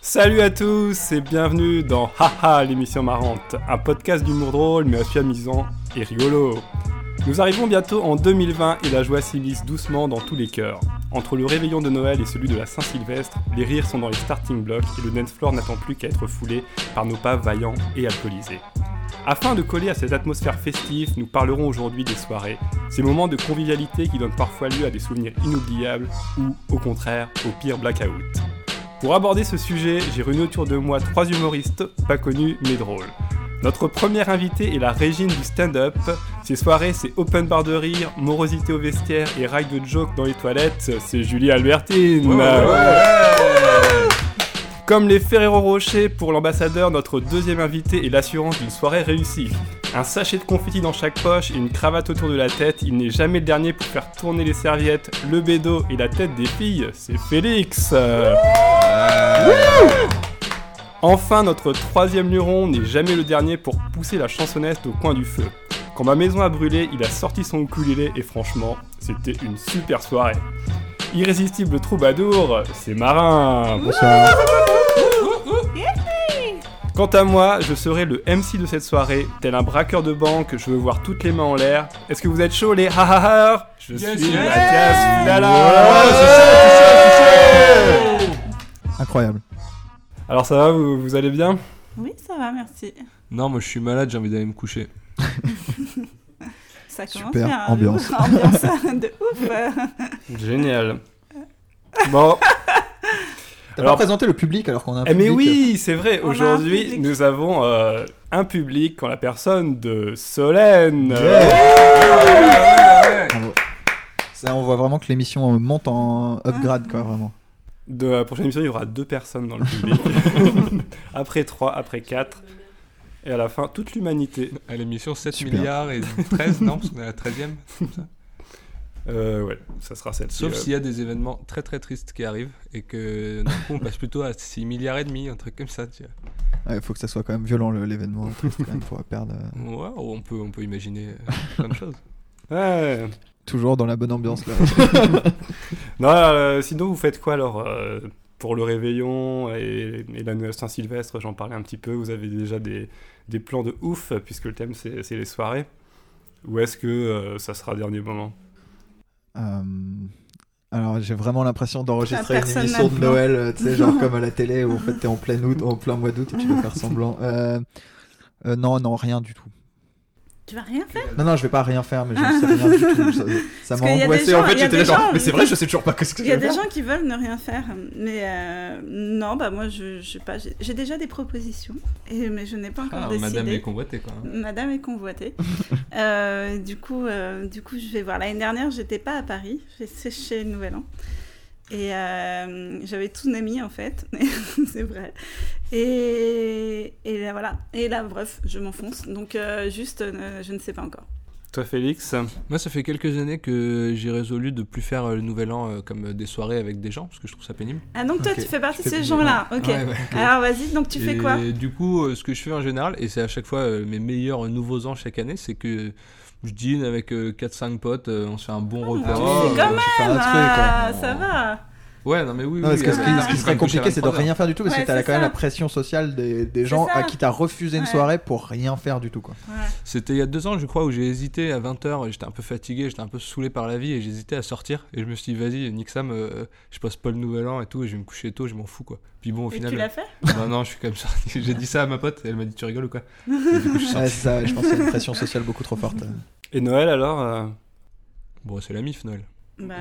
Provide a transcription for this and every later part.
Salut à tous et bienvenue dans Haha l'émission marrante, un podcast d'humour drôle mais aussi amusant et rigolo. Nous arrivons bientôt en 2020 et la joie s'immisce doucement dans tous les cœurs. Entre le réveillon de Noël et celui de la Saint-Sylvestre, les rires sont dans les starting blocks et le dance floor n'attend plus qu'à être foulé par nos pas vaillants et alcoolisés. Afin de coller à cette atmosphère festive, nous parlerons aujourd'hui des soirées, ces moments de convivialité qui donnent parfois lieu à des souvenirs inoubliables ou, au contraire, au pire blackout. Pour aborder ce sujet, j'ai réuni autour de moi trois humoristes, pas connus mais drôles. Notre première invitée est la régine du stand-up. Ces soirées, c'est open bar de rire, morosité au vestiaire et rail de joke dans les toilettes. C'est Julie Albertine. Comme les Ferrero Rocher pour l'ambassadeur, notre deuxième invité est l'assurance d'une soirée réussie. Un sachet de confetti dans chaque poche et une cravate autour de la tête, il n'est jamais le dernier pour faire tourner les serviettes, le bédo et la tête des filles. C'est Félix. Enfin, notre troisième luron n'est jamais le dernier pour pousser la chansonnette au coin du feu. Quand ma maison a brûlé, il a sorti son ukulélé et franchement, c'était une super soirée. Irrésistible troubadour, c'est Marin. Bonsoir. Quant à moi, je serai le MC de cette soirée, tel un braqueur de banque, je veux voir toutes les mains en l'air. Est-ce que vous êtes chaud les ha ha ha Je suis Mathias Vidala. Incroyable. Alors ça va, vous, vous allez bien? Oui, ça va, merci. Non, moi je suis malade, j'ai envie d'aller me coucher. Ça commence Super, bien. ambiance. ambiance de ouf. Génial. Bon, T'as Alors- pas présenté le public alors qu'on a un eh mais public, oui, c'est vrai, On aujourd'hui nous avons euh, un public en la personne de Solène. euh. Ça, on voit vraiment que l'émission euh, monte en upgrade, quoi, vraiment. De la prochaine émission, il y aura deux personnes dans le public. après trois, après quatre. Et à la fin, toute l'humanité. À l'émission 7 Super. milliards et 13, non Parce qu'on est à la 13ème. Euh, ouais, ça sera celle-ci. Sauf euh. s'il y a des événements très très tristes qui arrivent et que du coup on passe plutôt à 6 milliards et demi, un truc comme ça. Tu vois. Il faut que ça soit quand même violent le- l'événement même, pour perdre. euh, Ouais, on peut, on peut imaginer euh, plein de choses. Ouais. Toujours dans la bonne ambiance là. Non, euh, sinon, vous faites quoi alors euh, pour le réveillon et, et la Noël Saint-Sylvestre J'en parlais un petit peu. Vous avez déjà des, des plans de ouf puisque le thème c'est c'est les soirées. Ou est-ce que euh, ça sera dernier moment? Euh, Alors j'ai vraiment l'impression d'enregistrer une Personne émission de. Noël, euh, tu sais, genre comme à la télé où en fait t'es en plein août, en plein mois d'août et tu dois faire semblant. Euh, euh, non, non, rien du tout. Tu vas rien faire Non, non, je vais pas rien faire, mais je ne sais rien du tout. Ça- m'a angoissé. gens- En fait, j'étais là genre, mais c'est vrai, je sais toujours pas ce que Il y a des faire. gens qui veulent ne rien faire, mais euh, non, bah moi je, je sais pas, j'ai j'ai déjà des propositions, et, mais je n'ai pas encore Ah, décidé. Madame est convoitée quoi. Madame est convoitée. Euh, du coup, euh, du coup, je vais voir. L'année dernière, j'étais pas à Paris, j'ai séché le Nouvel An. Et euh, j'avais tous amis en fait, c'est vrai. Et, et là voilà. Et là, bref, je m'enfonce. Donc euh, juste, euh, je ne sais pas encore. Toi, Félix Moi, ça fait quelques années que j'ai résolu de plus faire euh, le nouvel an euh, comme des soirées avec des gens parce que je trouve ça pénible. Ah donc toi, tu fais partie de ces gens-là. Ok. Ouais, ouais. Alors vas-y. Donc tu fais quoi? du coup, euh, ce que je fais en général, et c'est à chaque fois euh, mes meilleurs nouveaux ans chaque année, c'est que je dîne avec 4-5 potes, euh, on se fait un bon repas. tu euh, quand fais un Ah, quoi. ça va. Ouais, non mais oui, Non, oui. parce que ce qui, euh, ce qui je serait compliqué, c'est de 23 heures. rien faire du tout, parce Ouais, que t'as c'est quand même la pression sociale des, des gens ça. à qui t'as refusé une Ouais. soirée pour rien faire du tout, quoi. Ouais. C'était il y a deux ans, je crois, où j'ai hésité à 20h, j'étais un peu fatigué, j'étais un peu saoulé par la vie et j'hésitais à sortir. Et je me suis dit, vas-y, nique ça, me- je passe pas le nouvel an et tout, et je vais me coucher tôt, je m'en fous quoi. Puis bon, au Et final. tu l'as fait? Non, non, je suis comme ça. j'ai dit ça à ma pote et elle m'a dit, tu rigoles ou quoi? Et du coup, je suis ça, je pense qu'il y a une pression sociale beaucoup trop forte. Et Noël alors euh, Bon, c'est la mif, Noël. Bah.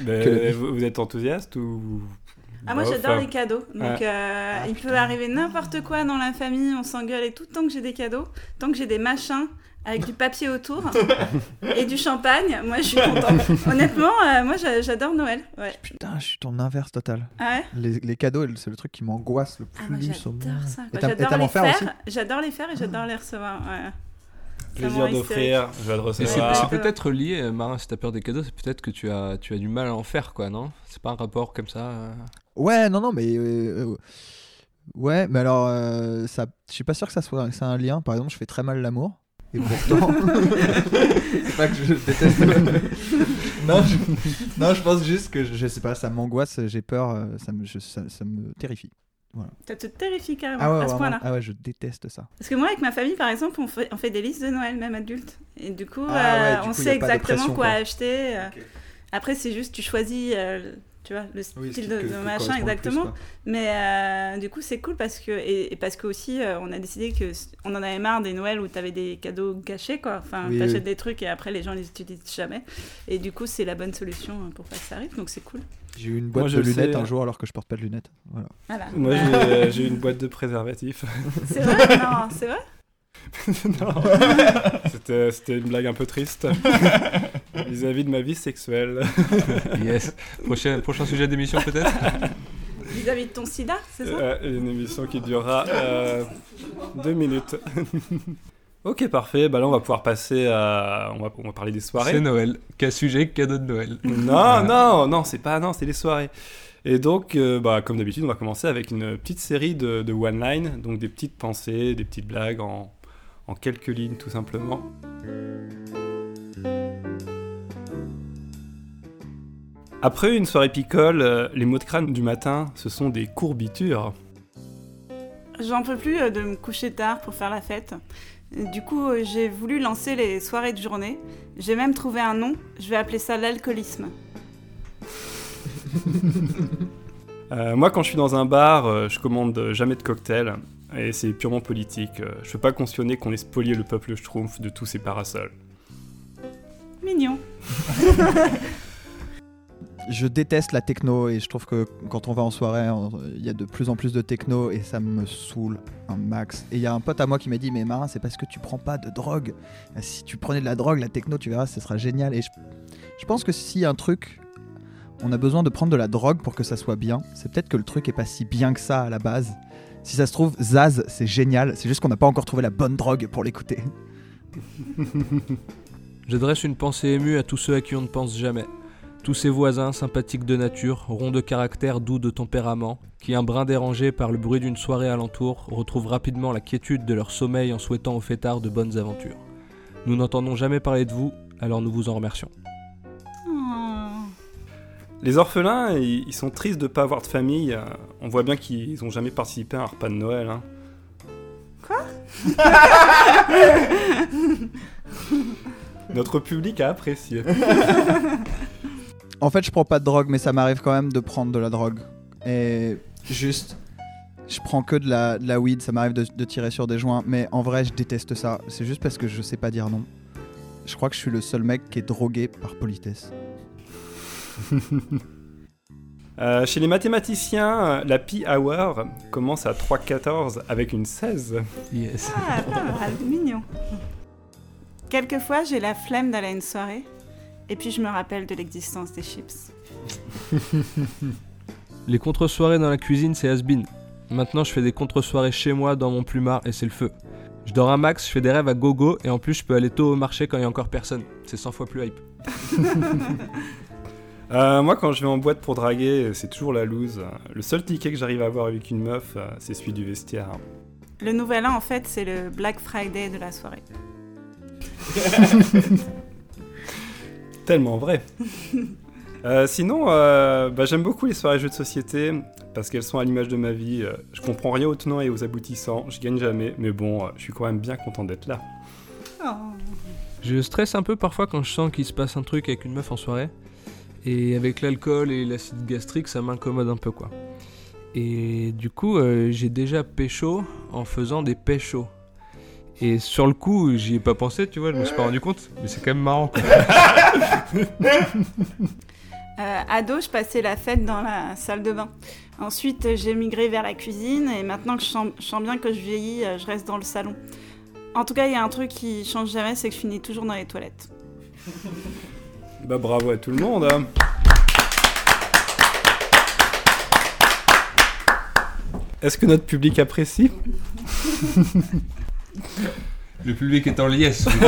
vous, vous êtes enthousiaste ou Ah moi Bof, j'adore les cadeaux. Donc euh, il peut arriver n'importe quoi dans la famille, on s'engueule et tout tant que j'ai des cadeaux, tant que j'ai des machins avec du papier autour et du champagne, moi je suis contente. Honnêtement, euh, moi j'a- j'adore Noël. Ouais. Putain, je suis ton inverse total. Ah ouais? Les, les cadeaux, c'est le truc qui m'angoisse le ah, moi plus au monde. j'adore ça. J'adore les en faire faire. aussi? J'adore les faire et j'adore les recevoir. Ouais. Plaisir d'offrir, je vais le recevoir c'est peut-être lié, Marin, si t'as peur des cadeaux, c'est peut-être que tu as, tu as du mal à en faire, quoi, non? C'est pas un rapport comme ça euh Ouais, non, non, mais. euh, euh, ouais, mais alors, euh, ça, je suis pas sûr que ça soit c'est un lien. Par exemple, je fais très mal l'amour. Et pourtant. c'est pas que je déteste. non, je... non, je pense juste que je, je sais pas, ça m'angoisse, j'ai peur, ça me, je- ça, ça me terrifie. Ça te terrifie carrément Ah ouais, à ce point-là. ah ouais, je déteste ça. Parce que moi, avec ma famille, par exemple, on fait, on fait des listes de Noël, même adultes. Et du coup, Ah euh, ouais, du on coup, sait exactement pression, quoi, quoi. acheter. Après, c'est juste, tu choisis, euh, tu vois, le style de, de machin exactement. Mais euh, du coup, c'est cool parce que et, et parce que aussi, euh, on a décidé que on en avait marre des Noëls où t'avais des cadeaux gâchés, quoi. Enfin, Oui, t'achètes oui. des trucs et après les gens les utilisent jamais. Et du coup, c'est la bonne solution euh, pour pas que ça arrive. Donc c'est cool. J'ai eu une boîte Moi, de lunettes sais. un jour alors que je porte pas de lunettes. Voilà. Voilà. Moi, j'ai- j'ai une boîte de préservatifs. c'est vrai, non, c'est vrai? Non. C'était c'était une blague un peu triste vis-à-vis de ma vie sexuelle. Yes. Prochain, prochain sujet d'émission peut-être? Vis-à-vis de ton SIDA, c'est ça? Euh, une émission qui durera euh, deux minutes. ok, parfait. Bah là, on va pouvoir passer à. On va, on va parler des C'est soirées. Noël. Quel sujet, cadeau de Noël? Non, non, non, c'est pas. Non, c'est les soirées. Et donc, euh, bah, comme d'habitude, on va commencer avec une petite série de, de one-line, donc des petites pensées, des petites blagues en, en quelques lignes, tout simplement. Après une soirée picole, euh, les mots de crâne du matin, ce sont des courbitures. J'en peux plus euh, de me coucher tard pour faire la fête. Du coup, euh, j'ai voulu lancer les soirées de journée. J'ai même trouvé un nom. Je vais appeler ça l'alcoolisme. Euh, moi, quand je suis dans un bar, je commande jamais de cocktail. Et c'est purement politique. Euh, je peux pas cautionner qu'on ait spolié le peuple schtroumpf de tous ses parasols. Mignon. Je déteste la techno et je trouve que quand on va en soirée, il y a de plus en plus de techno et ça me saoule un max. Et il y a un pote à moi qui m'a dit Mais Marin, c'est parce que tu prends pas de drogue. Si tu prenais de la drogue, la techno, tu verras, ce sera génial. Et je, je pense que si un truc, on a besoin de prendre de la drogue pour que ça soit bien, c'est peut-être que le truc est pas si bien que ça à la base. Si ça se trouve, Zaz, c'est génial. C'est juste qu'on n'a pas encore trouvé la bonne drogue pour l'écouter. J'adresse une pensée émue à tous ceux à qui on ne pense jamais. Tous ces voisins, sympathiques de nature, ronds de caractère, doux de tempérament, qui, un brin dérangé par le bruit d'une soirée alentour, retrouvent rapidement la quiétude de leur sommeil en souhaitant aux fêtards de bonnes aventures. Nous n'entendons jamais parler de vous, alors nous vous en remercions. Les orphelins, ils, sont tristes de pas avoir de famille. Euh, On voit bien qu'ils ont jamais participé à un repas de Noël. hein. Notre public a apprécié. En fait, je prends pas de drogue, mais ça m'arrive quand même de prendre de la drogue. Et juste, je prends que de la, de la weed, ça m'arrive de, de tirer sur des joints, mais en vrai, je déteste ça. C'est juste parce que je sais pas dire non. Je crois que je suis le seul mec qui est drogué par politesse. Euh, chez les mathématiciens, la pi hour commence à 3,14 avec une 16. Yes. Ah, pas mal, mignon. Quelquefois, j'ai la flemme d'aller à une soirée. Et puis, je me rappelle de l'existence des chips. Les contre-soirées dans la cuisine, c'est has-been. Maintenant, je fais des contre-soirées chez moi, dans mon plumard, et c'est le feu. Je dors un max, je fais des rêves à gogo, et en plus, je peux aller tôt au marché quand il y a encore personne. C'est 100 fois plus hype. Euh, moi, quand je vais en boîte pour draguer, c'est toujours la loose. Le seul ticket que j'arrive à avoir avec une meuf, euh, c'est celui du vestiaire. Le nouvel an, en fait, c'est le Black Friday de la soirée. Tellement vrai. Euh, sinon, euh, bah, j'aime beaucoup les soirées jeux de société parce qu'elles sont à l'image de ma vie. Je comprends rien aux tenants et aux aboutissants, je gagne jamais, mais bon, je suis quand même bien content d'être là. Oh. Je stresse un peu parfois quand je sens qu'il se passe un truc avec une meuf en soirée. Et avec l'alcool et l'acide gastrique, ça m'incommode un peu quoi. Et du coup, euh, j'ai déjà pécho en faisant des péchos. Et sur le coup, j'y ai pas pensé, tu vois, je me suis pas rendu compte, mais c'est quand même marrant quoi. Euh, ado, je passais la fête dans la salle de bain. Ensuite, j'ai migré vers la cuisine et maintenant que je sens, je sens bien que je vieillis, euh, je reste dans le salon. En tout cas, il y a un truc qui change jamais, c'est que je finis toujours dans les toilettes. Bah bravo à tout le monde. hein. Est-ce que notre public apprécie? Le public est en liesse.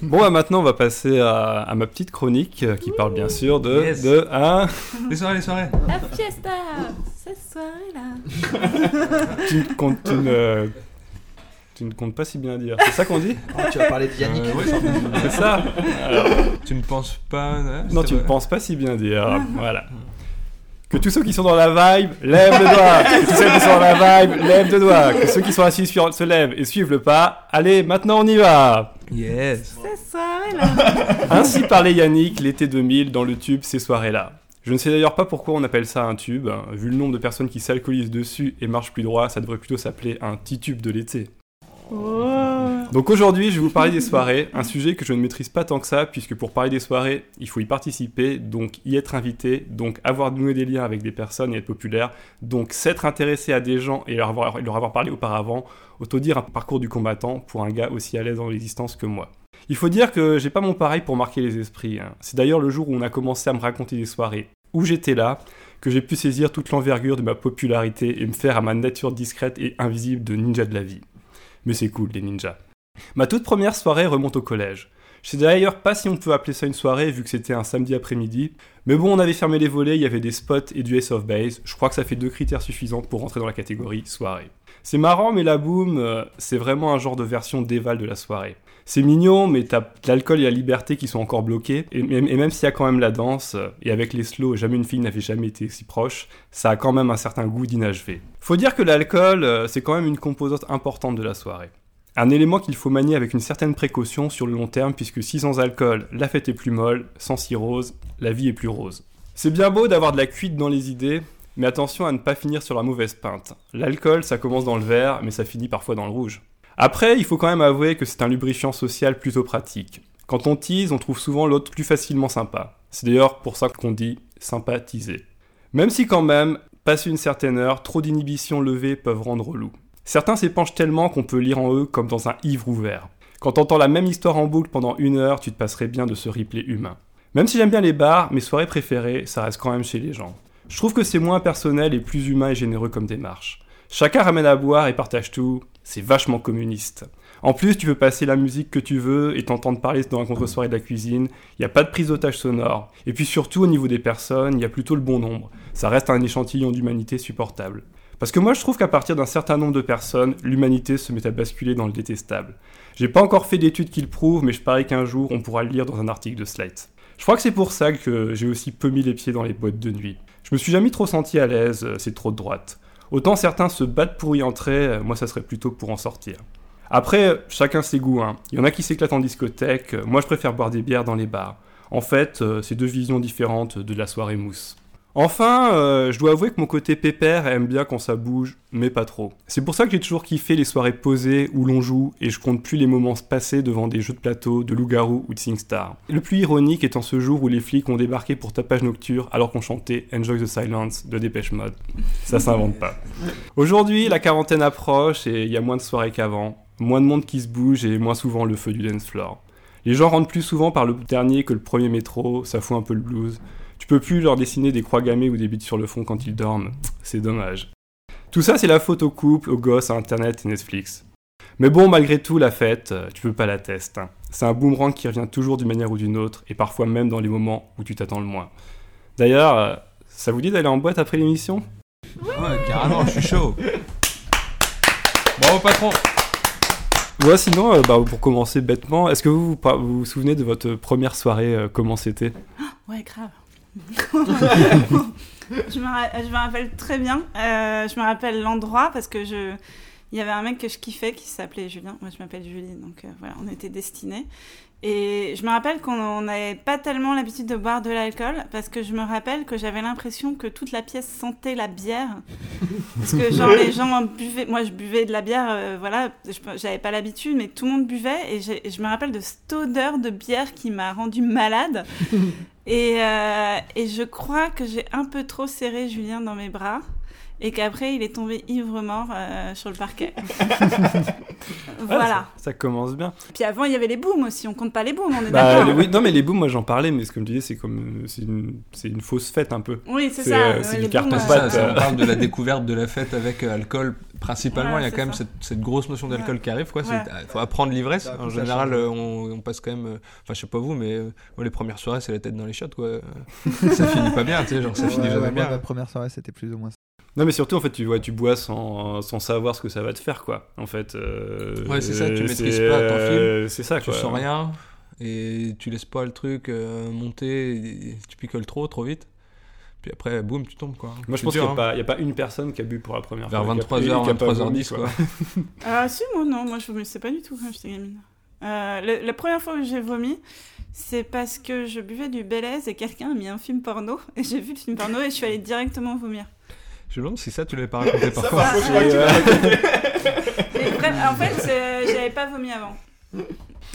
Bon, bah, maintenant on va passer à, à ma petite chronique euh, qui parle bien sûr de, Yes. de un. les soirées, les soirées. La fiesta Cette soirée-là Tu, ne, tu ne comptes pas si bien dire. C'est ça qu'on dit Oh, tu vas parler de Yannick. Euh, ouais, C'est ça Alors, tu ne penses pas. hein, Non, c'est tu ne penses pas si bien dire. Voilà. Que tous ceux qui sont dans la vibe lèvent le doigt. Que tous ceux qui sont dans la vibe lèvent le doigt. Que ceux qui sont assis sur- se lèvent et suivent le pas. Allez, maintenant on y va. Yes. Cette soirée-là. Ainsi parlait Yannick l'été 2000 dans le tube Ces soirées-là. Je ne sais d'ailleurs pas pourquoi on appelle ça un tube. Vu le nombre de personnes qui s'alcoolisent dessus et marchent plus droit, ça devrait plutôt s'appeler un titube de l'été. Donc aujourd'hui, je vais vous parler des soirées, un sujet que je ne maîtrise pas tant que ça, puisque pour parler des soirées, il faut y participer, donc y être invité, donc avoir noué des liens avec des personnes et être populaire, donc s'être intéressé à des gens et leur avoir, leur avoir parlé auparavant, autant dire un parcours du combattant pour un gars aussi à l'aise dans l'existence que moi. Il faut dire que j'ai pas mon pareil pour marquer les esprits. hein. C'est d'ailleurs le jour où on a commencé à me raconter des soirées où j'étais là que j'ai pu saisir toute l'envergure de ma popularité et me faire à ma nature discrète et invisible de ninja de la vie. Mais c'est cool, les ninjas. Ma toute première soirée remonte au collège. Je sais d'ailleurs pas si on peut appeler ça une soirée vu que c'était un samedi après-midi. Mais bon, on avait fermé les volets, il y avait des spots et du Ace of Base. Je crois que ça fait deux critères suffisants pour rentrer dans la catégorie soirée. C'est marrant, mais la boom, euh, c'est vraiment un genre de version d'éval de la soirée. C'est mignon, mais t'as l'alcool et la liberté qui sont encore bloqués. Et, même- s'il y a quand même la danse, euh, et avec les slows, jamais une fille n'avait jamais été si proche, ça a quand même un certain goût d'inachevé. Faut dire que l'alcool, euh, c'est quand même une composante importante de la soirée. Un élément qu'il faut manier avec une certaine précaution sur le long terme, puisque si sans alcool, la fête est plus molle, sans cirrhose, la vie est plus rose. C'est bien beau d'avoir de la cuite dans les idées, mais attention à ne pas finir sur la mauvaise pinte. L'alcool, ça commence dans le vert, mais ça finit parfois dans le rouge. Après, il faut quand même avouer que c'est un lubrifiant social plutôt pratique. Quand on tease, on trouve souvent l'autre plus facilement sympa. C'est d'ailleurs pour ça qu'on dit sympathiser. Même si quand même, passé une certaine heure, trop d'inhibitions levées peuvent rendre relou. Certains s'épanchent tellement qu'on peut lire en eux comme dans un livre ouvert. Quand t'entends la même histoire en boucle pendant une heure, tu te passerais bien de ce replay humain. Même si j'aime bien les bars, mes soirées préférées, ça reste quand même chez les gens. Je trouve que c'est moins personnel et plus humain et généreux comme démarche. Chacun ramène à boire et partage tout, c'est vachement communiste. En plus, tu peux passer la musique que tu veux et t'entendre parler dans la contre-soirée de la cuisine, il n'y a pas de prise d'otage sonore. Et puis surtout, au niveau des personnes, il y a plutôt le bon nombre. Ça reste un échantillon d'humanité supportable. Parce que moi je trouve qu'à partir d'un certain nombre de personnes, l'humanité se met à basculer dans le détestable. J'ai pas encore fait d'études qui le prouvent, mais je parie qu'un jour on pourra le lire dans un article de Slate. Je crois que c'est pour ça que j'ai aussi peu mis les pieds dans les boîtes de nuit. Je me suis jamais trop senti à l'aise, euh, c'est trop de droite. Autant certains se battent pour y entrer, euh, moi ça serait plutôt pour en sortir. Après, chacun ses goûts. Hein. Il y en a qui s'éclatent en discothèque, euh, moi je préfère boire des bières dans les bars. En fait, euh, c'est deux visions différentes de la soirée mousse. Enfin, euh, je dois avouer que mon côté pépère aime bien quand ça bouge, mais pas trop. C'est pour ça que j'ai toujours kiffé les soirées posées où l'on joue et je compte plus les moments passés devant des jeux de plateau, de loup-garou ou de SingStar. Le plus ironique étant ce jour où les flics ont débarqué pour tapage nocturne alors qu'on chantait Enjoy the Silence de Dépêche Mode. Ça s'invente pas. Aujourd'hui, la quarantaine approche et il y a moins de soirées qu'avant, moins de monde qui se bouge et moins souvent le feu du dance floor. Les gens rentrent plus souvent par le dernier que le premier métro, ça fout un peu le blues. Tu peux plus leur dessiner des croix gammées ou des bites sur le front quand ils dorment. C'est dommage. Tout ça, c'est la faute au couple, aux gosses, à Internet et Netflix. Mais bon, malgré tout, la fête, euh, tu peux pas la tester. hein. C'est un boomerang qui revient toujours d'une manière ou d'une autre, et parfois même dans les moments où tu t'attends le moins. D'ailleurs, euh, ça vous dit d'aller en boîte après l'émission? Ouais, carrément, je suis chaud. Bravo, patron. Ouais, sinon, euh, bah, pour commencer bêtement, est-ce que vous vous, par- vous vous souvenez de votre première soirée, euh, comment c'était? Ouais, grave. je, me rappelle très bien. Euh, je me rappelle l'endroit parce que je. Il y avait un mec que je kiffais qui s'appelait Julien. Moi, je m'appelle Julie, donc euh, voilà, on était destinés. Et je me rappelle qu'on n'avait pas tellement l'habitude de boire de l'alcool parce que je me rappelle que j'avais l'impression que toute la pièce sentait la bière. Parce que, genre, les gens buvaient. Moi, je buvais de la bière, euh, voilà, j'avais pas l'habitude, mais tout le monde buvait. Et, je me rappelle de cette odeur de bière qui m'a rendue malade. Et, euh, et je crois que j'ai un peu trop serré Julien dans mes bras et qu'après il est tombé ivre mort euh, sur le parquet. voilà. Ça, ça commence bien. Puis avant il y avait les booms aussi, on compte pas les booms, on est Bah, d'accord. les- oui, non, mais les booms, moi j'en parlais, mais ce que je disais, c'est comme. euh, C'est une, c'est une fausse fête un peu. Oui, c'est c'est, ça. euh, c'est du carton euh, pâte, ça, ça, on parle de la découverte de la fête avec euh, alcool. Principalement, Ouais, il y a quand même cette, cette grosse notion d'alcool Ouais. qui arrive. Il Ouais. faut apprendre l'ivresse. Coup, En général, on, on passe quand même. euh, Enfin, je sais pas vous, mais euh, moi, les premières soirées, c'est la tête dans les shots. Quoi. ça finit pas bien, tu sais, genre ça Ouais, finit ouais, jamais bien. ma première soirée, c'était plus ou moins ça. Non, mais surtout, en fait, tu, vois, tu bois sans, sans savoir ce que ça va te faire, quoi. En fait. euh, Ouais, c'est ça, tu euh, maîtrises pas ton euh, C'est ça, tu quoi. sens rien et tu laisses pas le truc euh, monter, tu picoles trop, trop vite. Puis après, boum, tu tombes quoi. Moi, je pense qu'il n'y hein. a, pas- il y a pas une personne qui a bu pour la première Vers fois. a- 23h, qui a pas 23h10 vomi, quoi. Ah si, moi non, moi je vomissais pas du tout quand j'étais gamine. Euh, le- la première fois que j'ai vomi, c'est parce que je buvais du Belaise et quelqu'un a mis un film porno et j'ai vu le film porno et je suis allée directement vomir. Je me demande si ça tu l'avais pas raconté Ça, parfois. par contre, bref, en fait, euh, j'avais pas vomi avant.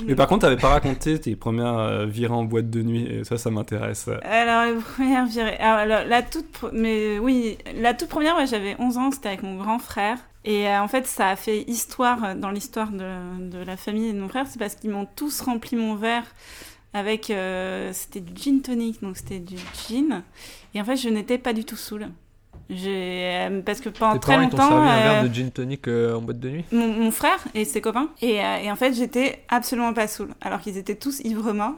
Mais par contre, t'avais pas raconté tes premières euh, virées en boîte de nuit, et ça, ça m'intéresse. Alors, les premières virées. Alors, la, toute, mais oui, la toute première, ouais, j'avais 11 ans, c'était avec mon grand frère. Et euh, en fait, ça a fait histoire euh, dans l'histoire de, de la famille et de mon frère. C'est parce qu'ils m'ont tous rempli mon verre avec. euh, c'était du gin tonic, donc c'était du gin. Et en fait, je n'étais pas du tout saoule. J'ai, euh, parce que pendant Tes très parents ils t'ont longtemps. servi un euh, verre de gin tonic euh, en boîte de nuit? mon, mon frère et ses copains. Et, euh, et en fait, j'étais absolument pas saoule. Alors qu'ils étaient tous ivres morts.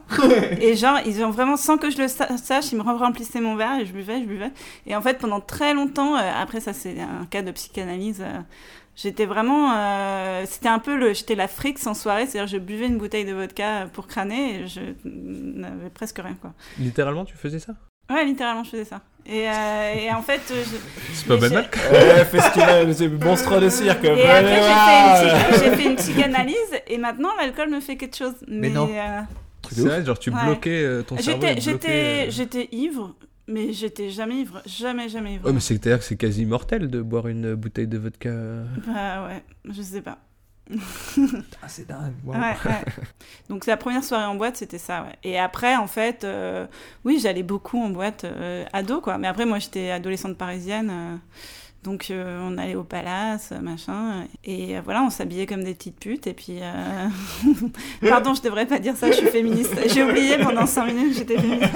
et genre, ils ont vraiment, sans que je le sa- sache, ils me remplissaient mon verre et je buvais, je buvais. Et en fait, pendant très longtemps, euh, après ça, c'est un cas de psychanalyse. euh, J'étais vraiment, euh, c'était un peu le, j'étais la fric en soirée, c'est-à-dire je buvais une bouteille de vodka pour crâner et je n'avais presque rien quoi. Littéralement, tu faisais ça? Ouais, littéralement, je faisais ça. Et, euh, et en fait, euh, je, C'est pas Mais banal. Ouais, festival, c'est monstre de cirque. Et après, j'ai fait, une une psychanalyse et maintenant l'alcool me fait quelque chose. Mais, non. euh, C'est vrai, genre tu Ouais. bloquais euh, ton cerveau. j'étais, euh. ivre, mais j'étais jamais ivre. Jamais, jamais ivre. Ouais, mais c'est-à-dire que c'est quasi mortel de boire une bouteille de vodka. Bah ouais, je sais pas. Ah, c'est dingue. wow. Ouais, ouais. Donc la première soirée en boîte, c'était ça, ouais. Et après, en fait, euh, oui, j'allais beaucoup en boîte euh, ado, quoi. Mais après, moi, j'étais adolescente parisienne. euh, donc euh, on allait au palace, euh, machin. Et euh, voilà, on s'habillait comme des petites putes. Et puis... euh, Pardon, je devrais pas dire ça, je suis féministe. J'ai oublié pendant 5 minutes que j'étais féministe.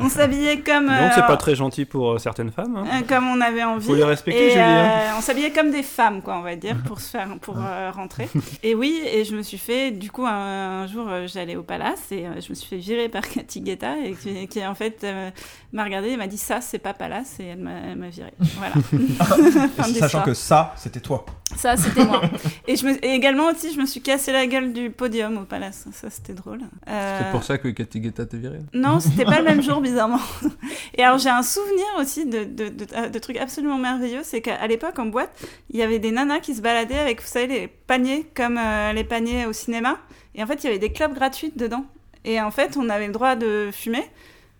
On s'habillait comme... Donc, c'est euh, pas très gentil pour euh, certaines femmes. hein. euh, comme on avait envie. Faut les respecter, Et, Julie. hein. euh, on s'habillait comme des femmes, quoi, on va dire, pour se faire, pour euh, rentrer. Et oui, et je me suis fait, du coup, un, un jour, euh, j'allais au palace et euh, je me suis fait virer par Cathy Guetta et qui, qui, en fait euh, m'a regardé et m'a dit ça, c'est pas palace et elle m'a elle m'a viré. Voilà. Sachant que ça, c'était toi. Ça, c'était moi. Et, je me, et également aussi, je me suis cassé la gueule du podium au palace. Ça, c'était drôle. Euh, C'est pour ça que Cathy Guetta t'a viré. non, c'était pas le même jour, bizarrement. Et alors, j'ai un souvenir aussi de, de, de, de trucs absolument merveilleux. C'est qu'à l'époque, en boîte, il y avait des nanas qui se baladaient avec, vous savez, les paniers, comme euh, les paniers au cinéma. Et en fait, il y avait des clubs gratuits dedans. Et en fait, on avait le droit de fumer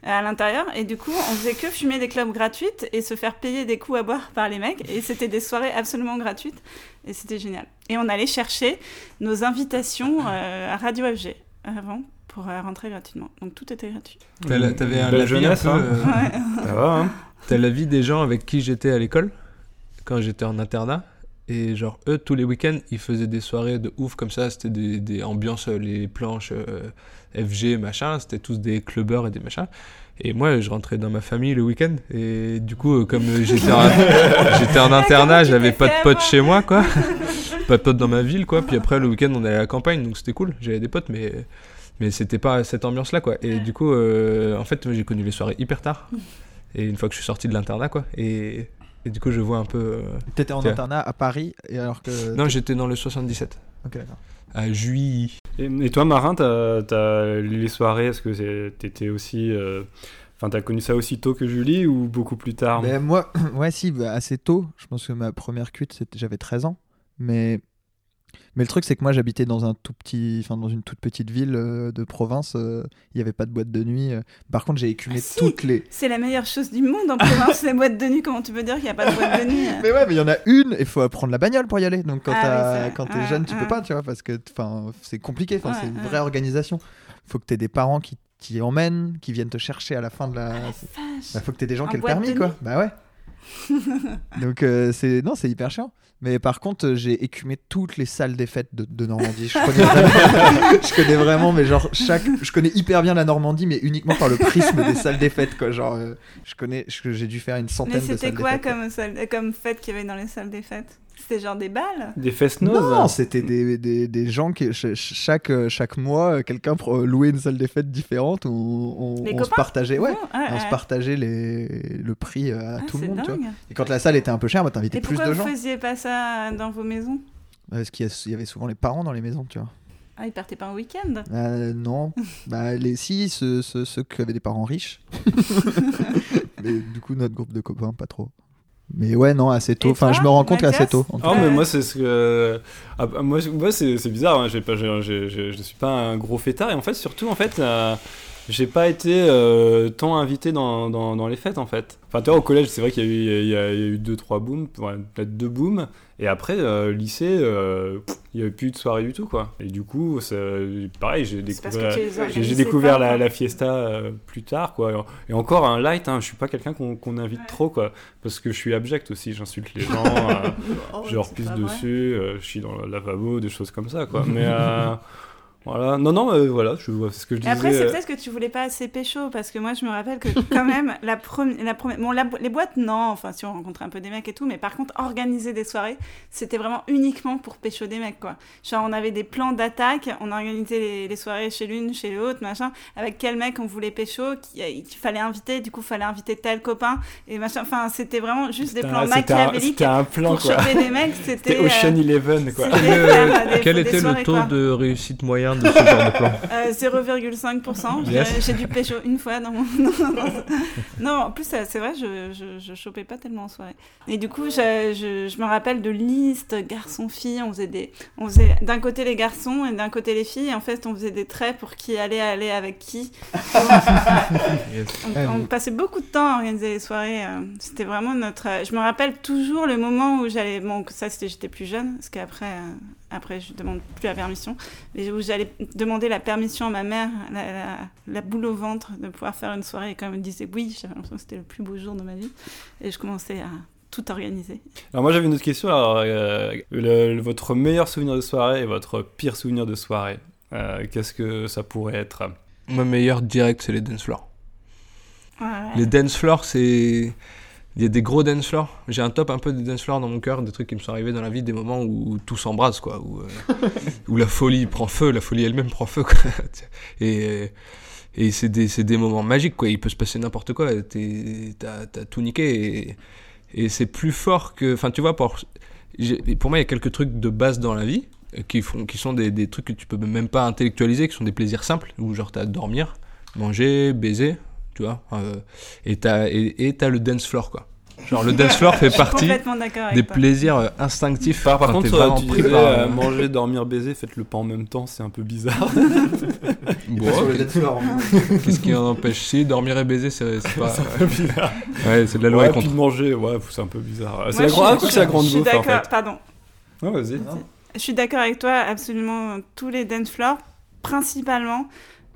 à l'intérieur. Et du coup, on faisait que fumer des clubs gratuites et se faire payer des coups à boire par les mecs. Et c'était des soirées absolument gratuites. Et c'était génial. Et on allait chercher nos invitations euh, à Radio FG avant pour euh, rentrer gratuitement. Donc tout était gratuit. T'avais un la vie un jeunesse, peu, hein. euh, Ouais. Ça va, hein T'as la vie des gens avec qui j'étais à l'école, quand j'étais en internat? Et genre, eux, tous les week-ends, ils faisaient des soirées de ouf comme ça. C'était des, des ambiances, euh, les planches euh, FG, machin. C'était tous des clubbers et des machins. Et moi, je rentrais dans ma famille le week-end. Et du coup, euh, comme euh, j'étais en, j'étais en internat, j'avais pas de potes chez moi, quoi. pas de potes dans ma ville, quoi. Puis après, le week-end, on allait à la campagne, donc c'était cool. J'avais des potes, mais, mais c'était pas cette ambiance-là, quoi. Et du coup, euh, en fait, j'ai connu les soirées hyper tard. Et une fois que je suis sorti de l'internat, quoi. Et, et du coup, je vois un peu. euh, T'étais en internat à Paris, et alors que. Non, j'étais dans le 77, Ok, d'accord. à Juilly. Et, toi, Marin, t'as as les soirées, est-ce que t'étais aussi. euh, Enfin, t'as connu ça aussi tôt que Julie ou beaucoup plus tard? Mais moi, ouais, si, bah, assez tôt. Je pense que ma première cuite, j'avais 13 ans. Mais, mais le truc, c'est que moi, j'habitais dans un tout petit, enfin, dans une toute petite ville euh, de province. euh, Il n'y avait pas de boîte de nuit. euh. Par contre, j'ai écumé Ah, si. toutes les. C'est la meilleure chose du monde en province, les boîtes de nuit. Comment tu peux dire qu'il n'y a pas de boîte de nuit Mais ouais, mais il y en a une, il faut prendre la bagnole pour y aller. Donc quand Ah oui, quand t'es jeune, tu peux pas, tu vois, parce que enfin, c'est compliqué. Enfin, c'est une vraie organisation. Faut que t'aies des parents qui t'y emmènent, qui viennent te chercher à la fin de la. Vache. Bah, faut que t'aies des gens En qui aient le permis, quoi. Bah ouais. Donc euh, c'est non, c'est hyper chiant. Mais par contre, euh, j'ai écumé toutes les salles des fêtes de, de Normandie. Je connais, vraiment, je connais vraiment, mais genre chaque, je connais hyper bien la Normandie, mais uniquement par le prisme des salles des fêtes, quoi. Genre, euh, je connais, j'ai dû faire une Mais centaine de c'était salles des quoi fêtes. quoi. comme, salle- comme fête qu'il y avait dans les salles des fêtes? C'était genre des balles Des fest-noz Non, c'était des, des, des gens qui ch- ch- chaque chaque mois quelqu'un pro- louait une salle des fêtes différente où on, se partageait ouais, Oh, ouais, on se partageait les, le prix euh, à Ah, tout le monde tu vois. dingue. Et quand la salle était un peu chère, bah, t'invitais Et plus pourquoi de vous gens. faisiez pas ça dans vos maisons? Parce qu'il y, avait souvent les parents dans les maisons, tu vois. Ah, ils partaient pas en week-end? Euh, non, bah les si ceux, ceux, ceux qui avaient des parents riches. mais du coup notre groupe de copains pas trop. Mais ouais non assez tôt. Et Enfin toi, je me rends compte Mathias assez tôt. en Oh, mais moi, c'est ce que. Ah, bah, moi, c'est bizarre, hein, pas, je suis pas un gros fêtard, et en fait, surtout, en fait, euh, j'ai pas été euh, tant invité dans, dans, dans les fêtes, en fait. Enfin, tu vois, au collège, c'est vrai qu'il y a eu deux, trois booms, ouais, peut-être deux booms, et après, euh, lycée, euh, il y avait plus de soirée du tout, quoi. Et du coup, c'est- pareil, j'ai découvert. J'ai la, fiesta euh, plus tard, quoi. Et encore un light, hein, je suis pas quelqu'un qu'on invite Ouais. trop, quoi. Parce que je suis abject aussi, j'insulte les gens. Oh, je leur pisse dessus, je suis dans le lavabo, des choses comme ça, quoi. Mais voilà, non, non, euh, voilà, je vois c'est ce que je Et disais. après, c'est euh, peut-être que tu voulais pas assez pécho, parce que moi, je me rappelle que quand même, la, premi- la première... Bon, la les boîtes, non, enfin, si on rencontrait un peu des mecs et tout, mais par contre, organiser des soirées, c'était vraiment uniquement pour pécho des mecs, quoi. Genre, on avait des plans d'attaque, on organisait les, les soirées chez l'une, chez l'autre, machin, avec quel mec on voulait pécho, qui- euh, qu'il fallait inviter, du coup, fallait inviter tel copain, et machin, enfin, c'était vraiment juste des plans un- c'était un- machiavéliques C'était un plan, pour quoi. choper des mecs, c'était... Ocean euh, Eleven, quoi. Quel, faire des- quel des était soirées, le taux quoi. de réussite moyen de ce genre de plan Euh, 0,5%. J'ai- Yes. J'ai dû pécho une fois dans mon. non, en plus, euh, c'est vrai, je, je, je chopais pas tellement en soirée. Et du coup, je, je, me rappelle de listes garçons-filles. On faisait des. On faisait d'un côté les garçons et d'un côté les filles. Et en fait, on faisait des traits pour qui allait aller avec qui. Yes. On, on passait beaucoup de temps à organiser les soirées. euh, C'était vraiment notre. Je me rappelle toujours le moment où j'allais. Bon, ça, c'était j'étais plus jeune, parce qu'après, après, je demande plus la permission. Mais où j'allais demander la permission à ma mère, la, la- la boule au ventre, de pouvoir faire une soirée. Et quand elle me disait oui, j'avais l'impression que c'était le plus beau jour de ma vie. Et je commençais à tout organiser. Alors, moi, j'avais une autre question. Alors, euh, le- le- votre meilleur souvenir de soirée et votre pire souvenir de soirée, euh, qu'est-ce que ça pourrait être? Ma meilleure direct, c'est les dance floors. Ouais. Les dance floors, c'est. Il y a des gros dance floors. J'ai un top un peu de dance floors dans mon cœur, des trucs qui me sont arrivés dans la vie, des moments où tout s'embrase, quoi. Où, euh, où la folie prend feu, la folie elle-même prend feu. Et, et c'est des, des moments magiques, quoi. Il peut se passer n'importe quoi. T'as t'as tout niqué. Et, et c'est plus fort que. Enfin, tu vois, pour, pour moi, il y a quelques trucs de base dans la vie qui, font, qui sont des, des trucs que tu peux même pas intellectualiser, qui sont des plaisirs simples, où genre t'as dormir, manger, baiser, tu vois. euh, et t'as et, et t'as le dance floor, quoi. Genre le dance floor fait partie des toi. plaisirs euh, instinctifs. Par, par contre, t'es euh, tu pris disais par, euh, manger, dormir, baiser, faites-le pas en même temps, c'est un peu bizarre. bon, Sur le ok. dance floor. Qu'est-ce qui en empêche Si dormir et baiser, c'est pas. c'est un peu bizarre. Ouais, c'est de la loi Ouais, et puis contre. de manger, ouais, c'est un peu bizarre. C'est la, grande- c'est la grande Je suis bouffe, en d'accord, fait. pardon. Ouais, vas-y. Je suis d'accord avec toi, absolument tous les dance floors, principalement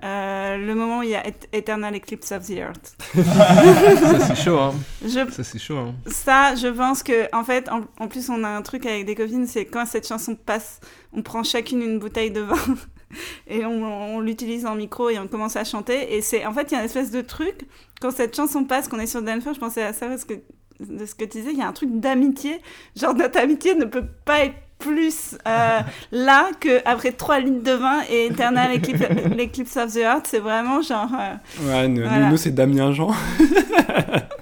euh, le moment où il y a Et- Eternal Eclipse of the Earth. Ça c'est chaud, hein. Je, Ça c'est chaud, hein. ça, je pense que, en fait, en, en plus, on a un truc avec des copines, c'est quand cette chanson passe, on prend chacune une bouteille de vin et on, on l'utilise en micro et on commence à chanter. Et c'est, en fait, il y a une espèce de truc, quand cette chanson passe, qu'on est sur dance floor, je pensais à ça parce que de ce que tu disais, il y a un truc d'amitié. Genre, notre amitié ne peut pas être plus euh, là qu'après 3 litres de vin et Eternal Eclipse, l'Eclipse of the Heart. C'est vraiment genre euh, Ouais, nous, Voilà. nous, c'est Damien Jean.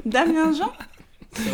Damien Jean?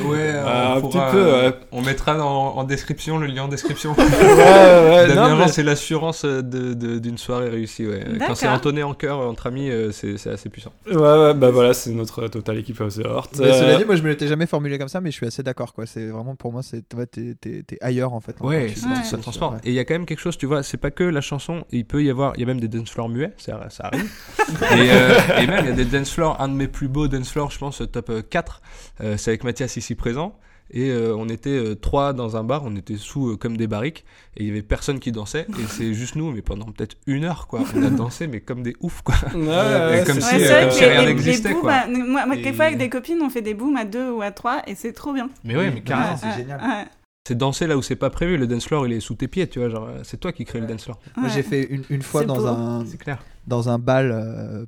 Ouais, Ah, on un pourra- petit peu, ouais. On mettra en, en description le lien en description. ouais, ouais, Damien mais- c'est l'assurance d'une soirée réussie. Ouais. Quand c'est entonné en chœur entre amis, euh, c'est c'est assez puissant. Ouais, ouais, bah voilà, c'est notre Total Equipe of the Heart. Mais Euh, cela dit, moi je me l'étais jamais formulé comme ça, mais je suis assez d'accord quoi. C'est vraiment pour moi, c'est ouais, t'es t'es- t'es ailleurs en fait. Ouais, quand tu ça, Ouais. transforme. Et il y a quand même quelque chose, tu vois, c'est pas que la chanson, il peut y avoir, il y a même des dance floors muets, ça, ça arrive. et, euh, et même il y a des dance floors, un de mes plus beaux dance floors, je pense, top euh, 4, euh, c'est avec Mathias ici présent. Et euh, on était euh, trois dans un bar, on était sous euh, comme des barriques, et il y avait personne qui dansait, et c'est juste nous, mais pendant peut-être une heure, quoi. On a dansé, mais comme des oufs, quoi. Ouais, comme si, euh, vrai si rien n'existait, quoi. à- moi, moi, Et- quelquefois avec des copines, on fait des booms à deux ou à trois et c'est trop bien. Mais ouais, mais carrément. Ouais, c'est Ouais, génial. ouais, C'est danser là où c'est pas prévu, le dance floor il est sous tes pieds, tu vois, genre c'est toi qui crée le dance floor. Moi j'ai fait une, une fois dans beau. un, clair. dans un bal euh,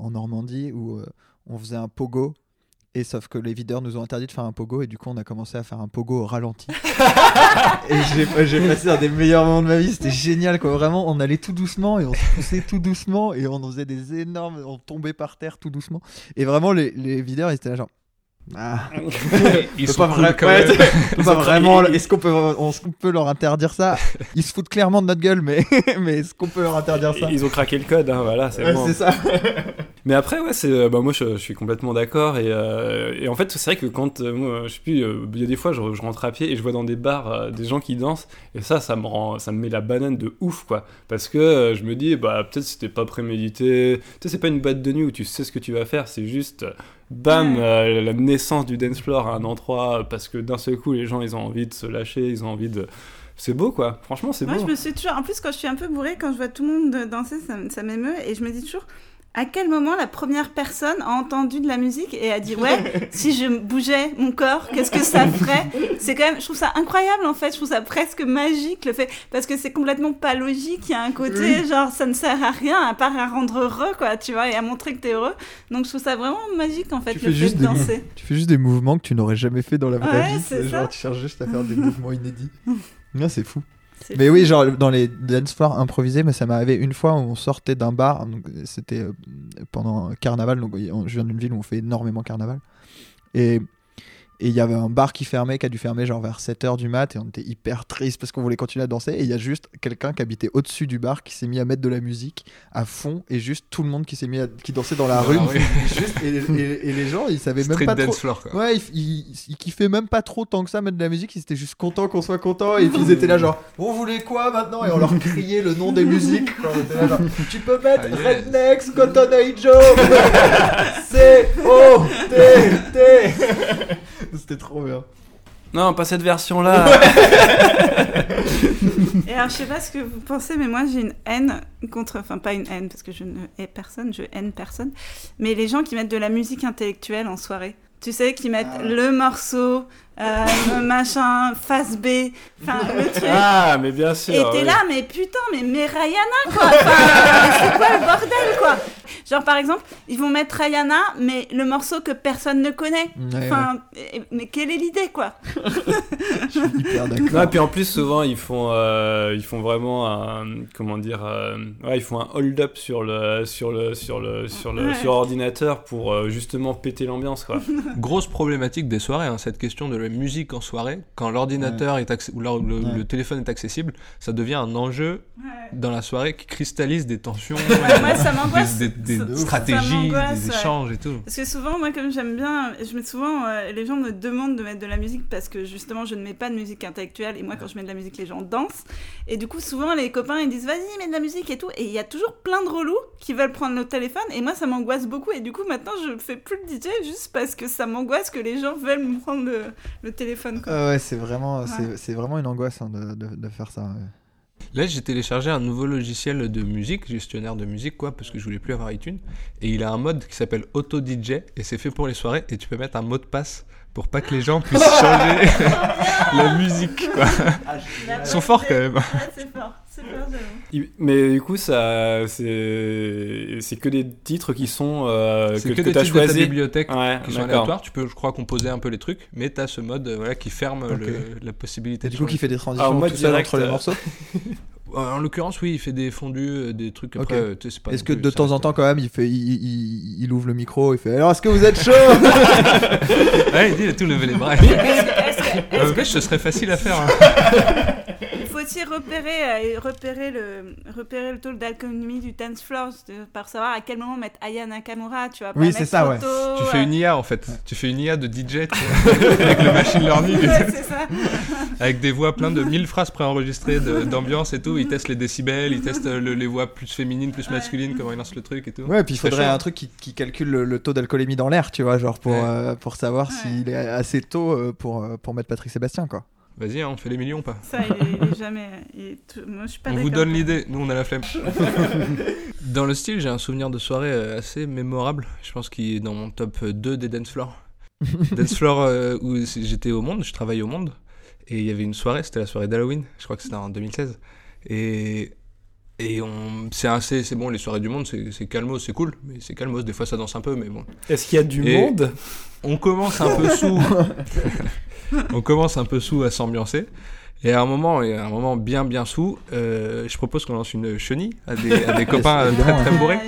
en Normandie où euh, on faisait un pogo Et sauf que les videurs nous ont interdit de faire un pogo et du coup on a commencé à faire un pogo au ralenti. et j'ai passé un des meilleurs moments de ma vie, c'était génial quoi. Vraiment, on allait tout doucement et on se poussait tout doucement et on faisait des énormes, on tombait par terre tout doucement. Et vraiment les, les videurs ils étaient là genre. Ah, Ils sont pas cool, vra- quand ouais, pas vraiment. Est-ce qu'on peut, on, on peut leur interdire ça? Ils se foutent clairement de notre gueule, mais, mais est-ce qu'on peut leur interdire ça? Ils ont craqué le code, hein, voilà, c'est Ouais, bon. c'est ça. Mais après, ouais, c'est, euh, bah, moi je, je suis complètement d'accord. Et, euh, et en fait, c'est vrai que quand, euh, moi, je sais plus, euh, il y a des fois, je, je rentre à pied et je vois dans des bars des gens qui dansent. Et ça, ça me rend, ça me met la banane de ouf, quoi. Parce que je me dis, bah, peut-être c'était pas prémédité. Tu sais, c'est pas une boîte de nuit où tu sais ce que tu vas faire. C'est juste, bam, la naissance du dance floor à un endroit. Parce que d'un seul coup, les gens, ils ont envie de se lâcher, ils ont envie de. C'est beau, quoi. Franchement, c'est Moi, beau. je me suis toujours. En plus, quand je suis un peu bourrée, quand je vois tout le monde danser, ça m'émeut. Et je me dis toujours. À quel moment la première personne a entendu de la musique et a dit ouais si je bougeais mon corps qu'est-ce que ça ferait? C'est quand même je trouve ça incroyable en fait je trouve ça presque magique le fait parce que c'est complètement pas logique il y a un côté genre ça ne sert à rien à part à rendre heureux quoi tu vois et à montrer que t'es heureux donc je trouve ça vraiment magique en fait Tu le fait juste de danser Tu fais juste des mouvements que tu n'aurais jamais fait dans la vraie Ouais, vie. genre, ça. tu cherches juste à faire des mouvements inédits. Non, c'est fou. Mais oui, genre dans les dance floors improvisés, mais ça m'est arrivé une fois où on sortait d'un bar. C'était euh, pendant un carnaval. Donc, on- je viens d'une ville où on fait énormément carnaval. Et et il y avait un bar qui fermait, qui a dû fermer genre vers 7h du mat. Et on était hyper triste parce qu'on voulait continuer à danser. Et il y a juste quelqu'un qui habitait au-dessus du bar qui s'est mis à mettre de la musique à fond. Et juste tout le monde qui s'est mis à, qui dansait dans la rue. Juste- et, et- et les gens, ils savaient même Street pas dance trop. floor, quoi. Ouais, il, il, il kiffait même pas trop tant que ça mettre de la musique, ils étaient juste contents qu'on soit contents et puis ils étaient là genre vous voulez quoi maintenant? Et on leur criait le nom des musiques. quoi. On était là, genre, tu peux mettre Ah, yes. Rednecks, Cotton Eye Joe, C O T T. C'était trop bien. Non, pas cette version-là. Et alors, je sais pas ce que vous pensez, mais moi, j'ai une haine contre. Enfin, pas une haine, parce que je ne hais personne, je haine personne. Mais les gens qui mettent de la musique intellectuelle en soirée. Tu sais, qui mettent Ah. le morceau, euh, le machin, face B, enfin, le truc. ah, mais bien sûr. Et t'es oui. là, mais putain, mais, mais Rihanna, quoi Enfin, C'est quoi le bordel, quoi? Genre, par exemple, ils vont mettre Rihanna, mais le morceau que personne ne connaît. Ouais, Enfin, mais quelle est l'idée, quoi Je suis hyper d'accord. Non, et puis en plus, souvent, ils font, euh, ils font vraiment un. Comment dire euh, Ouais, ils font un hold-up sur le, sur le, sur le, sur le, Ouais. sur ordinateur pour euh, justement péter l'ambiance, quoi. Grosse problématique des soirées, hein, cette question de la musique en soirée. Quand l'ordinateur est ou le, Ouais. le téléphone est accessible, ça devient un enjeu dans la soirée qui cristallise des tensions, Moi, ça m'angoisse. des, des- des stratégies, des ouais. échanges et tout. Parce que souvent, moi, comme j'aime bien, je mets souvent, euh, les gens me demandent de mettre de la musique parce que justement, je ne mets pas de musique intellectuelle. Et moi, quand je mets de la musique, les gens dansent. Et du coup, souvent, les copains, ils disent, vas-y, mets de la musique et tout. Et il y a toujours plein de relous qui veulent prendre le téléphone. Et moi, ça m'angoisse beaucoup. Et du coup, maintenant, je fais plus le DJ juste parce que ça m'angoisse que les gens veulent me prendre le, le téléphone. Quoi. Ah ouais, c'est vraiment, Ouais. c'est- c'est vraiment une angoisse hein, de, de, de faire ça. ouais. Là, j'ai téléchargé un nouveau logiciel de musique, gestionnaire de musique, quoi, parce que je voulais plus avoir iTunes. Et il a un mode qui s'appelle Auto DJ, et c'est fait pour les soirées, et tu peux mettre un mot de passe pour pas que les gens puissent changer la musique, quoi. Ils sont forts quand même. Ouais, c'est fort. Mais du coup, ça, c'est, que des titres qui sont euh, C'est que, que, que des t'as titres de ta choisi. bibliothèque Ouais, qui sont aléatoires. Tu peux, je crois, composer un peu les trucs, mais t'as ce mode euh, voilà, qui ferme le- la possibilité Et de du coup, qui fait des Ah, en transitions mode tout seul direct, entre les euh, morceaux. En l'occurrence, oui, il fait des fondus, des trucs Ok. après. euh, tu sais, c'est pas Est-ce que de temps en temps, quand même, il, fait, il, il- il ouvre le micro, il fait Alors, est-ce que vous êtes chaud Ouais, il dit, il a tout levé les bras. Euh, que- wesh, ce serait facile à faire. hein. Il faut aussi repérer, euh, repérer, le, repérer le taux d'alcoolémie du dance floor par savoir à quel moment mettre Aya Nakamura, tu vois. pas Oui, c'est ça, ouais. Tu fais euh, une IA en fait. Tu fais une IA de DJ avec le machine learning, Ouais, c'est ça. avec des voix plein de 1000 phrases préenregistrées d'ambiance et tout. Ils testent les décibels, ils testent euh, le- les voix plus féminines, plus Ouais. masculines, comment ils lancent le truc et tout. Ouais, puis il faudrait un truc qui, qui calcule le, le taux d'alcoolémie dans l'air, tu vois, genre pour, Ouais. euh, pour savoir Ouais. s'il est assez tôt pour, pour mettre Patrick Sébastien, quoi. Vas-y, hein, on fait les millions ou pas Ça, il est, il est jamais. il est tout- Moi, je suis pas On vous donne l'idée, nous on a la flemme. dans le style, j'ai un souvenir de soirée euh, assez mémorable. Je pense qu'il est dans mon top 2 des dance floors. dance floor euh, où j'étais au Monde, je travaillais au Monde. Et il y avait une soirée, c'était la soirée d'Halloween, je crois que c'était en 2016. Et Et on, c'est assez, c'est bon, les soirées du monde, c'est, c'est calmos, c'est cool, mais c'est calmos, des fois ça danse un peu, mais bon. Est-ce qu'il y a du Et- monde? On commence un peu sous, on commence un peu sous à s'ambiancer. Et à un moment, et à un moment bien bien sous, euh, je propose qu'on lance une chenille à des, à des copains très évidemment. très bourrés.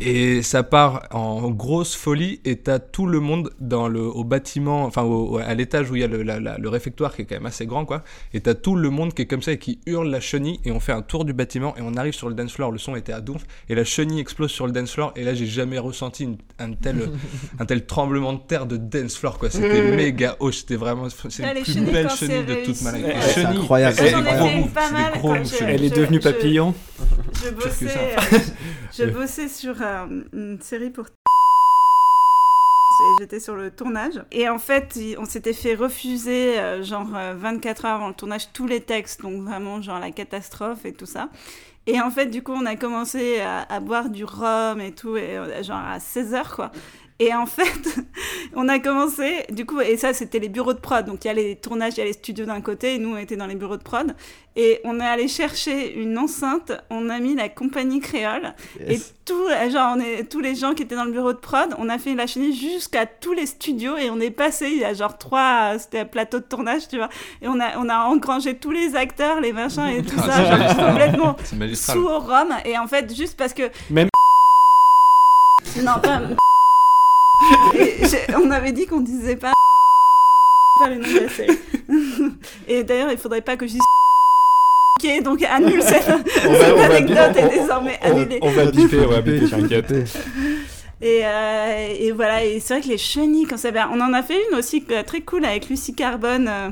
Et ça part en grosse folie et t'as tout le monde dans le, au bâtiment, enfin au- à l'étage où il y a le, la- la- le réfectoire qui est quand même assez grand quoi. Et t'as tout le monde qui est comme ça et qui hurle la chenille et on fait un tour du bâtiment et on arrive sur le dance floor, le son était à donf et la chenille explose sur le dance floor et là j'ai jamais ressenti une- un, tel, un tel tremblement de terre de dance floor quoi. C'était méga haut, c'était vraiment, c'est Là, la plus belle chenille de toute ma life. C'est incroyable. chenilles. Elle est devenue je- papillon Je bossais, ça. euh, je bossais sur euh, une série pour. Et J'étais sur le tournage. Et en fait, on s'était fait refuser, euh, genre euh, 24 heures avant le tournage, tous les textes. Donc vraiment, genre la catastrophe et tout ça. Et en fait, du coup, on a commencé à, à boire du rhum et tout, et, euh, genre à 16 heures, quoi. Et en fait, on a commencé, du coup, et ça, c'était les bureaux de prod. Donc, il y a les tournages, il y a les studios d'un côté, et nous, on était dans les bureaux de prod. Et on est allé chercher une enceinte, on a mis la compagnie créole, et tout, genre, on est, tous les gens qui étaient dans le bureau de prod, on a fait la chenille jusqu'à tous les studios, et on est passé, il y a genre trois, c'était un plateau de tournage, tu vois, et on a, on a engrangé tous les acteurs, les machins et tout ça, genre, complètement sous au rhum, et en fait, juste parce que. Même- Non, pas. On avait dit qu'on disait pas. pas le nom de la série. Et d'ailleurs, il faudrait pas que je dise. Ok, donc annule cette, On va- cette on va- anecdote on- est désormais on- annulée. On va biper, on va biper, t'inquiète. Et, euh, et voilà, et c'est vrai que les chenilles, quand ça va- on en a fait une aussi euh, très cool avec Lucie Carbone euh,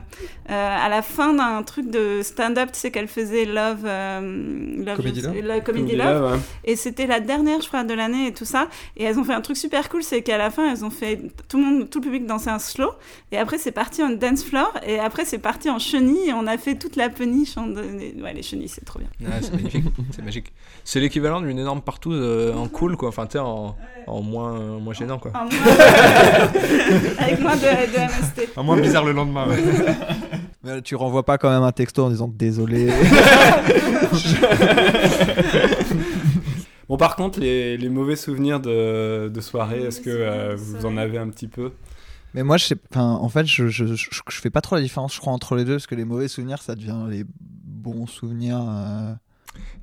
à la fin d'un truc de stand-up, tu sais qu'elle faisait Love, euh, Love Comedy Love Comedy ouais. Et c'était la dernière, je crois, de l'année et tout ça. Et elles ont fait un truc super cool, c'est qu'à la fin, elles ont fait tout le monde, tout le public danser un slow. Et après, c'est parti en dance floor. Et après, c'est parti en chenille. Et on a fait toute la peniche. En... Ouais, les chenilles, c'est trop bien. Ah, c'est magnifique, c'est magique. C'est l'équivalent d'une énorme partout euh, en cool, quoi. Enfin, tu sais, en, en moins, euh, moins gênant, quoi. En moins- Avec moins de, de MST. En moins bizarre le lendemain, ouais. Mais tu renvoies pas quand même un texto en disant désolé. Bon, par contre, les, les mauvais souvenirs de, de soirée, est-ce que euh, vous en avez un petit peu? Mais moi, je sais, en fait, je, je, je, je fais pas trop la différence, je crois, entre les deux, parce que les mauvais souvenirs, ça devient les bons souvenirs. euh.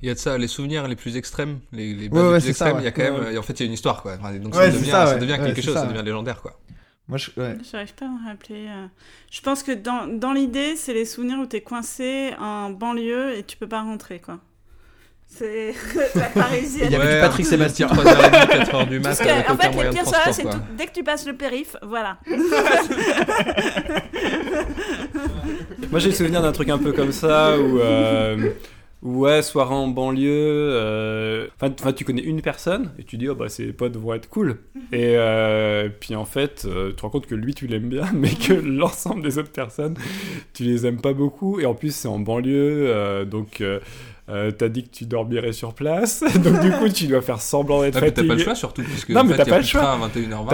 Il y a de ça, les souvenirs les plus extrêmes, les, les Ouais, bases les ouais, plus extrêmes, il y a quand ouais. même, et en fait, il y a une histoire, quoi. Enfin, donc Ouais, ça devient, ça, devient quelque chose, ça, ça ouais. devient légendaire, quoi. Moi, je, ouais. J'arrive pas à me rappeler. euh. Je pense que dans, dans l'idée, c'est les souvenirs où t'es coincé en banlieue et tu peux pas rentrer, quoi. C'est la parisienne. Il y avait du Patrick Sébastien. 3h30, 4h du Parce mat, en aucun fait, les pires soirées, c'est dès que tu passes le périph', voilà. Moi, j'ai le souvenir d'un truc un peu comme ça où. euh, où, Ouais, soirée en banlieue. euh, Enfin, tu connais une personne et tu dis, oh bah, ses potes vont être cool. Et euh, puis en fait, euh, tu te rends compte que lui, tu l'aimes bien, mais que l'ensemble des autres personnes, tu les aimes pas beaucoup. Et en plus, c'est en banlieue, donc. Euh, t'as dit que tu dormirais sur place, donc du coup tu dois faire semblant d'être mais t'as fatigué. pas le choix, surtout, puisque Non, en mais fait, t'as pas plus le choix. train à 21h20.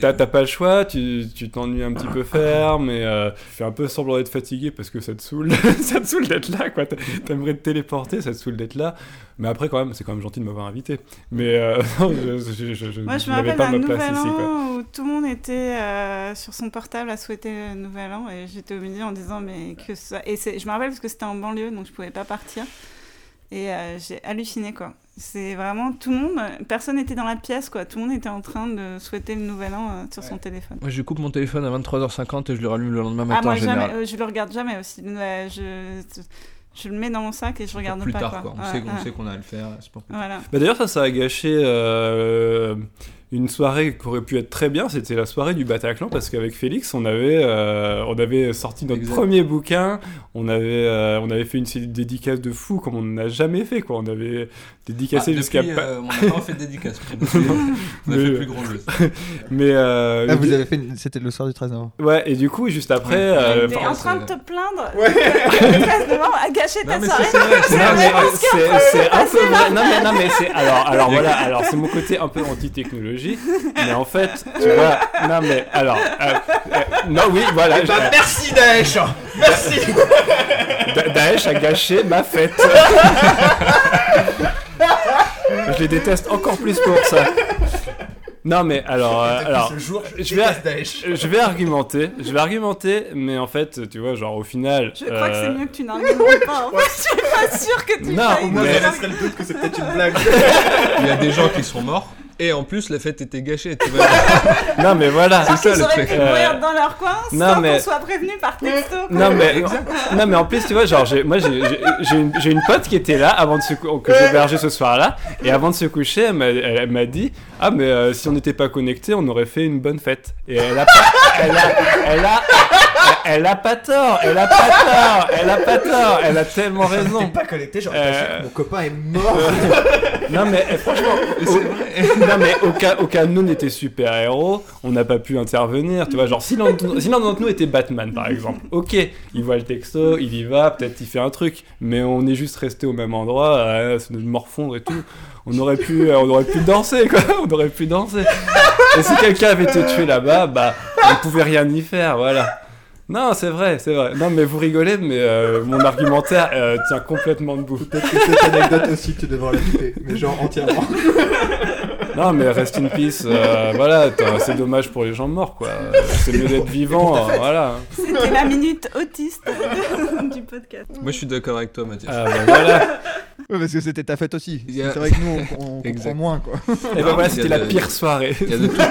T'as- et- pas le choix, tu tu t'ennuies un petit peu ferme, mais euh, tu fais un peu semblant d'être fatigué parce que ça te saoule, ça te saoule d'être là, quoi. T'a- T'aimerais te téléporter, ça te saoule d'être là, mais après quand même, c'est quand même gentil de m'avoir invité. Mais euh, non, je, je, je, je- Moi, je me n'avais rappelle pas place nouvel ici, quoi. an où tout le monde était euh, sur son portable à souhaiter le nouvel an et j'étais au milieu en disant mais que ça. Et je me rappelle parce que c'était en banlieue donc je pouvais pas partir et euh, j'ai halluciné quoi. C'est vraiment tout le monde, personne n'était dans la pièce quoi. Tout le monde était en train de souhaiter le nouvel an euh, sur son téléphone. Moi, je coupe mon téléphone à 23h50 et je le rallume le lendemain Ah matin moi en jamais, général. euh, je le regarde jamais aussi. Ouais, je, je le mets dans mon sac et je regarde plus pas tard, quoi. quoi. On, Ouais, sait, on sait qu'on a à le faire. plus. Voilà. Bah, D'ailleurs, ça, ça a gâché euh, une soirée qui aurait pu être très bien. C'était la soirée du Bataclan parce qu'avec Félix, on avait, euh, on avait sorti notre Exact. premier bouquin. On avait, euh, on avait fait une série de dédicaces de fou comme on n'a jamais fait. Quoi. On avait dédicacé Ah, jusqu'à. euh, on n'a pas fait de dédicace. on a Mais- fait plus grand jeu. Mais euh, Ah, vous avez fait, une- c'était le soir du 13 novembre. ouais, et du coup, juste après. Ouais. euh, T'es en train de te plaindre le 13 novembre a gâché ta soirée. c'est un peu vrai. Non mais non mais c'est alors alors voilà alors c'est mon côté un peu anti mais en fait, tu vois, non mais alors, euh, euh, non oui, voilà, Eh ben, je- merci Daesh Merci Da- Daesh a gâché ma fête. je les déteste encore plus pour ça. Non mais alors, euh, alors, ce jour, je vais, je vais argumenter, je vais argumenter, mais en fait, tu vois, genre au final. Je crois que c'est mieux que tu n'argumentes pas. En fait, je suis pas sûre que tu Non, failles moi, dire je ça. laisserai le doute que c'est peut-être une blague. Il y a des gens qui sont morts. Et en plus, la fête était gâchée. Tu vois. Non mais voilà. Alors ça, qu'ils le auraient truc. pu Euh, mourir dans leur coin non, sans mais- qu'on soit prévenu par texto. Non mais, non mais en plus tu vois genre j'ai- moi j'ai une, pote qui était là avant de se cou- que j'ai hébergé ce soir-là et avant de se coucher elle m'a- dit ah mais euh, si on n'était pas connectés on aurait fait une bonne fête et elle a pas elle a elle a elle a pas tort elle a pas tort elle a pas tort elle a tellement T'es raison pas connecté, j'aurais Euh, mon copain est mort. non mais franchement non mais aucun aucun de nous n'était super héros on n'a pas pu intervenir tu vois. Genre si l'un d'entre nous était Batman par exemple. Ok il voit le texto il y va peut-être il fait un truc. Mais on est juste resté au même endroit à se morfondre et tout. On aurait pu euh, on aurait pu danser quoi. On aurait pu danser. Et si quelqu'un avait été tué là-bas bah on ne pouvait rien y faire voilà. Non, c'est vrai, c'est vrai. Non, mais vous rigolez, mais euh, mon argumentaire euh, tient complètement debout. Peut-être que cette anecdote aussi, tu devrais la couper, mais genre entièrement. Non, mais rest in peace. euh, voilà, c'est dommage pour les gens morts, quoi. C'est mieux d'être vivant, voilà. C'était la minute autiste du podcast. Moi, je suis d'accord avec toi, Mathias. Ah, bah, voilà. Ouais, parce que c'était ta fête aussi. A- C'est vrai que nous, on, on comprend moins, quoi. Et bah Non, voilà, c'était la de- pire soirée. Il y a de, tout- il y a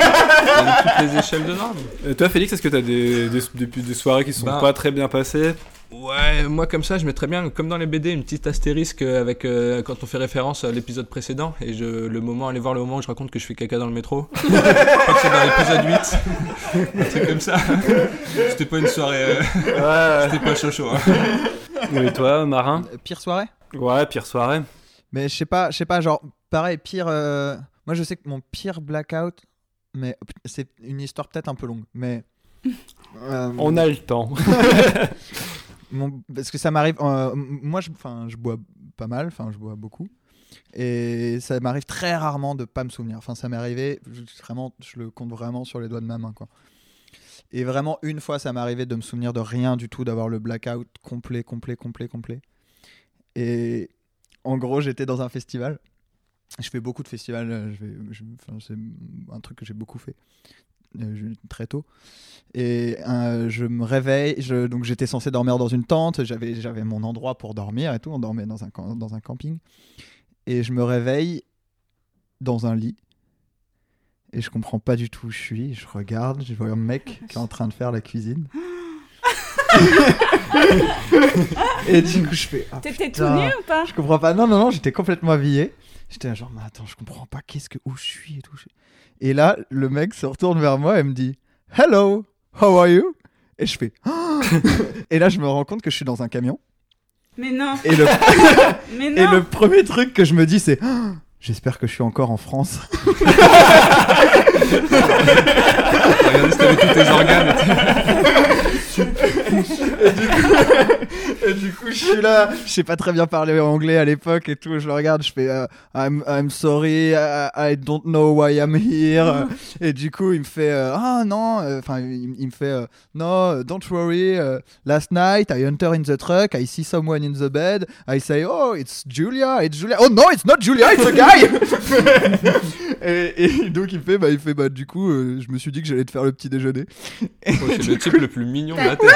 de toutes les échelles de normes. Toi, Félix, est-ce que t'as des, des, des, des soirées qui sont Bah. pas très bien passées? Ouais, moi comme ça, je mettrais bien, comme dans les BD, une petite astérisque avec euh, quand on fait référence à l'épisode précédent et je, le moment, aller voir le moment où je raconte que je fais caca dans le métro. je crois que c'est dans l'épisode 8. Un truc comme ça. C'était pas une soirée, euh, Ouais. c'était pas chaud chaud. hein. Et toi, Marin? Euh, Pire soirée? Ouais, pire soirée. Mais je sais pas, je sais pas, genre, pareil, pire. euh, Moi, je sais que mon pire blackout, mais c'est une histoire peut-être un peu longue, mais. euh, On a le temps. Parce que ça m'arrive. euh, moi, je, bois pas mal, enfin, je bois beaucoup. Et ça m'arrive très rarement de pas me souvenir. Enfin, ça m'est arrivé, je- vraiment, je le compte vraiment sur les doigts de ma main, quoi. Et vraiment, une fois, ça m'est arrivé de me souvenir de rien du tout, d'avoir le blackout complet, complet, complet, complet. Et en gros, j'étais dans un festival. Je fais beaucoup de festivals. euh, Je je- c'est un truc que j'ai beaucoup fait très tôt. Et euh, je me réveille. Je, donc j'étais censé dormir dans une tente. J'avais, j'avais mon endroit pour dormir et tout. On dormait dans un, dans un camping. Et je me réveille dans un lit. Et je comprends pas du tout où je suis. Je regarde, je vois un mec qui est en train de faire la cuisine. et du coup, je fais. ah, T'étais tout nu ou pas? Je comprends pas. Non, non, non, j'étais complètement habillé. J'étais là, genre, mais attends, je comprends pas qu'est-ce que où je suis et tout. Et là, le mec se retourne vers moi et me dit Hello, how are you? Et je fais Ah Et là, je me rends compte que je suis dans un camion. Mais non, Et le, mais et non. le premier truc que je me dis, c'est Ah, J'espère que je suis encore en France. Regardez si t'avais tous tes organes. Et du coup, je suis là. Je sais pas très bien parler anglais à l'époque et tout. Je le regarde, je fais euh, I'm, I'm sorry, I, I don't know why I'm here. et du coup, il me fait euh, Ah non, enfin, il, il me fait euh, No, don't worry. euh, last night, I enter in the truck, I see someone in the bed. I say Oh, it's Julia, it's Julia. Oh no, it's not Julia, it's a guy. et, et donc, il fait Bah, il fait bah, du coup, euh, je me suis dit que j'allais te faire le petit déjeuner. Oh, c'est le type le plus mignon quoi.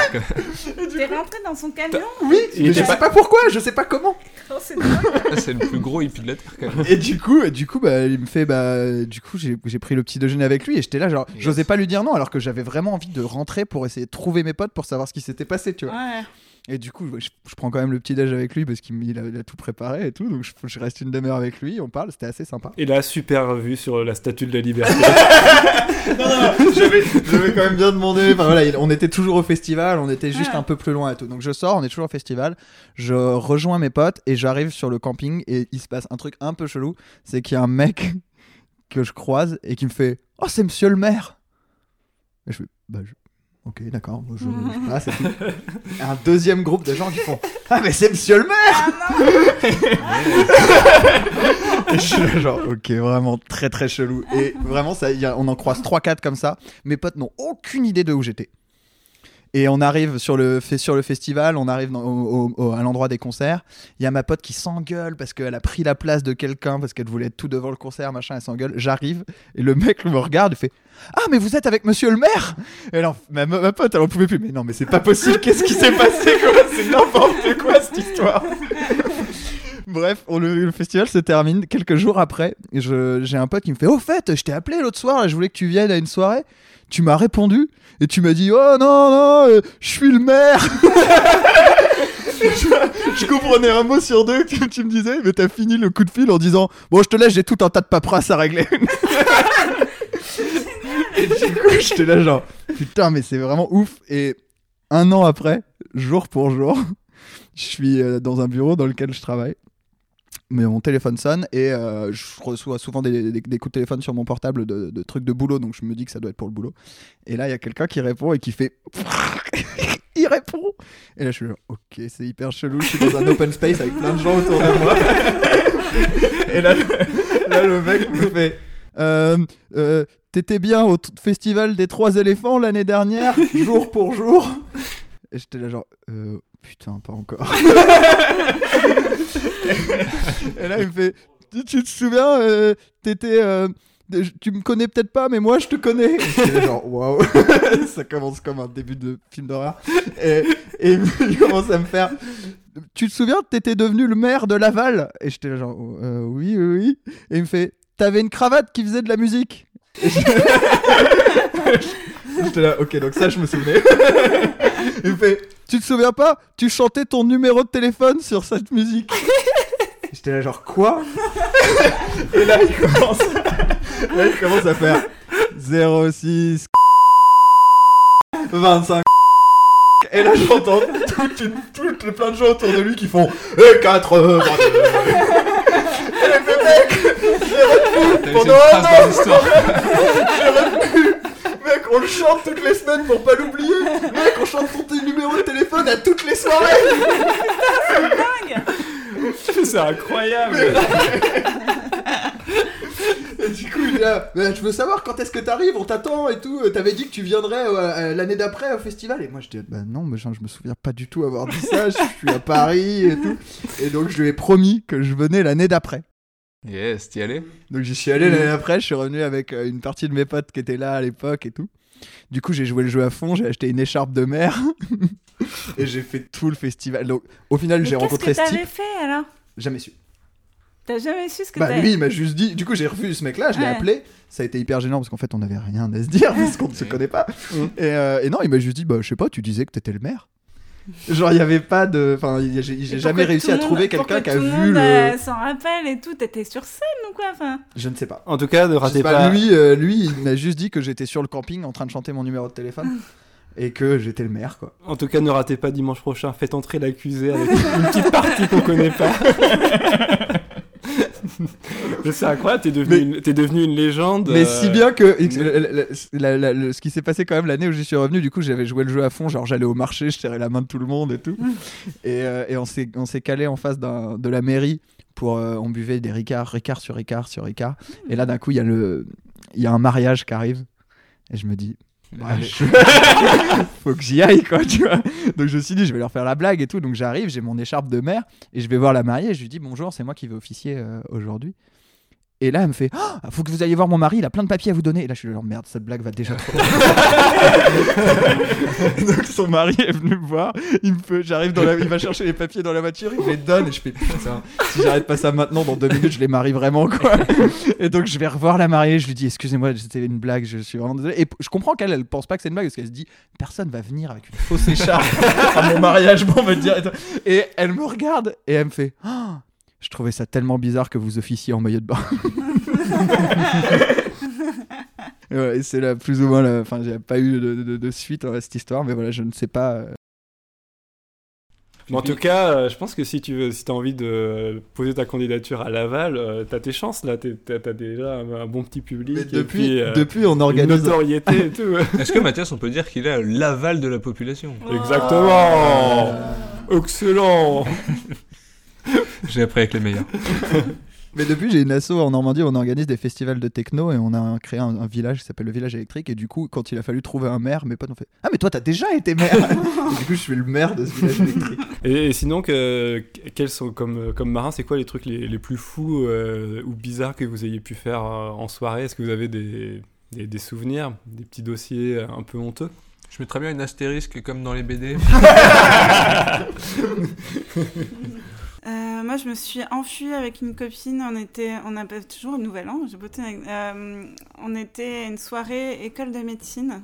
T'es rentré dans son camion Oui, Il mais je pas- sais pas pourquoi, je sais pas comment. Oh, c'est. Ah, C'est le plus gros hippie de la terre. Quand même. Et du coup, et du coup, bah, il me fait, bah, du coup, j'ai j'ai pris le petit déjeuner avec lui et j'étais là, genre, Yes. j'osais pas lui dire non, alors que j'avais vraiment envie de rentrer pour essayer de trouver mes potes pour savoir ce qui s'était passé, tu vois. Ouais. Et du coup, je, je prends quand même le petit déj avec lui parce qu'il a, tout préparé et tout, donc je, je reste une demi-heure avec lui, on parle, c'était assez sympa. Et là, super vue sur la statue de la liberté. non, non, j'avais j'avais quand même bien demandé. Enfin voilà, il- on était toujours au festival, on était juste Ouais. un peu plus loin et tout. Donc je sors, on est toujours au festival, je rejoins mes potes et j'arrive sur le camping et il se passe un truc un peu chelou, c'est qu'il y a un mec que je croise et qui me fait "Oh, c'est monsieur le maire." Et je fais "Bah je- OK, d'accord, je, je passe et un deuxième groupe de gens qui font "Ah mais c'est monsieur le maire." Ah non Et je suis là, genre, ok, vraiment très très chelou. Et vraiment, ça, y a- on en croise 3-4 comme ça. Mes potes n'ont aucune idée de où j'étais. Et on arrive sur le, sur le festival, on arrive dans- à l'endroit des concerts. Il y a ma pote qui s'engueule parce qu'elle a pris la place de quelqu'un, parce qu'elle voulait être tout devant le concert, machin, elle s'engueule. J'arrive et le mec me regarde et fait Ah, mais vous êtes avec monsieur le maire Et là, ma, ma- pote, elle en pouvait plus. Mais non, mais c'est pas possible, qu'est-ce qui s'est passé C'est n'importe quoi cette histoire Bref, on- le, festival se termine quelques jours après. J'ai un pote qui me fait Au fait, je t'ai appelé l'autre soir, je voulais que tu viennes à une soirée. Tu m'as répondu et tu m'as dit Oh non, non, euh, je suis le maire je, je comprenais un mot sur deux que tu me disais, mais t'as fini le coup de fil en disant Bon, je te laisse, j'ai tout un tas de paperasse à régler. et du coup, j'étais là, genre Putain, mais c'est vraiment ouf. Et un an après, jour pour jour, je suis euh, dans un bureau dans lequel je travaille. Mais mon téléphone sonne et euh, je reçois souvent des, coups de téléphone sur mon portable de, trucs de boulot, donc je me dis que ça doit être pour le boulot. Et là, il y a quelqu'un qui répond et qui fait. il répond Et là, je suis là, ok, c'est hyper chelou, je suis dans un open space avec plein de gens autour de moi. et là, là, le mec me fait. Euh, euh, T'étais bien au festival des trois éléphants l'année dernière, jour pour jour Et j'étais là, genre, putain, pas encore. et là, il me fait Tu, tu te souviens, euh, t'étais. euh, de- tu me connais peut-être pas, mais moi je te connais. Et genre, waouh, ça commence comme un début de film d'horreur. Et, et il commence à me faire. Tu te souviens, t'étais devenu le maire de Laval? Et j'étais là, genre, Euh, oui, oui, oui. Et il me fait T'avais une cravate qui faisait de la musique Et je- J'étais là, ok, donc ça, je me souvenais. il me fait Tu te souviens pas Tu chantais ton numéro de téléphone sur cette musique. J'étais là, genre, quoi? Et là, il commence. Là, il commence à faire 06 25 et là j'entends toute une, toutes les plein de gens autour de lui qui font Eh 4 euh, 22. Et là, il fait, mec j'ai retenu pendant un an j'ai retenu mec on le chante toutes les semaines pour pas l'oublier mec on chante ton numéro de téléphone à toutes les soirées c'est incroyable. Et du coup, il est là, Mais je veux savoir quand est-ce que t'arrives, on t'attend et tout. T'avais dit que tu viendrais euh, euh, l'année d'après au festival. Et moi, je dis, bah non, mais genre, je me souviens pas du tout avoir dit ça. Je suis à Paris et tout. Et donc, je lui ai promis que je venais l'année d'après. Yes, t'y allais? Donc, j'y suis allé l'année d'après. Je suis revenu avec euh, une partie de mes potes qui étaient là à l'époque et tout. Du coup, j'ai joué le jeu à fond. J'ai acheté une écharpe de mer. et j'ai fait tout le festival. Donc, au final, j'ai rencontré Qu'est-ce que t'avais fait alors? Jamais su. T'as jamais su ce que Bah lui il m'a juste dit, du coup j'ai revu ce mec là, je l'ai Ouais. appelé, ça a été hyper gênant parce qu'en fait on avait rien à se dire parce qu'on ne se connaît pas. Et, euh, et non il m'a juste dit bah je sais pas, tu disais que t'étais le maire. Genre il y avait pas de, enfin j'ai jamais réussi à trouver quelqu'un que qui a tout vu le, euh, s'en rappelle et tout, t'étais sur scène ou quoi enfin? Je ne sais pas. En tout cas, ne ratez pas. pas, lui, euh, lui il m'a juste dit que j'étais sur le camping en train de chanter mon numéro de téléphone et que j'étais le maire quoi. En tout cas, ne ratez pas dimanche prochain. Faites entrer l'accusé avec une petite partie qu'on connaît pas. C'est incroyable, t'es devenu, Mais- une- t'es devenu une légende. Mais euh, si bien que la- la- la- le- ce qui s'est passé quand même l'année où j'y suis revenu, du coup j'avais joué le jeu à fond, genre j'allais au marché, je serrais la main de tout le monde et tout. et, euh, et on s'est on s'est calé en face d'un- de la mairie pour euh, on buvait des Ricard, Ricard sur Ricard sur Ricard. Et là d'un coup il y a le il y a un mariage qui arrive et je me dis bah, je- faut que j'y aille quoi tu vois. Donc je me suis dit je vais leur faire la blague et tout. Donc j'arrive j'ai mon écharpe de mère et je vais voir la mariée. Et je lui dis bonjour c'est moi qui vais officier euh, aujourd'hui et là elle me fait Ah, faut que vous alliez voir mon mari il a plein de papiers à vous donner. Et là je suis genre merde cette blague va déjà trop donc son mari est venu me voir. Il me fait j'arrive dans la il va chercher les papiers dans la voiture il me les donne. Et je fais putain si j'arrête pas ça maintenant dans deux minutes je les marie vraiment quoi. Et donc je vais revoir la mariée. Je lui dis excusez-moi c'était une blague je suis vraiment désolé. Et je comprends qu'elle elle pense pas que c'est une blague parce qu'elle se dit personne va venir avec une fausse écharpe à mon mariage pour me dire. Et elle me regarde et elle me fait Ah, je trouvais ça tellement bizarre que vous officiez en maillot de bain et, et c'est là plus ou moins la... enfin j'ai pas eu de, de- de suite à cette histoire mais voilà je ne sais pas euh, Mais en tout cas, euh, je pense que si tu veux, si as envie de poser ta candidature à Laval, euh, t'as tes chances là. T'as t'as déjà un, un bon petit public. mais et depuis puis, euh, depuis on une organise notoriété et tout. Est-ce que Mathias, on peut dire qu'il a l'aval de la population? Exactement. Excellent. J'ai appris avec les meilleurs. Mais depuis, j'ai une asso en Normandie, on organise des festivals de techno et on a créé un, un village qui s'appelle le village électrique. Et du coup, quand il a fallu trouver un maire, mes potes ont fait Ah, mais toi, t'as déjà été maire Et du coup, je suis le maire de ce village électrique. Et, et sinon, que, quels sont, comme, comme marin, c'est quoi les trucs les, les plus fous euh, ou bizarres que vous ayez pu faire euh, en soirée? Est-ce que vous avez des, des, des souvenirs, des petits dossiers euh, un peu honteux? Je mets très bien une astérisque comme dans les BD. Euh, moi, je me suis enfuie avec une copine. On était, on a toujours le nouvel an. J'ai botté avec- euh, on était à une soirée école de médecine,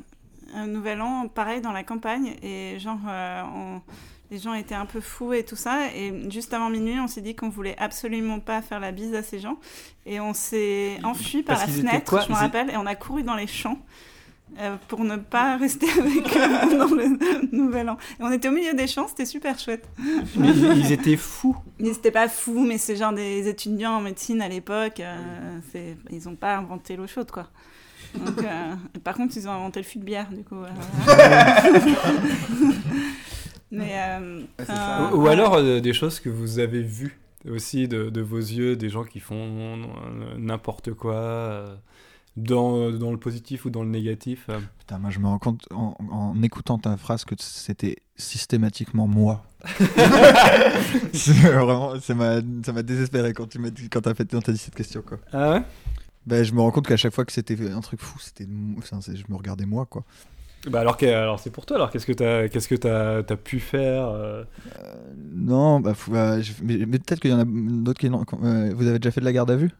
un nouvel an, pareil dans la campagne, et genre, euh, on- les gens étaient un peu fous et tout ça. Et juste avant minuit, on s'est dit qu'on voulait absolument pas faire la bise à ces gens, et on s'est enfui par Parce la fenêtre, je me rappelle, et on a couru dans les champs. Euh, pour ne pas rester avec eux dans le nouvel an. Et on était au milieu des champs, c'était super chouette. Mais ils, ils étaient fous. Ils n'étaient pas fous, mais c'est genre des étudiants en médecine à l'époque. euh, ils n'ont pas inventé l'eau chaude, quoi. Donc, euh, par contre, ils ont inventé le fût de bière, du coup. euh, mais. euh, Ou, alors euh, des choses que vous avez vues aussi de, de vos yeux, des gens qui font n'importe quoi, euh, dans, dans le positif ou dans le négatif. euh. Putain, moi, je me rends compte en, en écoutant ta phrase que c'était systématiquement moi. Vraiment, ça m'a désespéré quand tu m'as dit, quand t'as fait, quand t'as dit cette question, quoi. Ah ouais? Ben, je me rends compte qu'à chaque fois que c'était un truc fou, c'était, je me regardais moi, quoi. Bah alors, alors c'est pour toi. Alors qu'est-ce que t'as qu'est-ce que t'as as pu faire euh? Non, bah, faut- bah, je- mais, mais peut-être qu'il y en a d'autres qui l'ont. euh, vous avez déjà fait de la garde à vue?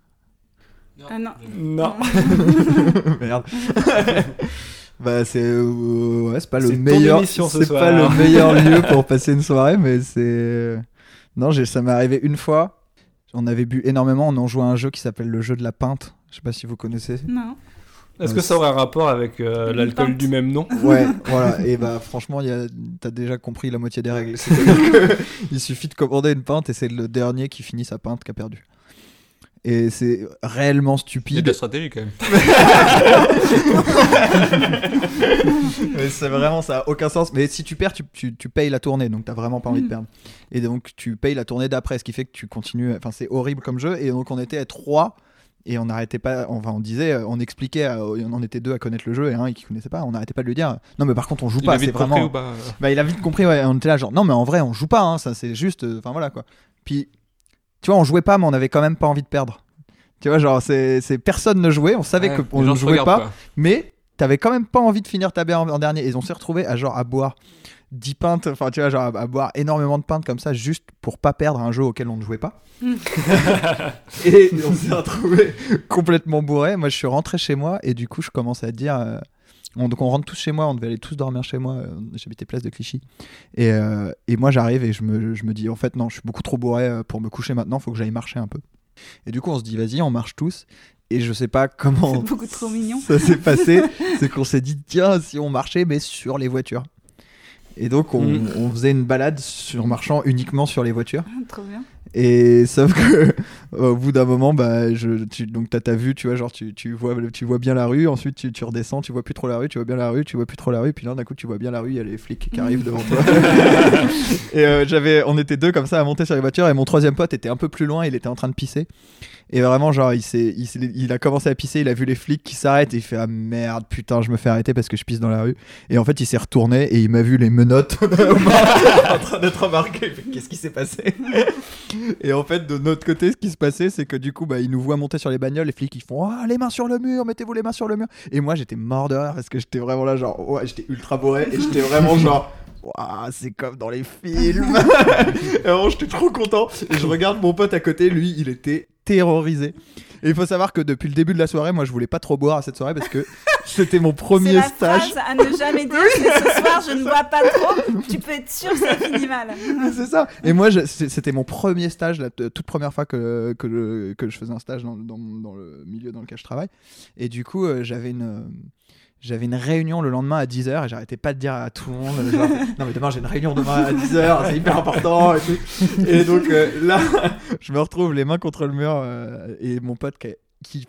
Ah non. Non. Merde. bah c'est euh, ouais, c'est pas le meilleur ce c'est pas le meilleur lieu pour passer une soirée mais c'est non, j'ai ça m'est arrivé une fois. On avait bu énormément, on en jouait à un jeu qui s'appelle le jeu de la pinte. Je sais pas si vous connaissez. Non. Est-ce Ouais, que ça aurait un rapport avec euh, l'alcool du même nom? Ouais, voilà. Et bah franchement, il y a- t'as déjà compris la moitié des règles. Il suffit de commander une pinte et c'est le dernier qui finit sa pinte qui a perdu. Et c'est réellement Il y a de stupide. la stratégie quand même. Mais c'est vraiment, ça a aucun sens. Mais si tu perds, tu, tu, tu payes la tournée, donc t'as vraiment pas envie de Mm. perdre. Et donc tu payes la tournée d'après, ce qui fait que tu continues. Enfin, c'est horrible comme jeu. Et donc on était à trois. Et on n'arrêtait pas, enfin on disait, euh, on expliquait, à- on en était deux à connaître le jeu et un qui connaissait pas, on n'arrêtait pas de lui dire, non mais par contre on joue Il pas, a c'est vite compris vraiment, ou pas bah, il a vite compris, ouais. On était là, genre, non, mais en vrai, on joue pas, hein, ça c'est juste. euh, Enfin voilà quoi. Puis, tu vois, on jouait pas, mais on avait quand même pas envie de perdre. Tu vois, genre, c'est personne ne jouait, on savait Ouais, qu'on ne jouait pas, quoi. mais t'avais quand même pas envie de finir ta bière en, en dernier. Et on s'est retrouvé à genre à boire 10 pintes, enfin tu vois, genre à, à boire énormément de pintes comme ça, juste pour pas perdre un jeu auquel on ne jouait pas. Mm. et on s'est retrouvé complètement bourré. Moi, je suis rentré chez moi et du coup, je commence à dire. euh, on, donc on rentre tous chez moi, on devait aller tous dormir chez moi. euh, J'habitais place de Clichy. Et, euh, et moi j'arrive et je me, je me dis en fait non, je suis beaucoup trop bourré euh, pour me coucher maintenant, faut que j'aille marcher un peu. Et du coup on se dit vas-y, on marche tous. Et je sais pas comment C'est beaucoup trop mignon. ça s'est passé, c'est qu'on s'est dit tiens si on marchait mais sur les voitures. Et donc on, Mm. on faisait une balade sur marchant uniquement sur les voitures. Trop bien. Et sauf que au bout d'un moment, bah, je, tu, donc t'as ta vue, tu vois, genre tu, tu vois, tu vois bien la rue, ensuite tu, tu redescends, tu vois plus trop la rue, tu vois bien la rue, tu vois plus trop la rue, puis là d'un coup tu vois bien la rue, il y a les flics qui arrivent devant toi. et euh, j'avais, on était deux comme ça à monter sur les voitures, et mon troisième pote était un peu plus loin, il était en train de pisser. Et vraiment, genre, il, s'est, il, il a commencé à pisser, il a vu les flics qui s'arrêtent, et il fait Ah merde, putain, je me fais arrêter parce que je pisse dans la rue. Et en fait, il s'est retourné et il m'a vu les menottes en train d'être fait, Qu'est-ce qui s'est passé? Et en fait, de notre côté, ce qui se c'est que du coup, bah, ils nous voient monter sur les bagnoles, les flics, ils font Ah, les mains sur le mur, mettez-vous les mains sur le mur. Et moi, j'étais mort de rire parce que j'étais vraiment là, genre, ouais, j'étais ultra bourré et j'étais vraiment genre. Ouah, c'est comme dans les films. et vraiment, j'étais trop content. Et je regarde mon pote à côté, lui, il était terrorisé. Et il faut savoir que depuis le début de la soirée, moi, je voulais pas trop boire à cette soirée parce que c'était mon premier la stage. phrase à ne jamais dire. ce soir, je ne bois pas trop. Tu peux être sûr que ça finit mal. c'est ça. Et moi, c'était mon premier stage, la toute première fois que, que, je, que je faisais un stage dans, dans, dans le milieu dans lequel je travaille. Et du coup, euh, j'avais une. J'avais une réunion le lendemain à 10h et j'arrêtais pas de dire à tout le monde genre, Non, mais demain j'ai une réunion demain à 10h, c'est hyper important et tout. Et donc euh, là, je me retrouve les mains contre le mur euh, et mon pote qui,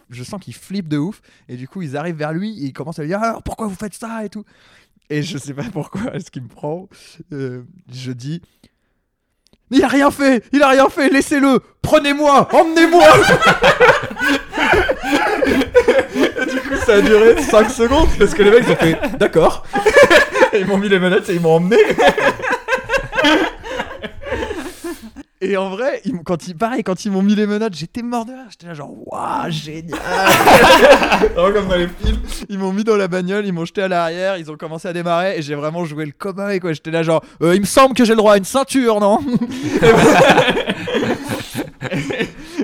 je sens qu'il flippe de ouf. Et du coup, ils arrivent vers lui et ils commencent à lui dire Alors pourquoi vous faites ça et tout. Et je sais pas pourquoi, ce qui me prend, euh, je dis Il a rien fait Il a rien fait Laissez-le Prenez-moi Emmenez-moi du coup, ça a duré 5 secondes parce que les mecs ont fait D'accord. Ils m'ont mis les menottes et ils m'ont emmené. Et en vrai, ils quand ils, pareil, quand ils m'ont mis les menottes, j'étais mort de rire. J'étais là genre, waouh, génial. Comme dans les films. Ils m'ont mis dans la bagnole, ils m'ont jeté à l'arrière, ils ont commencé à démarrer et j'ai vraiment joué le cowboy quoi. J'étais là genre, Euh, il me semble que j'ai le droit à une ceinture, non?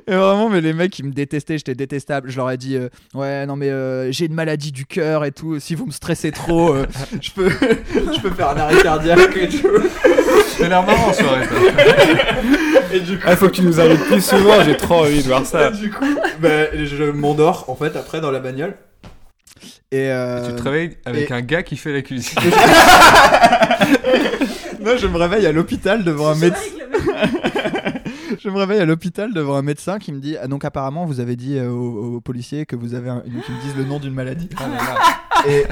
Et vraiment, mais les mecs, ils me détestaient, j'étais détestable. Je leur ai dit, euh, ouais, non, mais euh, j'ai une maladie du cœur et tout. Si vous me stressez trop, euh, je, peux, je peux faire un arrêt cardiaque et tout. A l'air marrant en soirée, ça. Et du coup, Ah, faut que tu nous invites plus souvent, j'ai trop envie de voir ça. du coup bah, je m'endors en fait après dans la bagnole. Et euh, Tu te réveilles avec et- un gars qui fait la cuisine. non, je me réveille à l'hôpital devant un médecin. Je me réveille à l'hôpital devant un médecin qui me dit ah, donc apparemment vous avez dit euh, aux, aux policiers que vous avez un, qui me disent le nom d'une maladie et,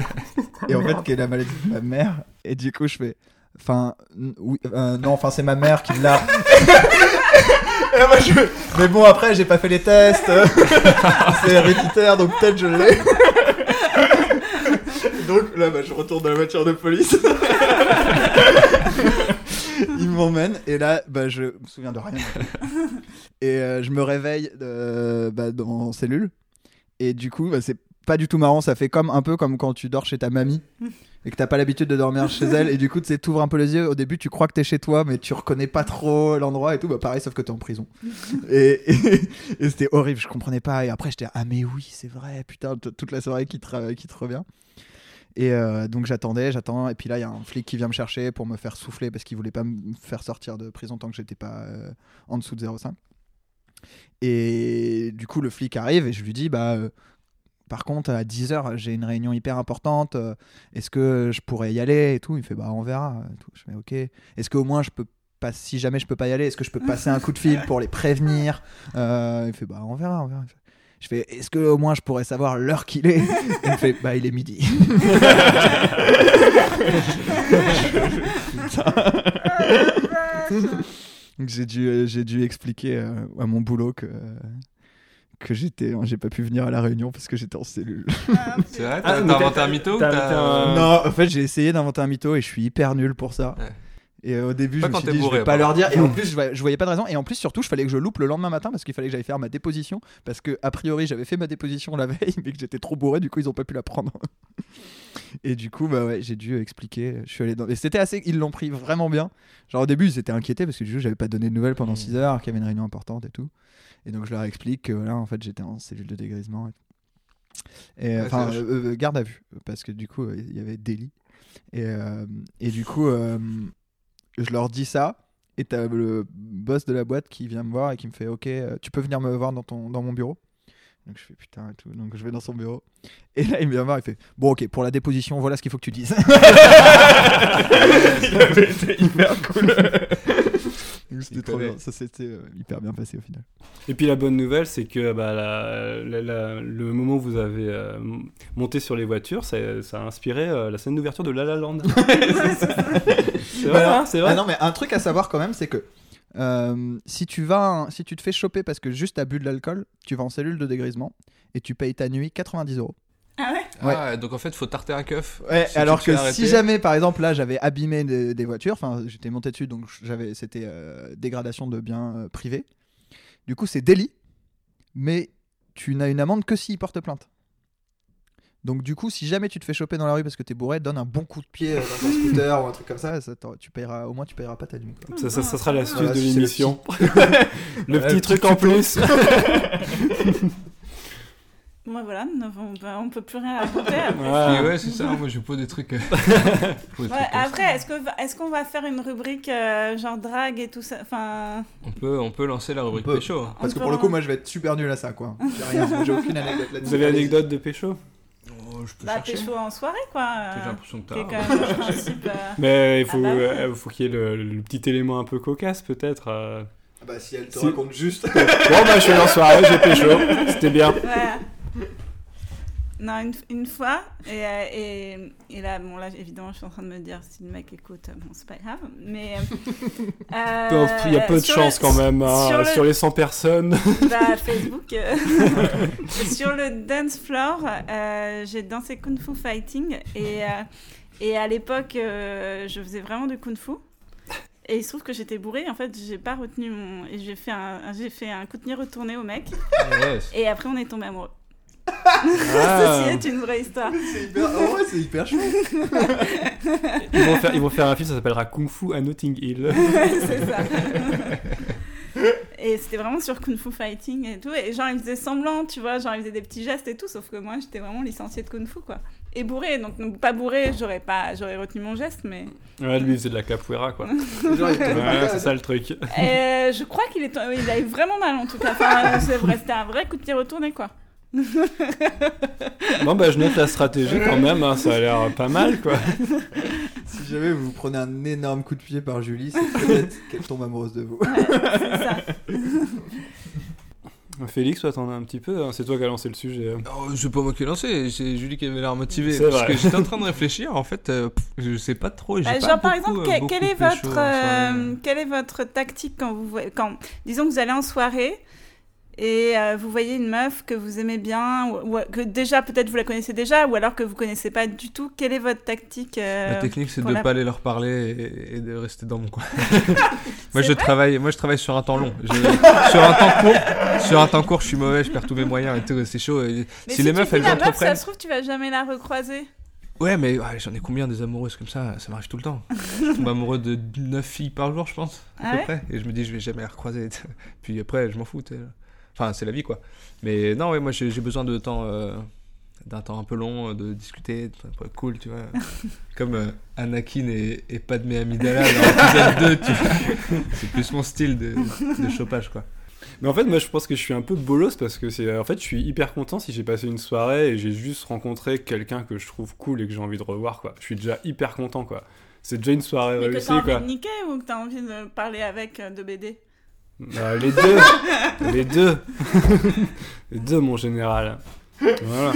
et en fait qui est la maladie de ma mère et du coup je fais enfin oui euh, non enfin c'est ma mère qui l'a. Moi, je- mais bon après j'ai pas fait les tests. C'est héréditaire donc peut-être je l'ai. Donc là bah, je retourne dans la voiture de police. Il m'emmène et là bah, je me souviens de rien. Et euh, je me réveille euh, bah, dans cellule. Et du coup bah, c'est pas du tout marrant ça fait comme un peu comme quand tu dors chez ta mamie et que t'as pas l'habitude de dormir chez elle et du coup tu sais, t'ouvres un peu les yeux. Au début tu crois que t'es chez toi mais tu reconnais pas trop l'endroit et tout. Bah pareil sauf que t'es en prison. Et, et- et c'était horrible je comprenais pas. Et après j'étais ah mais oui c'est vrai putain toute la soirée qui te, qui te revient. Et euh, donc j'attendais, j'attends, et puis là il y a un flic qui vient me chercher pour me faire souffler parce qu'il voulait pas me faire sortir de prison tant que j'étais pas euh, en dessous de 0,5. Et du coup le flic arrive et je lui dis bah euh, par contre à 10h j'ai une réunion hyper importante, euh, est-ce que je pourrais y aller et tout? Il fait bah on verra. et tout. Je fais ok. Est-ce qu'au moins je peux pas, si jamais je peux pas y aller, est-ce que je peux passer un coup de fil pour les prévenir? Euh, Il fait bah on verra, on verra. Je fais, est-ce que au moins je pourrais savoir l'heure qu'il est? Il me fait, bah il est midi. Donc j'ai dû, j'ai dû expliquer euh, à mon boulot que que j'étais, j'ai pas pu venir à la réunion parce que j'étais en cellule. C'est vrai Ah, T'as inventé un mytho ou t'as t'as- inventé un- Non, en fait j'ai essayé d'inventer un mytho et je suis hyper nul pour ça. Ouais. Et au début, Pas je me suis je vais pas leur dire. Et en plus, je voyais, je voyais pas de raison. Et en plus, surtout, je fallait que je loupe le lendemain matin parce qu'il fallait que j'aille faire ma déposition. Parce que, a priori, j'avais fait ma déposition la veille, mais que j'étais trop bourré. Du coup, ils ont pas pu la prendre. et du coup, bah ouais, j'ai dû expliquer. Je suis allé dans. Et c'était assez. Ils l'ont pris vraiment bien. Genre, au début, ils étaient inquiétés parce que du coup, j'avais pas donné de nouvelles pendant Mm. 6 heures, qu'il y avait une réunion importante et tout. Et donc, je leur explique que, voilà, en fait, j'étais en cellule de dégrisement. Et, et, Ouais, enfin, euh, euh, garde à vue. Parce que du coup, euh, il y avait délit. Et, euh, et du coup, euh, je leur dis ça. Et t'as le boss de la boîte qui vient me voir et qui me fait Ok, tu peux venir me voir dans, ton, dans mon bureau? Donc je fais putain et tout. Donc je vais dans son bureau. Et là, il vient me voir, il fait Bon, ok, pour la déposition, voilà ce qu'il faut que tu dises. il avait été hyper cool. C'était trop bien. Ça s'était euh, hyper bien passé au final. Et puis la bonne nouvelle, c'est que bah, la- la- la- le moment où vous avez euh, monté sur les voitures, ça, ça a inspiré euh, la scène d'ouverture de La La Land. c'est vrai, Bah, hein, c'est vrai. Ah non, mais un truc à savoir quand même, c'est que euh, si tu vas, si tu te fais choper parce que juste t'as bu de l'alcool, tu vas en cellule de dégrisement et tu payes ta nuit 90 euros. Ah ouais Ah, donc en fait, faut tarter un keuf. Ouais, Si alors que si jamais, par exemple, là, j'avais abîmé des, des voitures, enfin, j'étais monté dessus, donc j'avais, c'était euh, dégradation de biens euh, privés. Du coup, c'est délit, mais tu n'as une amende que s'il porte plainte. Donc du coup, si jamais tu te fais choper dans la rue parce que t'es bourré, donne un bon coup de pied euh, dans un scooter ou un truc comme ça, tu payeras, au moins tu payeras pas ta nuit. quoi. Ça, ça- ça sera l'astuce Voilà, de le l'émission. le Ouais, petit le truc petit en tuto. plus. Moi voilà, on, peut- on peut plus rien raconter. après. Voilà. ouais, c'est ça, moi je pose des trucs. euh, des Ouais, trucs après, est-ce que va- est-ce qu'on va faire une rubrique euh, genre drague et tout ça? Enfin, On peut, on peut lancer la rubrique pécho. hein. Parce que pour le coup, moi, je vais être super nul à ça, quoi. J'ai rien, j'ai aucune anecdote là-dessus. Vous avez Allez-y. anecdote de pécho? Oh, je peux bah, chercher. pécho en soirée quoi. J'ai l'impression que est t'as. principe. euh, Mais il faut, Ah bah ouais. euh, faut qu'il y ait le, le petit élément un peu cocasse peut-être. Ah Bah, si elle te Si. raconte juste. Bon bah je suis en soirée, j'ai pécho, c'était bien. Non, une, une fois, et, euh, et, et là, bon, là, évidemment, je suis en train de me dire si le mec écoute, euh, bon, c'est pas grave, mais. euh, Il y a peu de chance le- quand même, hein, sur sur, le- les 100 personnes. Bah, Facebook. euh, sur le dance floor, euh, j'ai dansé Kung Fu Fighting, et, euh, et à l'époque, euh, je faisais vraiment du Kung Fu. Et il se trouve que j'étais bourrée, en fait, j'ai pas retenu mon. Et j'ai fait un, j'ai fait un coup de pied retourné au mec, Yes. et après, on est tombé amoureux. Ah. Ceci est une vraie histoire. C'est hyper... oh ouais, c'est hyper chouette. ils, vont faire, ils vont faire un film, ça s'appellera Kung Fu à Notting Hill. c'est ça. Et c'était vraiment sur Kung Fu Fighting et tout. Et genre, il faisait semblant, tu vois, genre, il faisait des petits gestes et tout. Sauf que moi, j'étais vraiment licenciée de Kung Fu, quoi. Et bourré, donc pas bourré, j'aurais pas, j'aurais retenu mon geste, mais. Ouais, lui, il faisait de la capoeira, quoi. Genre, il Ouais, c'est ça le truc. Et euh, je crois qu'il est, il a eu vraiment mal en tout cas. Enfin, c'est vrai, c'était un vrai coup de pied retourné, quoi. Bon, bah, je note la stratégie quand même, hein, ça a l'air pas mal, quoi. Si jamais vous prenez un énorme coup de pied par Julie, c'est peut-être qu'elle tombe amoureuse de vous. Ouais, c'est ça. Félix, toi, t'en as un petit peu, hein, c'est toi qui as lancé le sujet. Oh, c'est pas moi qui ai lancé, c'est Julie qui avait l'air motivée. Parce vrai. que j'étais en train de réfléchir, en fait, euh, je sais pas trop. Euh, pas genre par exemple, euh, quelle, est votre, soirée. euh, quelle est votre tactique quand vous quand, disons que vous allez en soirée et euh, vous voyez une meuf que vous aimez bien, ou, ou que déjà peut-être vous la connaissez déjà, ou alors que vous connaissez pas du tout, quelle est votre tactique euh, La technique, c'est de la- pas aller leur parler et, et de rester dans mon coin. moi, je travaille, moi, je travaille sur un temps long. Je- sur un temps court, sur un temps court, je suis mauvais, je perds tous mes moyens et tout. C'est chaud. et si, les meufs, elles la meuf, ça entreprennent. se trouve, tu vas jamais la recroiser. Ouais, mais ouais, j'en ai combien des amoureuses comme ça? Ça m'arrive tout le temps. je tombe amoureux de 9 filles par jour, je pense, à Ah peu ouais près. Et je me dis, je vais jamais les recroiser. Puis après, je m'en fous. Enfin, c'est la vie, quoi. Mais non, ouais, moi, j'ai besoin de temps. euh, d'un temps un peu long, euh, de discuter, de- cool, tu vois. Comme euh, Anakin et, et Padmé Amidala dans l'épisode 2, tu vois. C'est plus mon style de, de chopage, quoi. Mais en fait, moi, je pense que je suis un peu bolos parce que c'est. En fait, je suis hyper content si j'ai passé une soirée et j'ai juste rencontré quelqu'un que je trouve cool et que j'ai envie de revoir, quoi. Je suis déjà hyper content, quoi. C'est déjà une soirée Mais que t'as envie quoi. de niquer ou que t'as envie de parler avec de BD Bah, les deux Les deux Les deux, mon général. Voilà.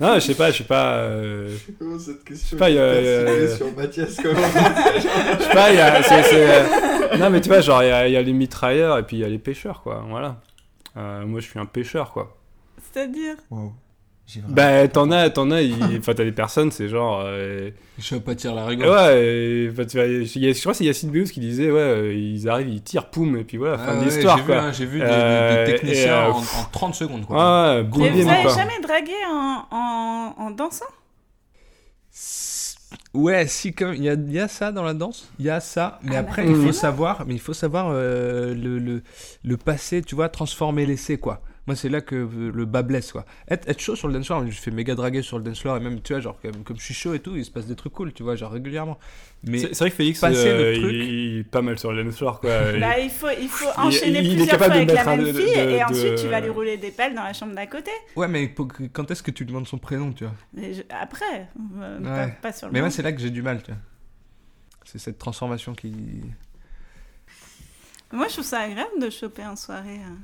non, je sais pas, je sais pas. euh, Comment cette question pas, il y a- est il y a- personnelle sur Mathias comment Je sais pas, il y a. euh, Non, mais tu vois, genre, il y a, il y a les mitrailleurs et puis il y a les pêcheurs, quoi. Voilà. Euh, moi, je suis un pêcheur, quoi. C'est-à-dire? Wow. Vraiment- Bah, t'en as, t'en as, il- enfin, t'as des personnes, c'est genre. euh, Je vais pas tirer la et rigole. Ouais, et, enfin, tu vois, je crois que c'est Yacine Beous qui disait, ouais, euh, ils arrivent, ils tirent, poum, et puis voilà, fin Ah de ouais, l'histoire, j'ai vu, hein, J'ai vu des, Euh, des techniciens et, euh, en, en 30 secondes, quoi. Ouais, Mais bim, vous avez jamais dragué en, en, en dansant? Ouais, si même, il y a, il y a ça dans la danse, il y a ça, mais Ah, après bah, il faut savoir, mais il faut savoir euh, le, le, le passé, tu vois, transformer l'essai quoi. Moi c'est là que le bas blesse quoi. Être, être chaud sur le dance floor, je fais méga draguer sur le dance floor et même tu vois genre comme, comme je suis chaud et tout, il se passe des trucs cool, tu vois, genre régulièrement. Mais C'est vrai que Félix, euh, truc- il, il est pas mal sur le dance floor, quoi. Il- Bah, il faut, il faut il- enchaîner il est plusieurs capable fois de avec la même de- fille de- et de- ensuite tu vas lui rouler des pelles dans la chambre d'à côté. ouais, mais pour quand est-ce que tu demandes son prénom, tu vois? Mais je- après, euh, pas, Ouais. pas sur le Mais moi c'est là que j'ai du mal, tu vois. C'est cette transformation qui. Moi, je trouve ça agréable de choper en soirée. hein.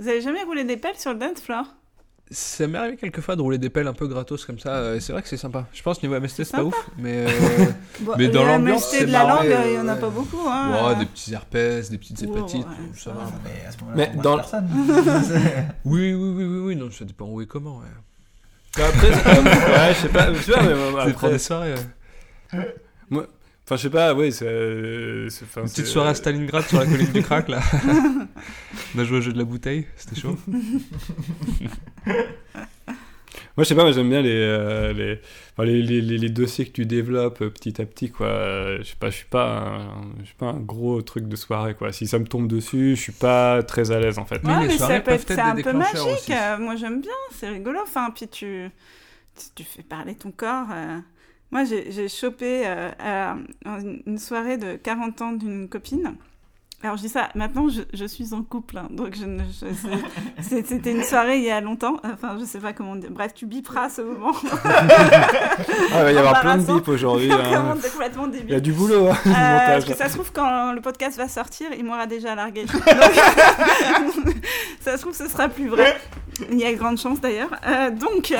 Vous avez jamais roulé des pelles sur le dance floor? Ça m'est arrivé quelquefois de rouler des pelles un peu gratos comme ça, euh, c'est vrai que c'est sympa. Je pense niveau MST c'est pas ouf, mais. euh, Bon, Mais dans l'ambiance, MST c'est de la marrant, langue, ouais, il y en a pas beaucoup. Hein. Ouais, des petits herpès, des petites Wow, hépatites, ouais, euh, ça va. Mais à ce moment-là, dans- personne. Oui, oui, oui, oui, oui, non, ça dépend où et comment. Ouais. Après, c'est comme- ouais, je sais pas, tu vois, mais euh, après, des soirées. ouais. Enfin, je sais pas, ouais, c'est. euh, Une petite soirée à Stalingrad sur la colline du crack là. On a joué au jeu de la bouteille, c'était chaud. Moi, je sais pas, moi j'aime bien les, euh, les, enfin, les, les, les- les dossiers que tu développes euh, petit à petit, quoi. Euh, Je sais pas, je suis pas, un, je suis pas un gros truc de soirée, quoi. Si ça me tombe dessus, je suis pas très à l'aise, en fait. Mais Ouais, mais soirées ça peut être, être c'est un peu magique. aussi. euh, moi, j'aime bien, c'est rigolo. Enfin, puis tu, tu, tu fais parler ton corps. Moi, j'ai chopé euh, à une- soirée de 40 ans d'une copine. Alors, je dis ça, maintenant, je, je suis en couple, hein, donc je je- c'était une soirée il y a longtemps. Enfin, je sais pas comment dire. Bref, tu biperas ce moment. Ah, il va y avoir plein de bips aujourd'hui. Hein. Il y a du boulot, hein, Euh, parce que ça se trouve, quand le podcast va sortir, il m'aura déjà largué. Donc, ça se trouve, ce sera plus vrai. Il y a grande chance d'ailleurs. Euh, donc,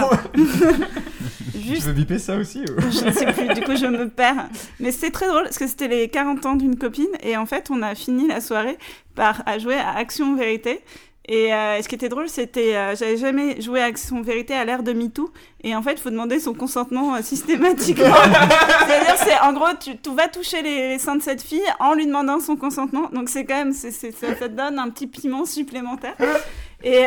Tu juste veux biper ça aussi ou? Je ne sais plus, du coup je me perds. Mais c'était très drôle parce que c'était les 40 ans d'une copine et en fait on a fini la soirée par à jouer à Action Vérité. Et euh, ce qui était drôle, c'était euh, j'avais jamais joué à Action Vérité à l'ère de MeToo et en fait il faut demander son consentement euh, systématiquement. C'est-à-dire c'est en gros tu, tu vas toucher les, les seins de cette fille en lui demandant son consentement. Donc c'est quand même c'est, c'est- ça, ça te donne un petit piment supplémentaire. Et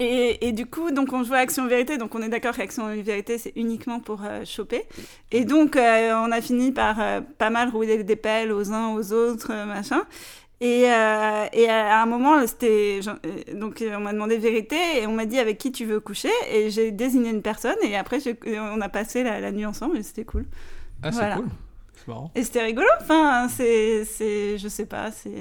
et, et du coup, donc on joue à Action Vérité, donc on est d'accord qu'Action Vérité c'est uniquement pour euh, choper. Et donc euh, on a fini par euh, pas mal rouler des pelles aux uns aux autres, machin. Et, et à un moment, c'était donc on m'a demandé vérité et on m'a dit avec qui tu veux coucher? Et j'ai désigné une personne et après on a passé la, la nuit ensemble et c'était cool. Ah, c'est Voilà. cool. C'est marrant. Et c'était rigolo. Enfin, c'est c'est je sais pas, c'est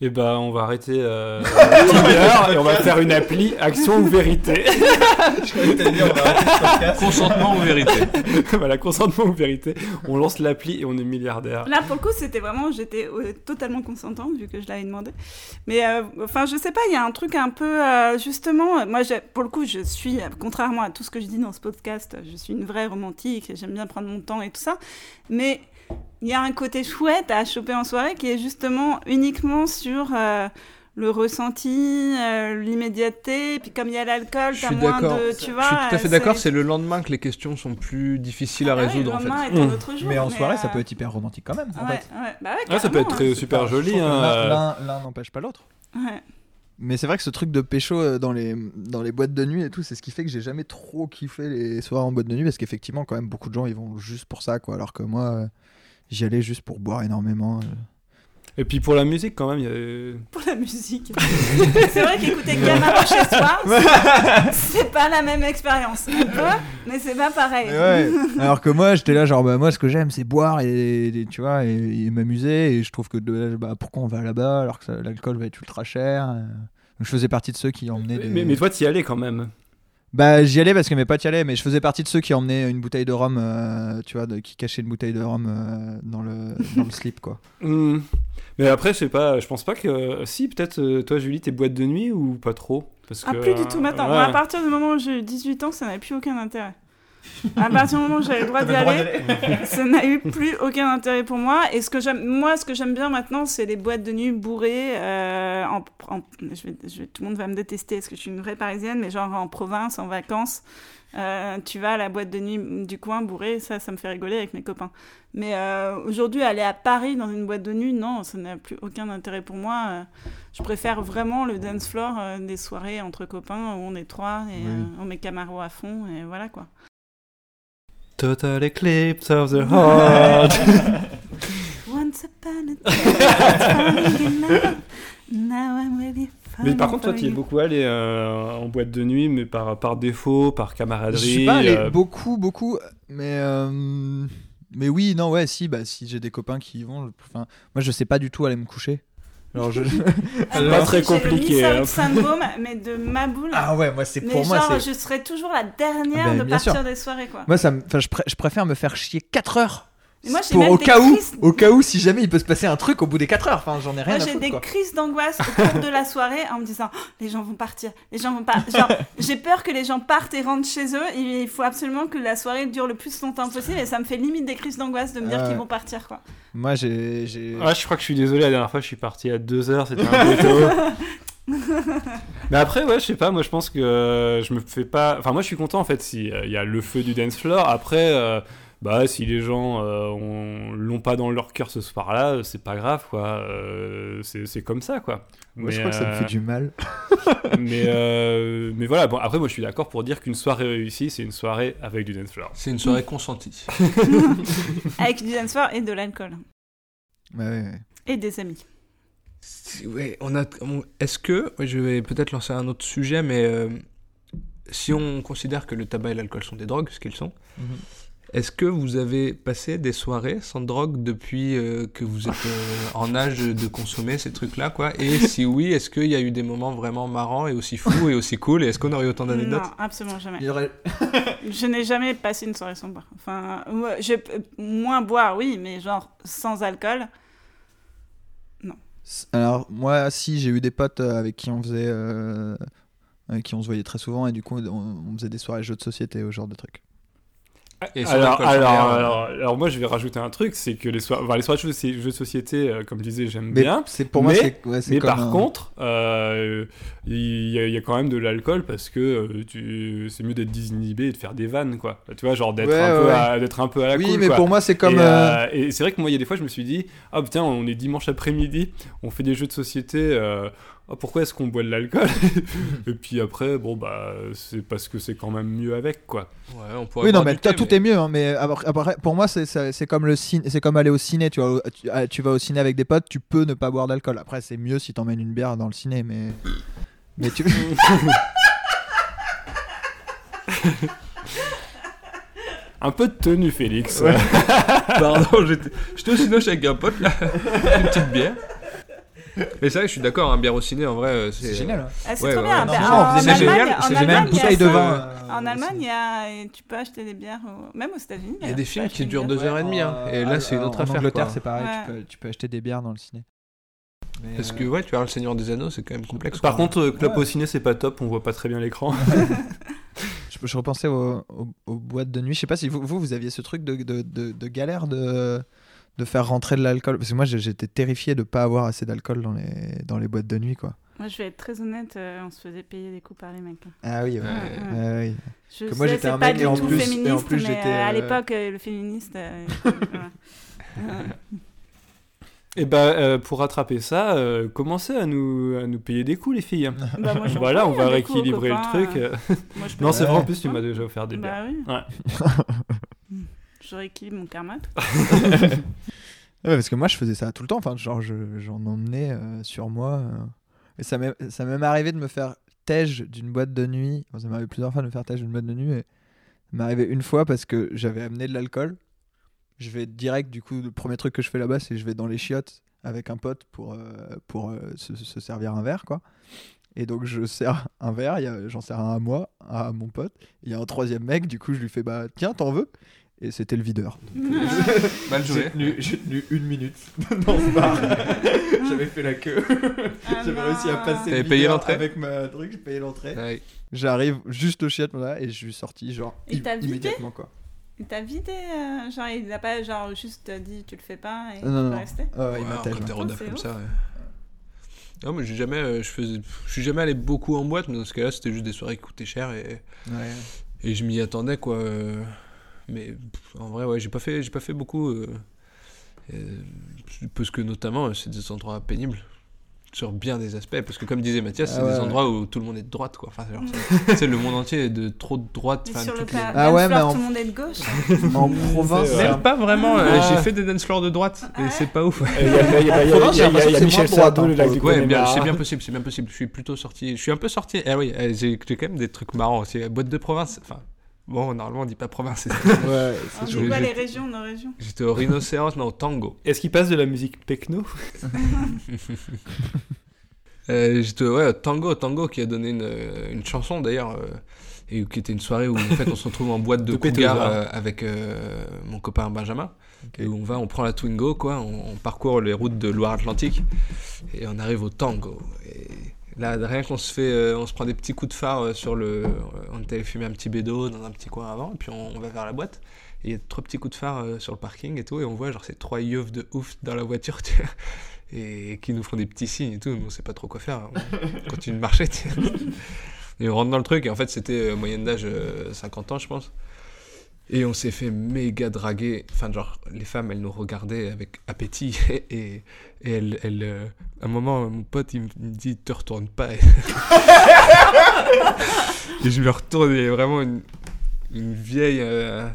Et bah, on va arrêter euh, Tinder et on va faire une appli action ou vérité. Je croyais que t'allais dire on va arrêter ce podcast. Consentement ou vérité voilà, consentement ou vérité. On lance l'appli et on est milliardaire. Là, pour le coup, c'était vraiment, j'étais euh, totalement consentante vu que je l'avais demandé. Mais euh, enfin, je sais pas, il y a un truc un peu, euh, justement, moi, j'ai- pour le coup, je suis, contrairement à tout ce que je dis dans ce podcast, je suis une vraie romantique, j'aime bien prendre mon temps et tout ça. Mais il y a un côté chouette à choper en soirée qui est justement uniquement sur euh, le ressenti, euh, l'immédiateté, puis comme il y a l'alcool, Je t'as moins de, Je tu suis tout vois. à fait d'accord, c'est le lendemain que les questions sont plus difficiles à Ah ouais, résoudre le en fait. lendemain est un Mm. autre jour, Mais en soirée, ça euh, peut être hyper romantique quand même. En Ouais, fait. ouais, bah ouais, Ah, ça peut être ouais. super je joli. Hein. l'un- n'empêche pas l'autre. Ouais. Mais c'est vrai que ce truc de pécho dans les, dans les boîtes de nuit et tout, c'est ce qui fait que j'ai jamais trop kiffé les soirées en boîte de nuit parce qu'effectivement, quand même, beaucoup de gens ils vont juste pour ça, quoi. Alors que moi, euh, j'y allais juste pour boire énormément. euh. Et puis pour la musique, quand même, il y a. pour la musique. c'est vrai qu'écouter Camaro chez soi, c'est- c'est pas la même expérience. Mais c'est pas pareil. Ouais. Alors que moi, j'étais là, genre, bah, moi, ce que j'aime, c'est boire et, et, tu vois, et, et m'amuser. Et je trouve que de- bah, pourquoi on va là-bas alors que l'alcool va être ultra cher. euh. Donc, je faisais partie de ceux qui emmenaient des. Mais, mais toi, t'y allais quand même. Bah, j'y allais parce que mes potes y allaient, mais je faisais partie de ceux qui emmenaient une bouteille de rhum, euh, tu vois, de- qui cachaient une bouteille de rhum euh, dans, le, dans le slip, quoi. Hmm. Mais après, je sais pas, je pense pas que. Si, peut-être, euh, toi, Julie, t'es boîte de nuit ou pas trop? Parce Ah, que, plus du tout maintenant. ouais. À partir du moment où j'ai eu 18 ans, ça n'avait plus aucun intérêt. À partir du moment où j'avais le droit d'y aller, ça n'a eu plus aucun intérêt pour moi. Et ce que j'aime, moi, ce que j'aime bien maintenant, c'est les boîtes de nuit bourrées. euh, en, en- je vais, je vais- tout le monde va me détester parce que je suis une vraie parisienne, mais genre en province, en vacances, euh, tu vas à la boîte de nuit du coin bourrée, ça, ça me fait rigoler avec mes copains. Mais euh, aujourd'hui, aller à Paris dans une boîte de nuit, non, ça n'a plus aucun intérêt pour moi. Je préfère vraiment le dance floor des soirées entre copains où on est trois et Oui. on met Camaro à fond et voilà quoi. Total eclipse of the heart. Once upon a time, falling in love. Now I'm really mais par contre, toi, tu es you. beaucoup allé euh, en boîte de nuit, mais par, par défaut, par camaraderie. Je suis pas allé euh, beaucoup, beaucoup, mais euh, mais oui, non, ouais, si, bah si j'ai des copains qui y vont, enfin, moi je sais pas du tout aller me coucher. Alors je... Ah, pas très j'ai le compliqué, out hein. syndrome, mais de ma boule. ah ouais, moi c'est mais pour moi genre, c'est je serais toujours la dernière Ah ben, de bien sûr. partir des soirées quoi. moi ça me, enfin je, pré- je préfère me faire chier 4 heures. Moi, j'ai pour même au des cas où, crises- au cas où si jamais il peut se passer un truc au bout des 4 heures, enfin j'en ai rien Moi, à j'ai foutre des quoi. crises d'angoisse au cours de la soirée en me disant Oh, les gens vont partir, les gens vont partir. J'ai peur que les gens partent et rentrent chez eux. Et il faut absolument que la soirée dure le plus longtemps possible. Et ça me fait limite des crises d'angoisse de me dire qu'ils vont partir. Quoi. Moi j'ai j'ai Ah, je crois que je suis désolé, la dernière fois, je suis parti à 2h, c'était un peu tôt. Mais après, ouais, je sais pas, moi je pense que euh, je me fais pas. Enfin, moi je suis content en fait si euh, il y a le feu du dance floor. Après, euh, bah si les gens euh, ont- l'ont pas dans leur cœur ce soir-là, c'est pas grave quoi. Euh, c'est c'est comme ça quoi. moi je crois que ça me euh, fait du mal. mais, euh, mais voilà, bon, après moi je suis d'accord pour dire qu'une soirée réussie, c'est une soirée avec du dance floor. C'est une soirée consentie. Avec du dance floor et de l'alcool. Ouais, ouais, ouais. Et des amis. Ouais, on a. on- Est-ce que je vais peut-être lancer un autre sujet, mais euh, si on considère que le tabac et l'alcool sont des drogues, ce qu'ils sont, Mhm. Est-ce que vous avez passé des soirées sans drogue depuis euh, que vous êtes euh, en âge de consommer ces trucs-là, quoi? Et si oui, est-ce qu'il y a eu des moments vraiment marrants et aussi fous et aussi cool? Et est-ce qu'on aurait eu autant d'anecdotes? Non, absolument jamais. Il y aurait- Je n'ai jamais passé une soirée sans boire. Enfin, je, moins boire, oui, mais genre sans alcool. C- Alors, moi, si, j'ai eu des potes euh, avec qui on faisait. euh, avec qui on se voyait très souvent et du coup, on, on faisait des soirées jeux de société, au genre de trucs. Et Alors, alors, alors, alors, moi je vais rajouter un truc, c'est que les, soir... enfin, les soirées de jeux, jeux de société, euh, comme je disais, j'aime bien. c'est pour moi, mais- c'est ouais, c'est Mais comme par un- contre, euh, il y, a- il y a quand même de l'alcool parce que euh, tu... c'est mieux d'être désinhibé et de faire des vannes, quoi. Tu vois, genre d'être Ouais, un, peu ouais. un peu à la Oui, cool, mais quoi. pour moi, c'est comme. et, euh, euh, et c'est vrai que moi, il y a des fois, je me suis dit, ah putain, on est dimanche après-midi, on fait des jeux de société, ah, pourquoi est-ce qu'on boit de l'alcool Et puis après, bon, bah, c'est parce que c'est quand même mieux avec, quoi. Ouais, on pourrait Oui, non, mais thé, tout mais- est mieux. hein, mais après, pour moi, c'est- comme, le aller au ciné. Tu, vois, tu, ah, tu vas au ciné avec des potes, tu peux ne pas boire d'alcool. Après, c'est mieux si t'emmènes une bière dans le ciné, mais. Mais tu. Un peu de tenue, Félix. Ouais. Pardon, j'étais j'étais au cinéma avec un pote là, une petite bière. Mais c'est vrai, je suis d'accord, un bière au ciné en vrai, euh, c'est génial. hein. Ah, c'est Ouais, trop ouais, bien. non, Bah, c'est en, génial, en en Bouteille de vin. En Allemagne, il y a, tu peux acheter des bières. au- Même aux États-Unis. Il y a des films qui durent deux heures et demie, hein, et là c'est une autre en affaire. Angleterre, quoi. c'est pareil. Tu, peux, tu peux acheter des bières dans le ciné. Mais, Parce euh, que ouais, tu vois, le Seigneur des Anneaux, c'est quand même complexe. Par quoi. contre, euh, Club Ouais. au ciné, c'est pas top, on voit pas très bien l'écran. je, je repensais aux, boîtes de nuit. Je sais pas si vous, vous, vous aviez ce truc de, de, de, de galère de, de faire rentrer de l'alcool. Parce que moi, j'étais terrifié de pas avoir assez d'alcool dans les, dans les boîtes de nuit, quoi. Moi, je vais être très honnête, euh, on se faisait payer des coups par les mecs. hein. Ah oui, ouais. Ouais. Ouais, Ouais, ouais. Je Que moi, j'étais un pas mec du et en tout plus- et en féministe, plus, mais j'étais, euh, à euh, l'époque, euh, le féministe. euh. Et bah, euh, pour rattraper ça, euh, commencez à nous, à nous payer des coups, les filles. Bah, moi, voilà, on va hein, coups aux rééquilibrer le truc. moi, Non, c'est pas. vrai, en plus, tu m'as déjà offert des bières. Bah oui. Je rééquilibre mon karma. tout. Ouais, parce que moi, je faisais ça tout le temps. Enfin, genre, je- j'en emmenais euh, sur moi. euh. Et ça m'est ça m'est même arrivé de me faire tège d'une boîte de nuit. Enfin, ça m'est arrivé plusieurs fois de me faire tège d'une boîte de nuit. Mais ça m'est arrivé une fois parce que j'avais amené de l'alcool. Je vais direct, du coup, le premier truc que je fais là-bas, c'est que je vais dans les chiottes avec un pote pour, euh, pour euh, se, se servir un verre, quoi. Et donc, je sers un verre, il y a- j'en sers un à moi, un à mon pote. Il y a un troisième mec, du coup, je lui fais, bah, tiens, t'en veux? Et c'était le videur. Mal joué. tenu, j'ai tenu une minute dans ce bar. J'avais fait la queue. Ah J'avais réussi à passer T'avais le payé l'entrée avec ma truc, j'ai payé l'entrée. Ouais. J'arrive juste au chiottes là et je suis sorti genre Il t'a im- vidé immédiatement quoi. Il t'a vidé, euh, genre il a pas genre juste dit tu le fais pas et Non, non, tu rester. Ah ouais, il m'a rodaf C'est comme ça, ouais. Non, mais j'ai jamais, euh, je faisais, je suis jamais allé beaucoup en boîte, mais dans ce cas-là, c'était juste des soirées qui coûtaient cher et, Ouais. et je m'y attendais quoi. Mais pff, en vrai, ouais, j'ai pas fait, j'ai pas fait beaucoup. euh, euh, parce que notamment, euh, c'est des endroits pénibles sur bien des aspects. Parce que comme disait Mathias, Ah c'est ouais, des ouais. endroits où tout le monde est de droite quoi. Enfin, c'est- tu sais, le monde entier est de trop de droite. Mais sur le les- Ah ouais, floor, mais en- tout le monde est de gauche. En province, Même pas vraiment. euh, Ah. J'ai fait des dance floors de droite et Ouais. c'est pas ouf. Il y a, j'ai Michel Sardou, le hein, lac du Ouais, c'est bien possible, c'est bien possible. Je suis plutôt sorti, je suis un peu sorti. Ah oui, j'ai j'ai quand même des trucs marrants aussi. Boîte de province, enfin, bon, normalement on dit pas province. Ouais, On dit quoi je- les régions, nos régions J'étais au rhinocéros, non, au tango. Est-ce qu'il passe de la musique techno Euh, J'étais ouais, au tango, au tango qui a donné une, euh, une chanson d'ailleurs, euh, et qui était une soirée où en fait on se retrouve en boîte de, De cougar hein. euh, avec euh, mon copain Benjamin. Et où on va, on prend la Twingo, quoi, on, on parcourt les routes de Loire-Atlantique et on arrive au tango. Et là, rien qu'on se fait, euh, on se prend des petits coups de phare euh, sur le. euh, on était allé fumer un petit bédo dans un petit coin avant, et puis on, va vers la boîte. Il y a trois petits coups de phare sur le parking et tout, et on voit genre ces trois yeufs de ouf dans la voiture, tu vois, et qui nous font des petits signes et tout. Nous, on sait pas trop quoi faire. On continue de marcher, tu sais. Et on rentre dans le truc, et en fait, c'était moyenne d'âge euh, 50 ans, je pense. Et on s'est fait méga draguer. Enfin, genre, les femmes, elles nous regardaient avec appétit. Et, et, elles, elles, euh, à un moment, mon pote, il me dit Te retourne pas. et je me retourne, et il y a vraiment une, une vieille euh,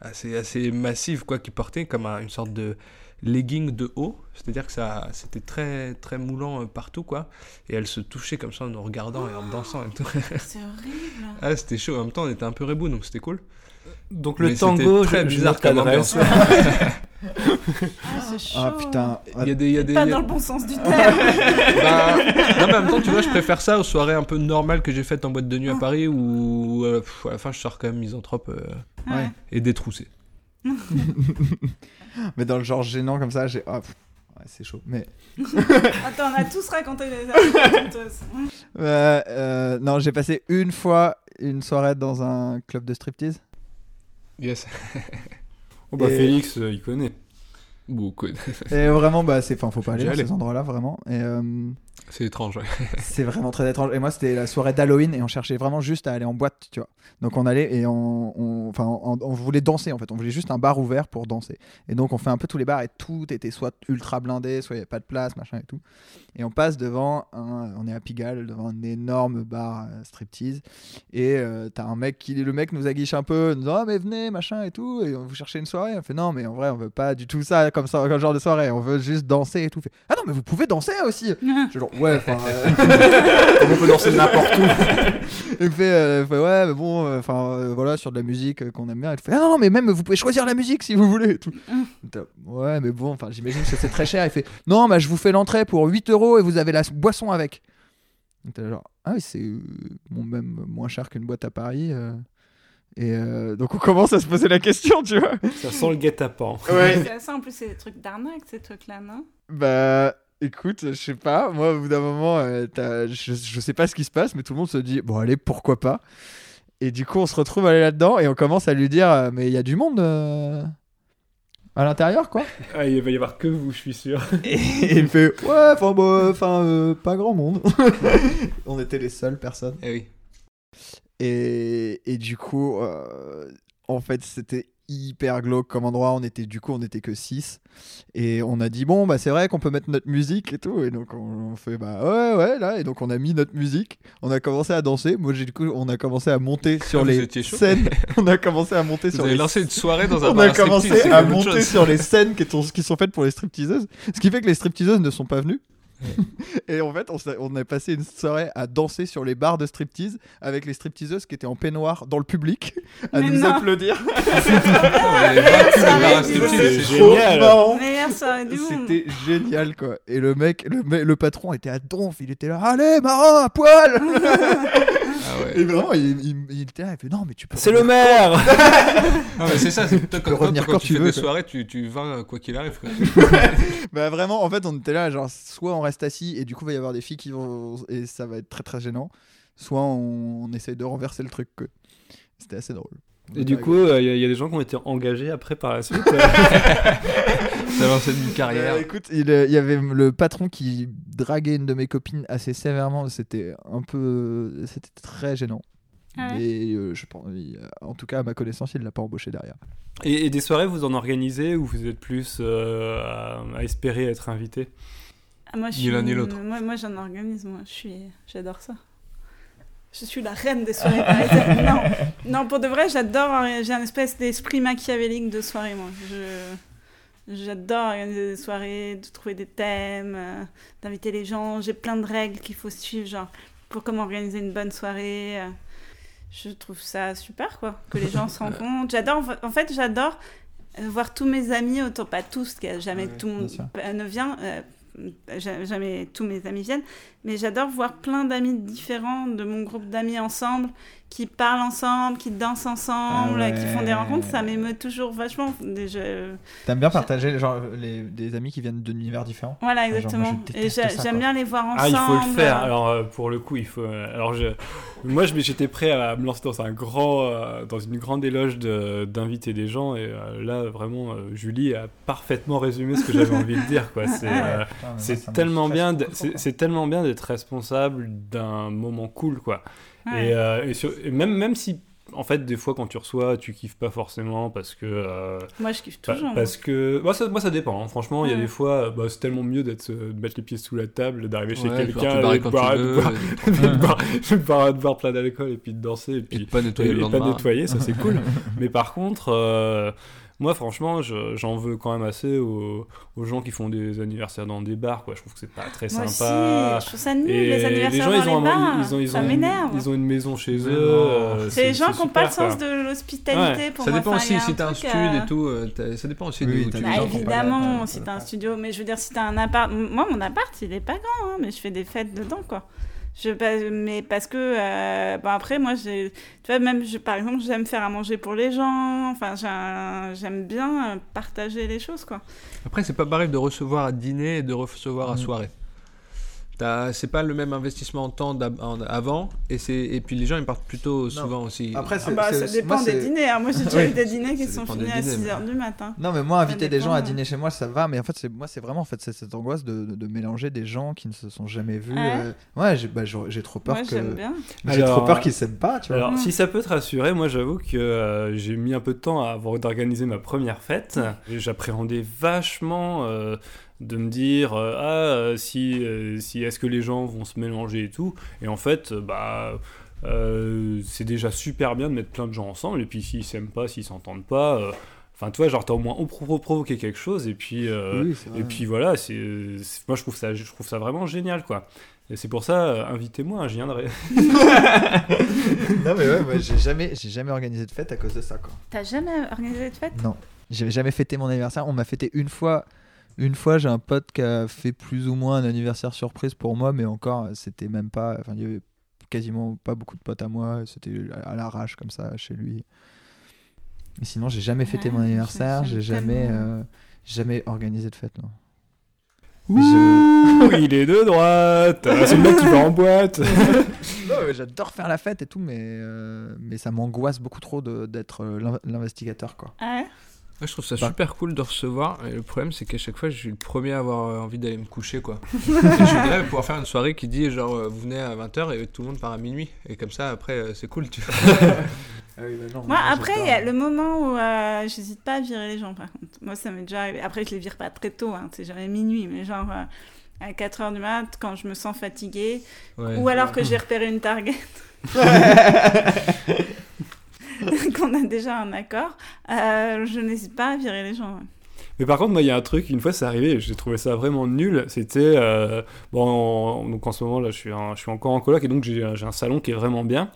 assez, assez massive, quoi, qui portait comme un- une sorte de legging de haut. C'est-à-dire que ça, c'était très, très moulant euh, partout, quoi. Et elle se touchait comme ça en nous regardant et en dansant et tout. C'est horrible. ah, c'était chaud. En même temps, on était un peu rebou, donc c'était cool. Donc le Mais tango, très je, je bizarre comme l'adresse. ambiance. Ah, c'est chaud. Ah putain. Il y a des, il y a des, Pas il y a- dans le bon sens du terme. Bah, non, mais en même temps, tu vois, je préfère ça aux soirées un peu normales que j'ai faites en boîte de nuit à Paris où euh, pff, à la fin je sors quand même misanthrope euh, Ouais. et détroussé. Mais dans le genre gênant comme ça, j'ai. ah, pff. Ouais, c'est chaud. Mais Attends, on a tous raconté des. Euh, euh, non, j'ai passé une fois une soirée dans un club de striptease. Yes. Oh bah Et- Félix, euh, il connaît. Beaucoup. Et vraiment, bah, c'est, enfin, faut pas aller à ces endroits-là, vraiment. Et euh, C'est étrange. ouais. c'est vraiment très étrange. Et moi, c'était la soirée d'Halloween et on cherchait vraiment juste à aller en boîte, tu vois. Donc on allait et on, on- enfin, on, on voulait danser en fait. On voulait juste un bar ouvert pour danser. Et donc on fait un peu tous les bars et tout était soit ultra blindé, soit il n'y avait pas de place, machin et tout. Et on passe devant un, on est à Pigalle, devant un énorme bar euh, striptease. Et euh, t'as un mec qui, le mec nous aguiche un peu, nous disant ah mais venez machin et tout. Et vous cherchez une soirée. On fait non mais en vrai on veut pas du tout ça comme ça, comme genre de soirée. On veut juste danser et tout. Fait, ah non mais vous pouvez danser aussi. Je suis genre ouais enfin. euh, on peut danser n'importe où. il me fait, euh, fait, ouais mais bon euh, enfin euh, voilà sur de la musique euh, qu'on aime bien. Il fait ah non mais même vous pouvez choisir la musique si vous voulez. et tout. Mm. Ouais mais bon enfin j'imagine que c'est très cher. Il fait non bah je vous fais l'entrée pour 8 euros et vous avez la boisson avec. Donc, t'es genre ah oui c'est euh, bon, même moins cher qu'une boîte à Paris. euh. Et euh, donc on commence à se poser la question tu vois. Ça sent le guet-apens. C'est ça, en plus, c'est des trucs d'arnaque, ces trucs-là, non? Bah, écoute, je sais pas. Moi, au bout d'un moment, euh, t'as- je, je sais pas ce qui se passe, mais tout le monde se dit bon, allez, pourquoi pas. Et du coup, on se retrouve aller là-dedans et on commence à lui dire euh, mais il y a du monde euh, à l'intérieur, quoi. Ah, il va y avoir que vous, je suis sûr. et il me fait ouais, enfin, bah, enfin, euh, pas grand monde. on était les seules personnes. Eh oui. Et, et du coup, euh, en fait, c'était hyper glauque comme endroit. On était, du coup, on était que 6. Et on a dit, bon, bah, c'est vrai qu'on peut mettre notre musique et tout. Et donc, on, on fait, bah, ouais, ouais, là. Et donc, on a mis notre musique. On a commencé à danser. Moi, j'ai, du coup, on a commencé à monter sur Ah, vous les scènes. on a commencé à monter Vous sur avez les lancé une soirée dans un on a commencé à monter chose. sur les scènes qui, sont- qui sont faites pour les stripteaseuses. Ce qui fait que les stripteaseuses ne sont pas venues. Et en fait, on, a passé une soirée à danser sur les bars de striptease avec les stripteaseuses qui étaient en peignoir dans le public à Mais nous non. applaudir. Marrant. Du monde. C'était génial quoi. Et le mec, le, le patron était à donf, il était là, allez marin à poil. Ouais. Et vraiment, il, il- il était là, il fait non mais tu peux. C'est le maire mais c'est ça, c'est toi, quand, revenir quand quand tu tu fais veux, des quoi. soirées, tu, tu vins euh, quoi qu'il arrive. frère. Bah vraiment, en fait, on était là, genre, soit on reste assis et du coup, il va y avoir des filles qui vont. et ça va être très très gênant, soit on, on essaye de renverser le truc. quoi. C'était assez drôle. Et du coup, il y, a des gens qui ont été engagés après par la suite. T'as lancé une carrière. Euh, écoute, il euh, y avait le patron qui draguait une de mes copines assez sévèrement. C'était un peu. C'était très gênant. Ah ouais Et euh, je pense, il- en tout cas, à ma connaissance, il l'a pas embauché derrière. et, et des soirées, vous en organisez ou vous êtes plus euh, à, à espérer être invité? Ah, moi, je Ni l'un ni l'autre. Moi, moi j'en organise, moi. J'adore ça. Je suis la reine des soirées parisiennes. non. non, pour de vrai, j'adore. J'ai un espèce d'esprit machiavélique de soirée, moi. Je... J'adore organiser des soirées, de trouver des thèmes, euh, d'inviter les gens. J'ai plein de règles qu'il faut suivre, genre, pour comment organiser une bonne soirée. euh. Je trouve ça super, quoi, que les gens se rencontrent. J'adore, en fait, j'adore euh, voir tous mes amis autour, pas tous, parce que jamais Ouais, tout le monde ne vient, euh, ja- jamais tous mes amis viennent, mais j'adore voir plein d'amis différents de mon groupe d'amis ensemble, qui parlent ensemble, qui dansent ensemble, Ah qui font des rencontres, ça m'émeut toujours vachement. T'aimes bien partager genre, les, des amis qui viennent d'univers différents voilà, genre, moi, exactement. Et j'aime bien les voir Ah, ensemble. il faut le faire. Alors, euh, pour le coup, il faut. euh, alors, je... moi, j'étais prêt à me lancer dans un grand, euh, dans une grande éloge de- d'inviter des gens. Et là, vraiment, Julie a parfaitement résumé ce que j'avais envie de dire. Quoi. C'est, euh, c'est tellement bien, de- c'est, c'est tellement bien d'être responsable d'un moment cool, quoi. ouais. Et, euh, et sur- et même, même si, en fait, des fois, quand tu reçois, tu kiffes pas forcément parce que. euh, Moi, je kiffe Pa- toujours. Parce que moi ça, moi, ça dépend. hein. Franchement, il y a Ouais. des fois, bah, c'est tellement mieux d'être de mettre les pieds sous la table, d'arriver chez Ouais, quelqu'un, de de boire- boire- de boire- de boire plein d'alcool et puis de danser et et puis de pas et, nettoyer le et pas lendemain. nettoyer, ça c'est cool. Mais par contre, euh, moi franchement, je- j'en veux quand même assez aux, aux gens qui font des anniversaires dans des bars. Quoi. Je trouve que c'est pas très Moi sympa. aussi, je trouve ça nul, Et les anniversaires gens, dans ils ont, les bars. ils ont, ils ça ont, m'énerve. ils ont une maison chez Mais eux. euh, C'est les gens qui n'ont pas le sens quoi. de l'hospitalité pour Ça moi. dépend Enfin, aussi a si t'as un truc, stud euh, et tout. euh, Ça dépend aussi Oui, Bah, pas évidemment, si t'as un studio, mais je veux dire, si t'as un appart, moi mon appart il est pas grand, hein, mais je fais des fêtes dedans quoi. Je, mais parce que, euh, bon après, moi, j'ai, tu vois, même, je, par exemple, j'aime faire à manger pour les gens. Enfin, j'aime bien euh, partager les choses, quoi. Après, c'est pas pareil de recevoir à dîner et de recevoir à Mm. soirée. C'est pas le même investissement en temps avant, et, c'est- et puis les gens ils partent plutôt souvent aussi. Après, Ah bah, ça dépend moi, des dîners. hein. Moi, j'ai déjà eu des dîners qui sont finis à dîners, 6 mais- h du matin. Non, mais moi, inviter des gens à dîner chez moi, ça va. Mais en fait, c'est moi, c'est vraiment en fait, cette angoisse de, de- de mélanger des gens qui ne se sont jamais vus. Ah ouais euh, Ouais, j'ai bah, j'ai trop peur Moi, que. J'ai trop peur qu'ils s'aiment pas, tu vois. Alors, Mm. si ça peut te rassurer, moi j'avoue que euh, j'ai mis un peu de temps à avoir d'organiser ma première fête. J'appréhendais vachement euh, de me dire euh, ah euh, si euh, si est-ce que les gens vont se mélanger et tout. Et en fait, euh, bah euh, c'est déjà super bien de mettre plein de gens ensemble. Et puis s'ils s'aiment pas, s'ils s'entendent pas, euh, enfin tu vois, genre t'as au moins pro- provoqué quelque chose. Et puis euh, Oui, et puis voilà, c'est c'est- moi je trouve ça je trouve ça vraiment génial quoi. Et c'est pour ça, euh, invitez-moi, hein, je viendrai. non, mais ouais, moi, j'ai jamais, j'ai jamais organisé de fête à cause de ça, quoi. T'as jamais organisé de fête? Non, j'avais jamais fêté mon anniversaire. On m'a fêté une fois. Une fois, j'ai un pote qui a fait plus ou moins un anniversaire surprise pour moi, mais encore, c'était même pas. Enfin, il y avait quasiment pas beaucoup de potes à moi. C'était à l'arrache comme ça chez lui. Mais sinon, j'ai jamais fêté Ouais, mon anniversaire. J'ai jamais, euh, jamais organisé de fête. Non. Ouh, il est de droite. C'est le mec qui va en boîte. J'adore faire la fête et tout, mais, euh, mais ça m'angoisse beaucoup trop de- d'être euh, l'in- l'investigateur, quoi. Ah ouais Moi, je trouve ça Bah. super cool de recevoir. Et le problème, c'est qu'à chaque fois, je suis le premier à avoir euh, envie d'aller me coucher, quoi. et je voudrais pouvoir faire une soirée qui dit, genre, euh, vous venez à 20h et tout le monde part à minuit. Et comme ça, après, euh, c'est cool, tu vois. Moi, après, il y a le moment où euh, j'hésite pas à virer les gens, par contre. Moi, ça m'est déjà arrivé. Après, je les vire pas très tôt, hein. c'est jamais minuit, mais genre euh, à 4h du mat, quand je me sens fatiguée, Ouais. ou alors que j'ai repéré une target. qu'on a déjà un accord, euh, je n'hésite pas à virer les gens. Mais par contre, il y a un truc, une fois c'est arrivé, j'ai trouvé ça vraiment nul. C'était. euh, bon, donc en ce moment, là, je suis, je suis encore en coloc et donc j'ai un salon qui est vraiment bien.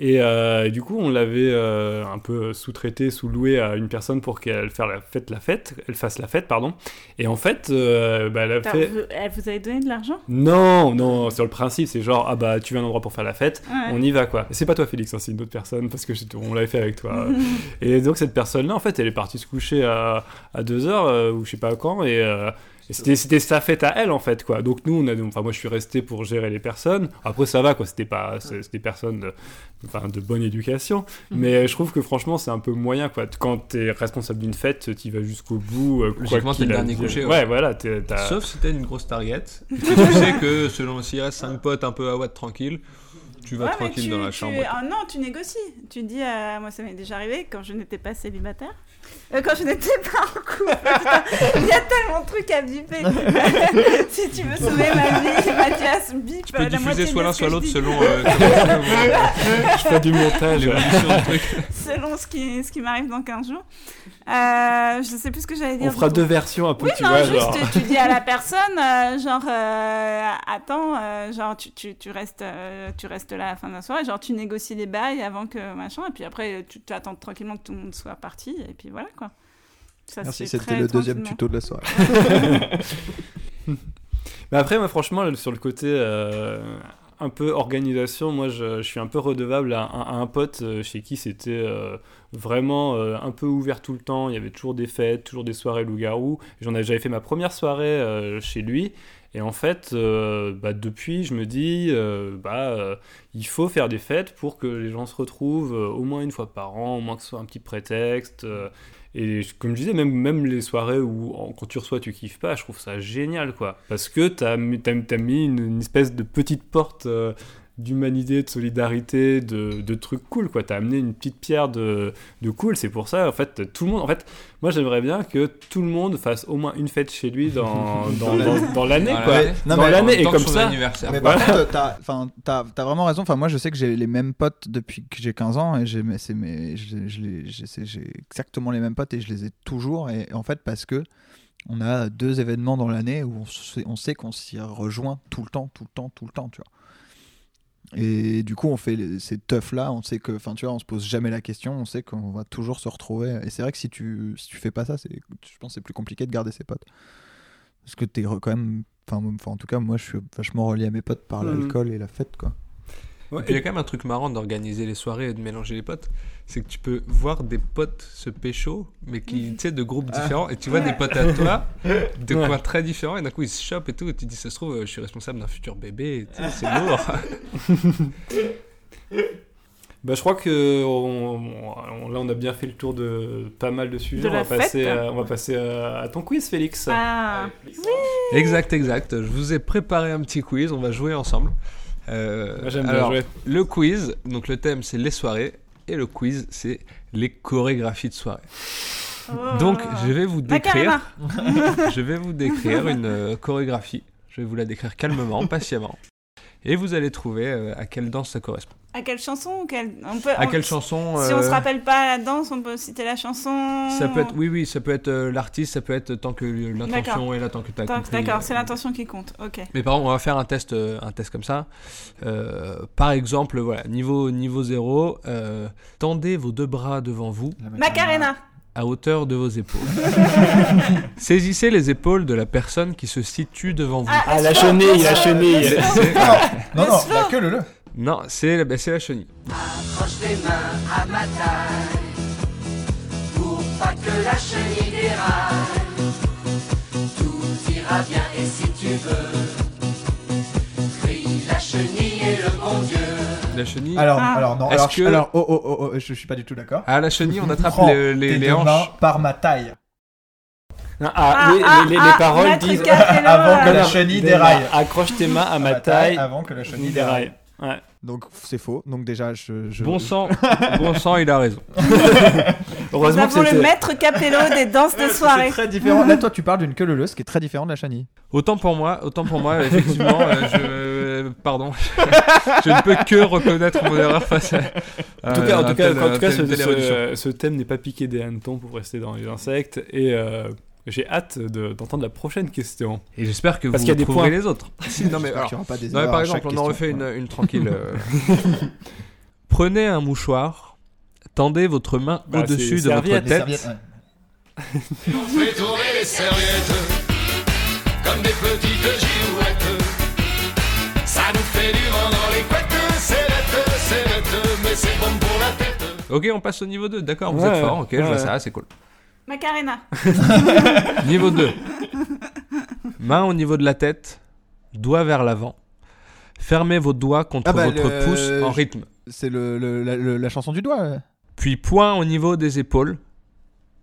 Et, euh, et du coup, on l'avait euh, un peu sous-traité, sous-loué à une personne pour qu'elle fasse la fête, la fête, elle fasse la fête, pardon. Et en fait, euh, bah, elle a Attends, fait. vous, elle vous avez donné de l'argent? Non, non, sur le principe, c'est genre, ah bah, tu viens à un endroit pour faire la fête, Ouais. on y va quoi. C'est pas toi, Félix, hein, c'est une autre personne parce que on l'avait fait avec toi. Et donc cette personne-là, en fait, elle est partie se coucher à, à 2h ou je sais pas quand, et c'était, c'était sa fête à elle, en fait, quoi. Donc nous, on a, enfin moi je suis resté pour gérer les personnes. Après ça va, quoi, c'était pas, c'était des personnes de, enfin, de bonne éducation. Mais je trouve que franchement, c'est un peu moyen, quoi. Quand t'es responsable d'une fête, tu vas jusqu'au bout. euh, quoi Logiquement, t'es qu'il le dernier couché, Ouais, ouais. voilà. t'es- Sauf si t'as une grosse target. Tu sais que selon s'il reste 5 potes un peu à watt tranquille, tu vas Ouais, tranquille tu- dans la tu- chambre. ah non, tu négocies. Tu dis, euh, moi ça m'est déjà arrivé quand je n'étais pas célibataire. Euh, quand je n'étais pas en couple. Il y a tellement de trucs à biper. si tu veux sauver ma vie, Mathias, bip Tu peux la diffuser soit l'un soit l'autre selon euh, je fais du montage. truc. Selon ce qui, ce qui m'arrive dans 15 jours. Euh, je sais plus ce que j'allais dire. On fera deux versions un peu, Oui, tu non, vois, juste genre. tu dis à la personne, euh, genre, euh, attends, euh, genre, tu, tu, tu, restes, euh, tu restes là à la fin de la soirée, genre, tu négocies les bails avant que machin, et puis après, tu attends tranquillement que tout le monde soit parti, et puis voilà. Ça Merci, c'était le deuxième tuto de la soirée. Mais après, moi, franchement, sur le côté euh, un peu organisation, moi, je, je suis un peu redevable à, un- à un pote euh, chez qui c'était euh, vraiment euh, un peu ouvert tout le temps. Il y avait toujours des fêtes, toujours des soirées loup-garou. J'en avais, j'avais fait ma première soirée euh, chez lui. Et en fait, euh, bah, depuis, je me dis, euh, bah, euh, il faut faire des fêtes pour que les gens se retrouvent euh, au moins une fois par an, au moins que ce soit un petit prétexte. Et comme je disais, même, même les soirées où quand tu reçois, tu kiffes pas, je trouve ça génial, quoi. Parce que t'as t'as, t'as mis une, une espèce de petite porte euh, d'humanité, de solidarité, de, de trucs cool, quoi. T'as amené une petite pierre de, de cool. C'est pour ça, en fait, tout le monde... En fait, moi, j'aimerais bien que tout le monde fasse au moins une fête chez lui dans, dans, dans, dans l'année, Dans quoi. l'année. Non, dans mais l'année, et comme son ça... anniversaire. Mais Voilà. par contre, t'as, vraiment raison. Enfin, moi, je sais que j'ai les mêmes potes depuis que j'ai 15 ans et j'ai, exactement les mêmes potes et je les ai toujours. Et en fait, parce que on a deux événements dans l'année où on sait, on sait qu'on s'y rejoint tout le temps, tout le temps, tout le temps, tu vois. Et du coup, on fait les- ces teufs là. On sait que, enfin, tu vois, on se pose jamais la question. On sait qu'on va toujours se retrouver. Et c'est vrai que si tu, si tu fais pas ça, c'est, je pense, que c'est plus compliqué de garder ses potes. Parce que t'es quand même. Enfin, en tout cas, moi, je suis vachement relié à mes potes par Mhm. l'alcool et la fête, quoi. Ouais, Et puis il y a quand même un truc marrant d'organiser les soirées et de mélanger les potes, c'est que tu peux voir des potes se pécho, mais qui, tu sais, de groupes différents, et tu vois des potes à toi, de Ouais. coins très différents, et d'un coup ils se chopent et tout, et tu te dis, ça se trouve, euh, je suis responsable d'un futur bébé, c'est lourd. Bah, je crois que on- on- là on a bien fait le tour de pas mal de sujets. De on, la va passer, fête. à, on va passer à, à ton quiz, Félix. Ah, exact, exact. Je vous ai préparé un petit quiz, on va jouer ensemble. Euh, Moi, J'aime bien alors, jouer. Le quiz, donc le thème c'est les soirées, et le quiz c'est les chorégraphies de soirée. oh. Donc je vais vous décrire. Macarena. je vais vous décrire une euh, chorégraphie. Je vais vous la décrire calmement, patiemment. Et vous allez trouver euh, à quelle danse ça correspond. À quelle chanson quelle... on peut, À quelle chanson Si on euh, se rappelle pas la danse, on peut citer la chanson. Ça peut être, oui, oui, ça peut être euh, l'artiste, ça peut être tant que l'intention est là, tant que t'as Tant- compris. D'accord, euh, c'est l'intention qui compte. Ok. Mais par contre, on va faire un test, euh, un test comme ça. Euh, par exemple, voilà, niveau, niveau 0, tendez vos deux bras devant vous Macarena. à hauteur de vos épaules. Saisissez les épaules de la personne qui se situe devant vous. Ah, Ah, la chenille, la chenille. Non, non, la queue le le. Non, c'est bah, c'est la chenille. Accroche tes mains à ma taille Pour pas que la chenille déraille Tout ira bien et si tu veux Crie la chenille et le bon Dieu La chenille. Alors, Ah. alors, non, Est-ce alors, que- alors, oh, oh, oh, oh, je, suis pas du tout d'accord. À la chenille, on attrape les, les, les hanches. mains par ma taille. Ah, Ah, les, ah, les- les ah, paroles disent Avant que la Non, chenille déraille. Accroche tes mains à ma taille. avant que la chenille chenille déraille. Ouais. Donc c'est faux. Donc déjà, je. je- Bon sang, bon sang, il a raison. Nous que avons le maître Capello des danses de C'est soirée. très différent. Là, toi, tu parles d'une queue leuleuse qui est très différente de la chenille. Autant pour moi, autant pour moi, effectivement, euh, je, euh, pardon, je ne peux que reconnaître mon erreur face à. En tout cas, en tout cas, en tout cas, ce, ce, ce- ce thème n'est pas piqué des hannetons pour rester dans les insectes. Et euh, j'ai hâte de- d'entendre la prochaine question. Et j'espère que Parce vous qu'il y a des trouverez points. les autres. Si, non mais alors, pas des non, mais par exemple, on en refait une, une tranquille. euh. Prenez un mouchoir, tendez votre main Bah, au-dessus de votre. Des tête. serviettes, ouais. On fait tourner les serviettes comme des petites girouettes. Ça nous fait du vent dans les couettes, c'est bête, c'est bête, mais c'est bon pour la tête. Ok, on passe au niveau 2. D'accord, vous Ouais, êtes fort. Ok, je vois ouais. ça, c'est cool. Macarena. Niveau 2. Main au niveau de la tête, doigt vers l'avant. Fermez vos doigts contre Ah bah, votre le- pouce en rythme. C'est le, le- la, le- la chanson du doigt. Puis poing au niveau des épaules.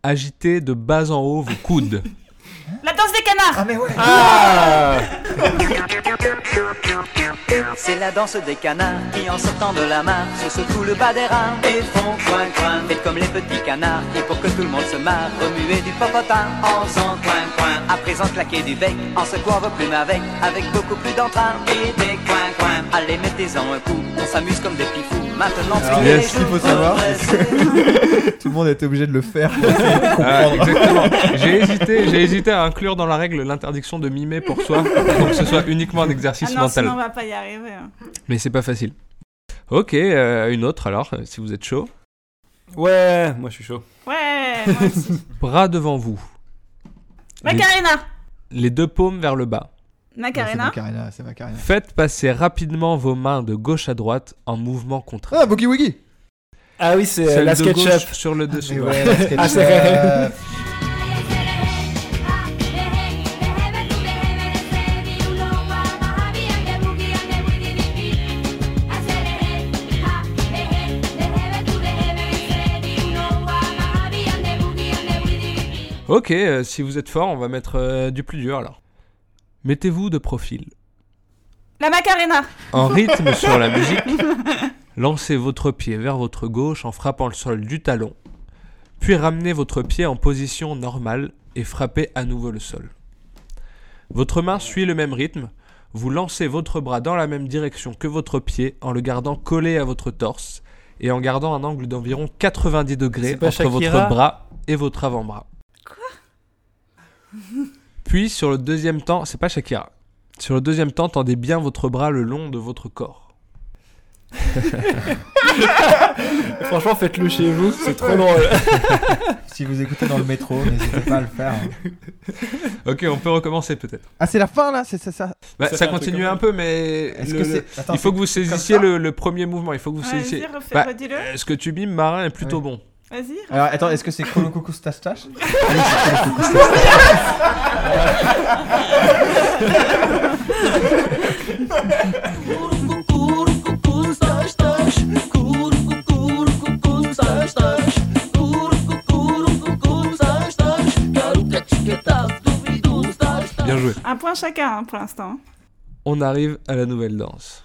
Agitez de bas en haut vos coudes. La danse des. Ah mais ouais. Ah C'est la danse des canards qui en sortant de la mare se secouent le bas des reins et font coin coin. Faites comme les petits canards et pour que tout le monde se marre, remuez du popotin en faisant coin coin. À présent claquez du bec en secouant vos plumes avec, avec beaucoup plus d'entrain et des coin coin. Allez mettez-en un coup, on s'amuse comme des petits fous. Maintenant Alors, les ce qu'il faut jours savoir. Tout le monde était obligé de le faire. Ah, exactement. J'ai hésité, j'ai hésité à inclure dans la règle l'interdiction de mimer pour soi, pour que ce soit uniquement un Ah exercice non, mental. sinon on va pas y arriver. hein. Mais c'est pas facile. Ok, euh, une autre alors, euh, si vous êtes chaud. Ouais, moi je suis chaud. Ouais, moi aussi. Bras devant vous. Les, Macarena. les deux paumes vers le bas. Macarena. Macarena, c'est Macarena. Faites passer rapidement vos mains de gauche à droite en mouvement contraire. Ah, Boogie Woogie Ah oui, c'est la SketchUp. gauche sur le dessus. Mais ouais. ouais, la SketchUp. Ah, Ok, euh, si vous êtes fort, on va mettre euh, du plus dur alors. Mettez-vous de profil. La Macarena. En rythme sur la musique, lancez votre pied vers votre gauche en frappant le sol du talon, puis ramenez votre pied en position normale et frappez à nouveau le sol. Votre main suit le même rythme, vous lancez votre bras dans la même direction que votre pied en le gardant collé à votre torse et en gardant un angle d'environ 90 degrés entre votre bras et votre avant-bras. Puis sur le deuxième temps, c'est pas Shakira. Sur le deuxième temps, tendez bien votre bras le long de votre corps. Franchement, faites-le chez vous, c'est trop drôle. Si vous écoutez dans le métro, n'hésitez pas à le faire. Ok, on peut recommencer peut-être. Ah, c'est la fin là C'est ça Bah, Ça ça fait un truc continue comme un peu, mais Est-ce le- que le- c'est. Attends, il faut que vous comme saisissiez ça le, le premier mouvement. Il faut que vous saisissiez. Refais, Bah, redis-le. euh, ce que tu mimes, marin, est plutôt bon. Vas-y. Alors attends, est-ce que c'est Colo Coucou Stache Stache Bien joué. Un point chacun hein, pour l'instant. On arrive à la nouvelle danse.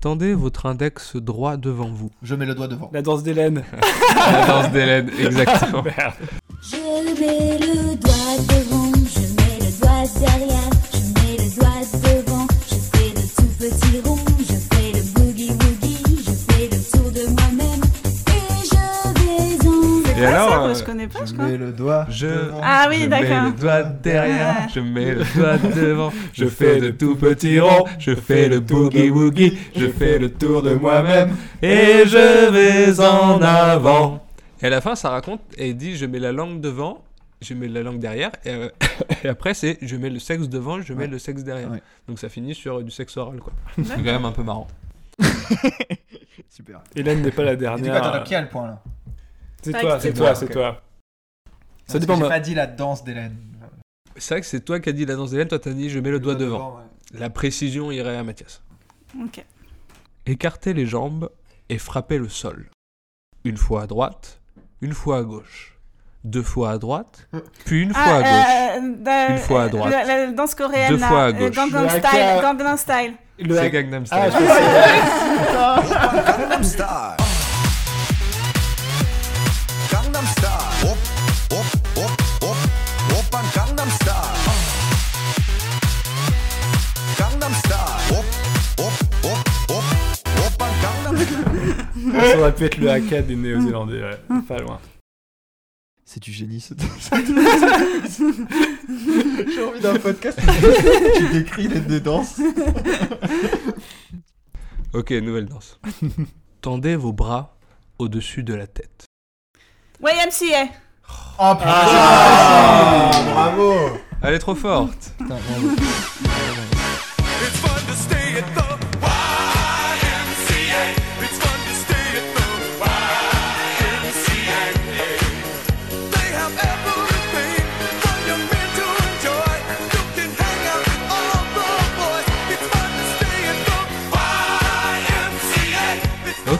Tendez votre index droit devant vous. Je mets le doigt devant. La danse d'Hélène. La danse d'Hélène, exactement. Merde. Je mets le doigt devant, je mets le doigt derrière, Et quoi alors, ça Moi, euh, Je connais pas, je Je crois. mets le doigt Je- devant. Ah oui, je mets le doigt derrière, Ouais. je mets le doigt devant, je fais de tout ronds, ronds, je fais le boogie woogie, je fais le tour de moi-même et je vais en avant. Et à la fin, ça raconte et il dit je mets la langue devant, je mets la langue derrière, et, euh, et après c'est je mets le sexe devant, je mets Ouais. le sexe derrière. Ouais. Donc ça finit sur euh, du sexe oral quoi. C'est quand même un peu marrant. Super. Hélène n'est pas la Et du coup, attends, dernière. qui a le point là? C'est toi, c'est toi, c'est toi. Ça dépend. J'ai pas dit la danse d'Hélène. C'est vrai que c'est toi qui as dit la danse d'Hélène, toi t'as dit je mets le doigt devant. ouais. La précision irait à Mathias. Ok. Écartez les jambes et frappez le sol. Une fois à droite, une fois à gauche. Deux fois à droite, puis une fois à gauche. euh, Une fois à droite. La, danse coréenne. Deux fois à euh, gauche. Gangnam Le Style. Gangnam Style. Le C'est hack- Gangnam Style. Ah, Gangnam Style. Ça aurait pu être le haka des Néo-Zélandais, ouais. Pas loin. C'est du génie ce J'ai envie d'un podcast où tu décris les deux danses. Ok, nouvelle danse. Tendez vos bras au-dessus de la tête. YMCA. Oh putain Ah. Bravo Elle est trop forte. Putain,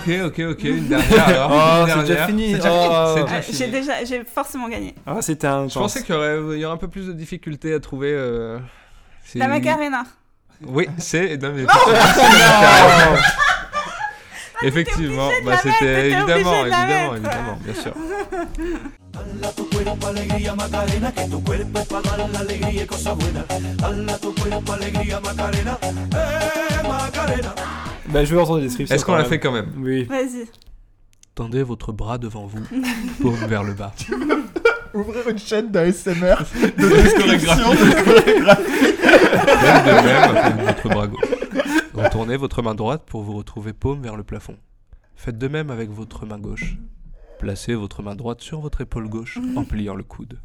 Ok, ok, ok, une dernière alors. Oh, c'est déjà fini. C'est déjà Oh. fini. Euh, déjà J'ai fini. déjà, j'ai forcément gagné. Ah, c'était un. Je pensais qu'il y aurait, il y aurait un peu plus de difficultés à trouver. euh, La Macarena. Oui, c'est. Non, mais. Effectivement, bah c'était évidemment, évidemment, bien sûr. Dala tu cuerpo alegría Macarena, que tu cuerpo es para dar la alegría y cosas buenas. Dala tu cuerpo alegría Macarena, eh Macarena. Bah, je veux entendre les descriptions. Est-ce qu'on l'a même. fait quand même Oui. Vas-y. Tendez votre bras devant vous, paume vers le bas. Ouvrir une chaîne d'ASMR de Faites de même avec votre bras gauche. Retournez votre main droite pour vous retrouver paume vers le plafond. Faites de même avec votre main gauche. Placez votre main droite sur votre épaule gauche en pliant le coude.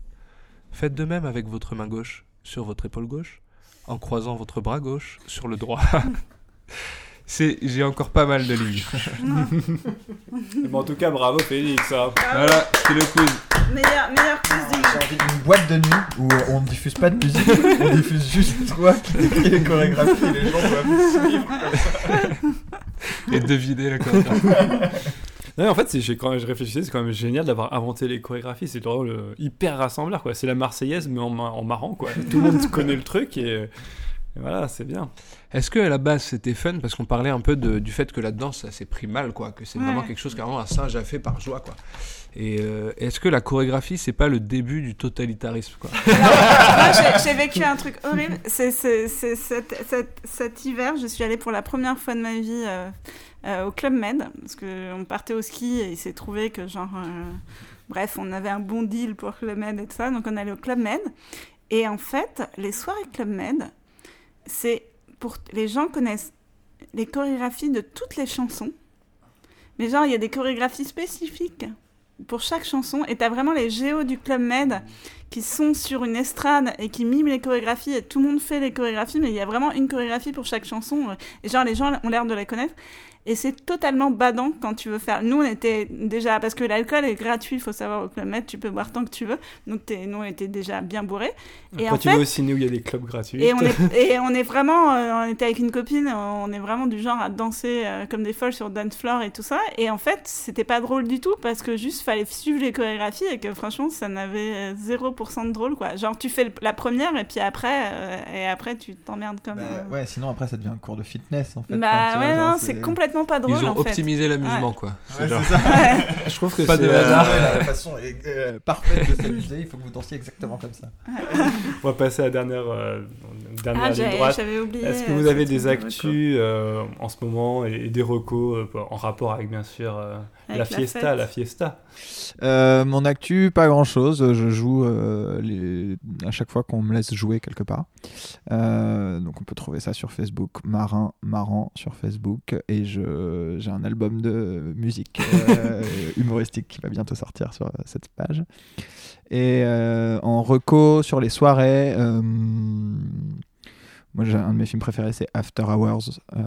Faites de même avec votre main gauche sur votre épaule gauche en croisant votre bras gauche sur le droit. C'est, j'ai encore pas mal de lignes. Mais en tout cas, bravo Félix. hein. Voilà, c'est le quiz. Meilleur, meilleur quiz du J'ai envie d'une boîte de nuit où on ne diffuse pas de musique, on diffuse juste toi qui décris les chorégraphies et les gens doivent suivre. Et deviner la chorégraphie. Non, mais en fait, j'ai- quand je réfléchissais, c'est quand même génial d'avoir inventé les chorégraphies. C'est drôle, euh, hyper rassembleur, quoi. C'est la Marseillaise, mais en, en marrant, quoi. Tout le monde connaît le truc et, et voilà, c'est bien. Est-ce que à la base c'était fun? Parce qu'on parlait un peu de- du fait que la danse ça s'est pris mal quoi, que c'est Ouais. vraiment quelque chose qu'un un singe a fait par joie quoi. Et euh, est-ce que la chorégraphie c'est pas le début du totalitarisme quoi? Moi, j'ai- vécu un truc horrible. C'est cet, cet- cet hiver, je suis allée pour la première fois de ma vie euh, euh, au Club Med. Parce qu'on partait au ski et il s'est trouvé que, genre, euh, bref, on avait un bon deal pour Club Med et tout ça. Donc, on allait au Club Med. Et en fait, les soirées Club Med, c'est pour. Les gens connaissent les chorégraphies de toutes les chansons. Mais genre, il y a des chorégraphies spécifiques pour chaque chanson. Et t'as vraiment les géos du Club Med qui sont sur une estrade et qui miment les chorégraphies. Et tout le monde fait les chorégraphies, mais il y a vraiment une chorégraphie pour chaque chanson. Et genre, les gens ont l'air de la connaître. Et c'est totalement badant quand tu veux faire. Nous, on était déjà. Parce que l'alcool est gratuit, il faut savoir, au Club Med, tu peux boire tant que tu veux. Donc, nous, on était déjà bien bourrés. Et Quand en tu fait, vas au ciné où il y a des clubs gratuits. et on est, et on est vraiment, euh, on était avec une copine, on est vraiment du genre à danser euh, comme des folles sur dance floor et tout ça. Et en fait, c'était pas drôle du tout parce que juste fallait suivre les chorégraphies et que franchement, ça n'avait euh, 0% de drôle quoi. Genre tu fais la première et puis après, euh, et après tu t'emmerdes comme. Bah, euh, ouais, sinon après ça devient un cours de fitness en fait. Bah vois, ouais, non, c'est complètement pas drôle Ils ont en fait. optimisé l'amusement, quoi. C'est Ouais, genre- c'est ça. Ouais. Je trouve que Pas c'est, de euh, hasard. Ouais, la façon est, euh, parfaite de s'amuser, il faut que vous dansiez exactement comme ça. On va passer à la dernière, euh, dernière Ah, ligne droite. Est-ce que vous avez des de actus euh, en ce moment et, et des recos euh, en rapport avec bien sûr euh, la la fiesta, fête. la fiesta Euh, mon actu, pas grand chose. Je joue euh, les... à chaque fois qu'on me laisse jouer quelque part. Euh, donc on peut trouver ça sur Facebook, Marin Marrant sur Facebook. Et je... j'ai un album de musique euh, humoristique qui va bientôt sortir sur cette page. Et euh, en reco sur les soirées. euh, Moi, j'ai un de mes films préférés, c'est After Hours, euh,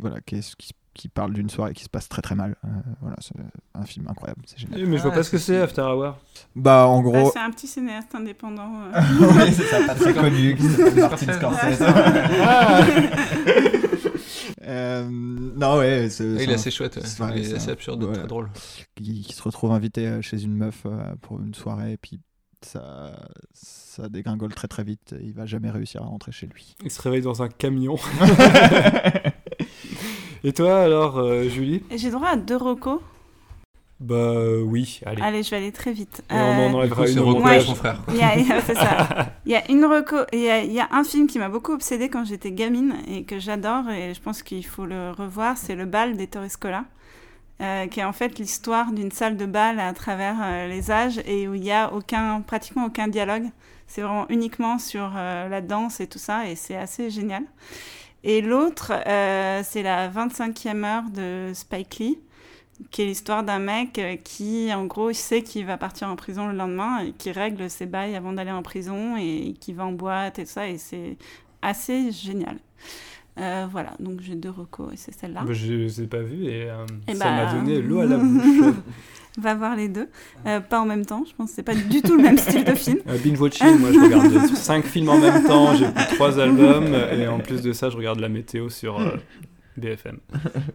voilà, qui, est- qui, qui parle d'une soirée qui se passe très très mal. Euh, voilà, c'est un film incroyable, c'est génial. Mais je vois Ah, pas ce que c'est. After Hour. Bah, en Bah, gros, c'est un petit cinéaste indépendant. euh. oui, c'est ça, pas très connu, qui s'appelle Martin Scorsese. Euh, non, ouais, c'est, Il c'est est assez chouette, ouais. il est c'est assez un- absurde, ouais. très drôle. qui, qui se retrouve invité chez une meuf pour une soirée, et puis ça, ça dégringole très très vite. et Il va jamais réussir à rentrer chez lui. Il se réveille dans un camion. et toi alors, euh, Julie? J'ai droit à deux recos. Bah euh, oui, allez. Allez, je vais aller très vite. Et on en Euh, enlèvera une et son frère. Il y a, il y a- c'est ça. Il y a une reco, il y a, il y a un film qui m'a beaucoup obsédé quand j'étais gamine et que j'adore et je pense qu'il faut le revoir, c'est Le bal des Torrescola, euh, qui est en fait l'histoire d'une salle de bal à travers euh, les âges et où il y a aucun, pratiquement aucun dialogue. C'est vraiment uniquement sur euh, la danse et tout ça et c'est assez génial. Et l'autre, euh, c'est la 25e heure de Spike Lee qui est l'histoire d'un mec euh, qui, en gros, sait qu'il va partir en prison le lendemain et qui règle ses bails avant d'aller en prison et qui va en boîte et tout ça. Et c'est assez génial. Euh, voilà, donc j'ai deux recos et c'est celle-là. Bah, je les ai pas vus et, euh, Eh ça bah, m'a donné l'eau à la bouche. Va voir les deux. Euh, pas en même temps, je pense que c'est pas du tout le même style de film. Euh, binge watching, moi je regarde 5 films en même temps, j'ai 3 albums et en plus de ça, je regarde la météo sur euh, BFM.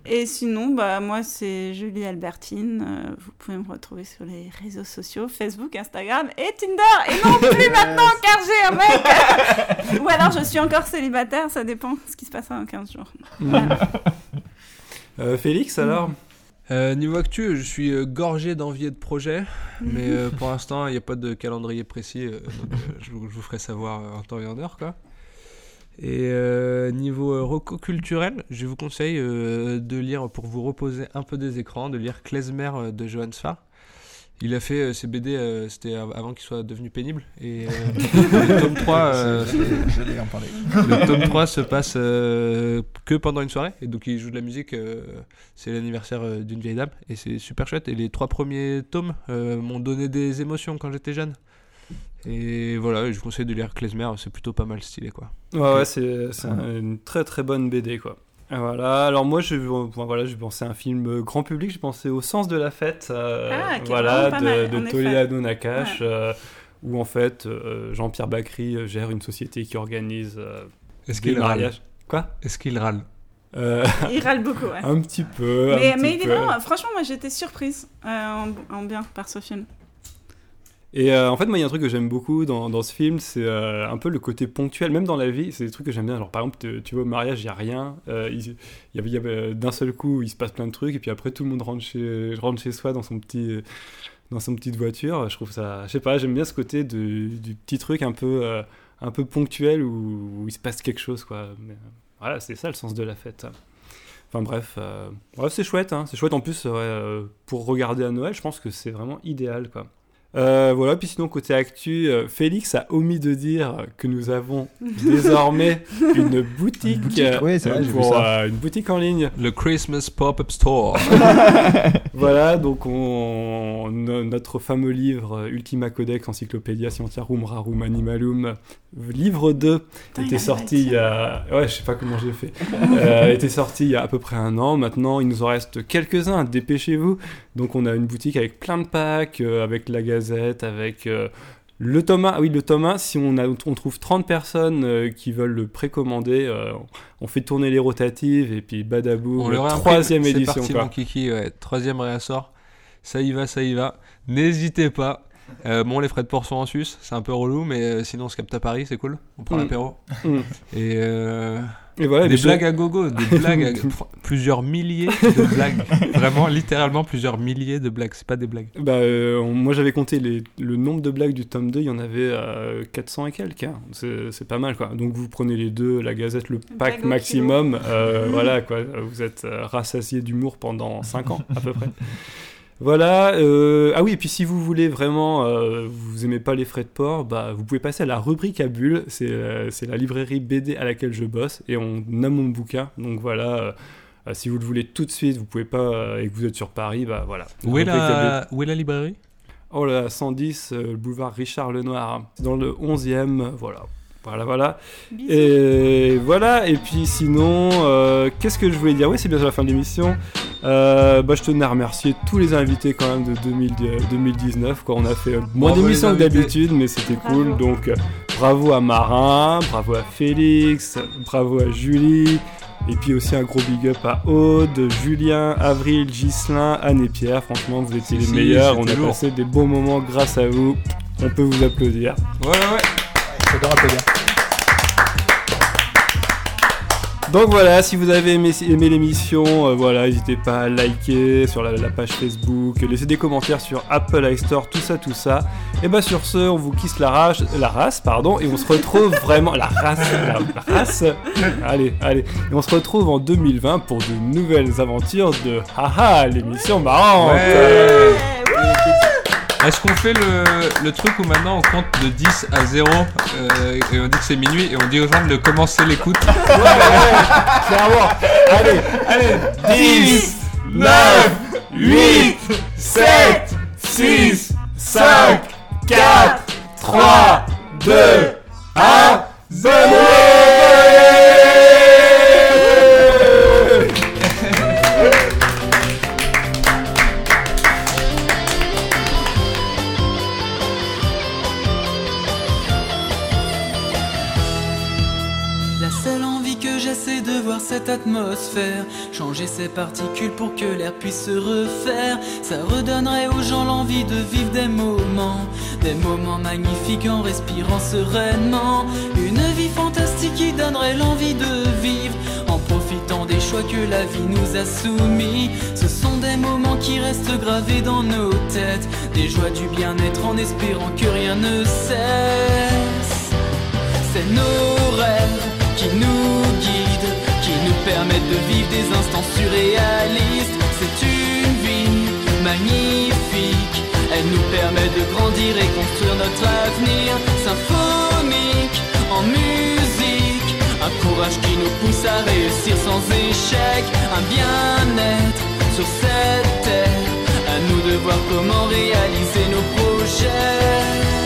Et sinon, bah, moi, c'est Julie Albertine. Euh, vous pouvez me retrouver sur les réseaux sociaux, Facebook, Instagram et Tinder. Et non plus maintenant, car j'ai un mec Ou alors je suis encore célibataire, ça dépend ce qui se passe dans 15 jours. Euh, Félix alors? Euh, niveau actu, je suis euh, gorgé d'envie et de projets, mais euh, pour l'instant, il n'y a pas de calendrier précis, donc je, vous- je vous ferai savoir en temps et en heure. Quoi. Et niveau reco culturel, je vous conseille de lire, pour vous reposer un peu des écrans, de lire Klezmer de Johann Sfar. Il a fait euh, ses BD, euh, c'était av- avant qu'il soit devenu pénible. Et euh, le tome 3, euh, Je en parlé. le tome 3 se passe euh, que pendant une soirée. Et donc il joue de la musique euh, c'est l'anniversaire euh, d'une vieille dame. Et c'est super chouette. Et les trois premiers tomes euh, m'ont donné des émotions quand j'étais jeune. Et voilà je vous conseille de lire Klezmer. C'est plutôt pas mal stylé quoi. Ouais, ouais, c'est c'est un- une très très bonne BD quoi. Voilà, alors moi je, bon, voilà, j'ai pensé à un film euh, grand public, j'ai pensé au sens de la fête, euh, Ah, voilà, pas de, mal, de. Toledo Nakash, euh, où en fait euh, Jean-Pierre Bacry gère une société qui organise euh, est-ce des qu'il râle. Quoi? Est-ce qu'il râle? Euh, Il râle beaucoup, ouais. Un petit peu. mais mais il est peu. vraiment, franchement, moi j'étais surprise euh, en, en bien par ce film. Et euh, en fait, moi, il y a un truc que j'aime beaucoup dans, dans ce film, c'est euh, un peu le côté ponctuel, même dans la vie, c'est des trucs que j'aime bien. Genre, par exemple, tu, vas au mariage, il n'y a rien. euh, il y avait, d'un seul coup, il se passe plein de trucs, et puis après, tout le monde rentre chez, rentre chez soi dans son petit. Dans son petite voiture, je trouve ça, je sais pas, j'aime bien ce côté du petit truc un peu, un peu ponctuel où, il se passe quelque chose, quoi. Voilà, c'est ça le sens de la fête. Enfin bref, c'est chouette, hein. c'est chouette en plus pour regarder à Noël, je pense que c'est vraiment idéal, quoi. Euh, voilà, puis sinon, côté actu, euh, Félix a omis de dire que nous avons désormais une boutique, Une boutique, euh, oui, c'est vrai, j'ai vu pour, ça. euh, une boutique en ligne. Le Christmas Pop-Up Store. Voilà, donc on, no- notre fameux livre Ultima Codex Encyclopédia Scientiarum Rarum Animalum, livre 2, Putain, il était sorti il y a... Ouais, je sais pas comment j'ai fait. Euh, était sorti il y a à peu près un an. Maintenant, il nous en reste quelques-uns. Dépêchez-vous. Donc, on a une boutique avec plein de packs, euh, avec la Gazette, avec euh, le Thomas. Ah oui, le Thomas. Si on, a, on trouve 30 personnes euh, qui veulent le précommander, euh, on fait tourner les rotatives et puis badabou. On le troisième C'est édition. parti, quoi. mon kiki, ouais. Troisième réassort. Ça y va, ça y va. N'hésitez pas. Euh, bon, les frais de port sont en Suisse, c'est un peu relou, mais sinon on se capte à Paris, c'est cool. On prend Mm. l'apéro. Mm. Et euh, Et voilà, des blagues à gogo, des blagues à... plusieurs milliers de blagues. Vraiment, littéralement plusieurs milliers de blagues. C'est pas des blagues. Bah, euh, on- moi j'avais compté les- le nombre de blagues du tome 2, il y en avait euh, 400 et quelques. hein. C'est pas mal quoi. Donc vous prenez les deux, la gazette, le pack maximum, euh, voilà quoi. Vous êtes euh, rassasié d'humour pendant 5 ans à peu près. Voilà, euh, ah oui, et puis si vous voulez vraiment, euh, vous aimez pas les frais de port, bah, vous pouvez passer à la rubrique à bulles, c'est euh, c'est la librairie BD à laquelle je bosse, et on a mon bouquin, donc voilà, euh, si vous le voulez tout de suite, vous pouvez pas, et que vous êtes sur Paris, bah voilà. Où est, la... Où est la librairie? Oh là, 110, euh, le boulevard Richard Lenoir, c'est dans le 11e, euh, voilà. Voilà, voilà. Bisous. Et voilà, et puis sinon, euh, qu'est-ce que je voulais dire? Oui, c'est bientôt la fin de l'émission. Euh, bah, je tenais à remercier tous les invités quand même de 2000 de 2019. Quoi. On a fait moins d'émissions que d'habitude, mais c'était cool. Donc euh, bravo à Marin, bravo à Félix, bravo à Julie. Et puis aussi un gros big up à Aude, Julien, Avril, Ghislain, Anne et Pierre. Franchement, vous étiez Si, les si, meilleurs. On a lourd. passé des beaux moments grâce à vous. On peut vous applaudir. Ouais, ouais. J'adore applaudir. Donc voilà, si vous avez aimé, aimé l'émission, euh, voilà, n'hésitez pas à liker sur la, la page Facebook, laisser des commentaires sur Apple iStore, tout ça, tout ça. Et bah sur ce, on vous kiss la race, la race, pardon, et on se retrouve vraiment la race, la, la race. Allez, allez, et on se retrouve en 2020 pour de nouvelles aventures de Haha, l'émission marrante. Ouais. Est-ce qu'on fait le, le truc où maintenant on compte de 10 à 0 euh, et on dit que c'est minuit et on dit aux gens de commencer l'écoute? Clairement. Allez, allez, 10, 9, 8, 7, 6, 5, 4, 3, 2, 1, 0 cette atmosphère. Changer ses particules pour que l'air puisse se refaire. Ça redonnerait aux gens l'envie de vivre des moments. Des moments magnifiques en respirant sereinement. Une vie fantastique qui donnerait l'envie de vivre. En profitant des choix que la vie nous a soumis. Ce sont des moments qui restent gravés dans nos têtes. Des joies du bien-être en espérant que rien ne cesse. C'est nos rêves qui nous guident, permettent de vivre des instants surréalistes. C'est une vie magnifique, elle nous permet de grandir et construire notre avenir. Symphonique en musique, un courage qui nous pousse à réussir sans échec. Un bien-être sur cette terre, à nous de voir comment réaliser nos projets.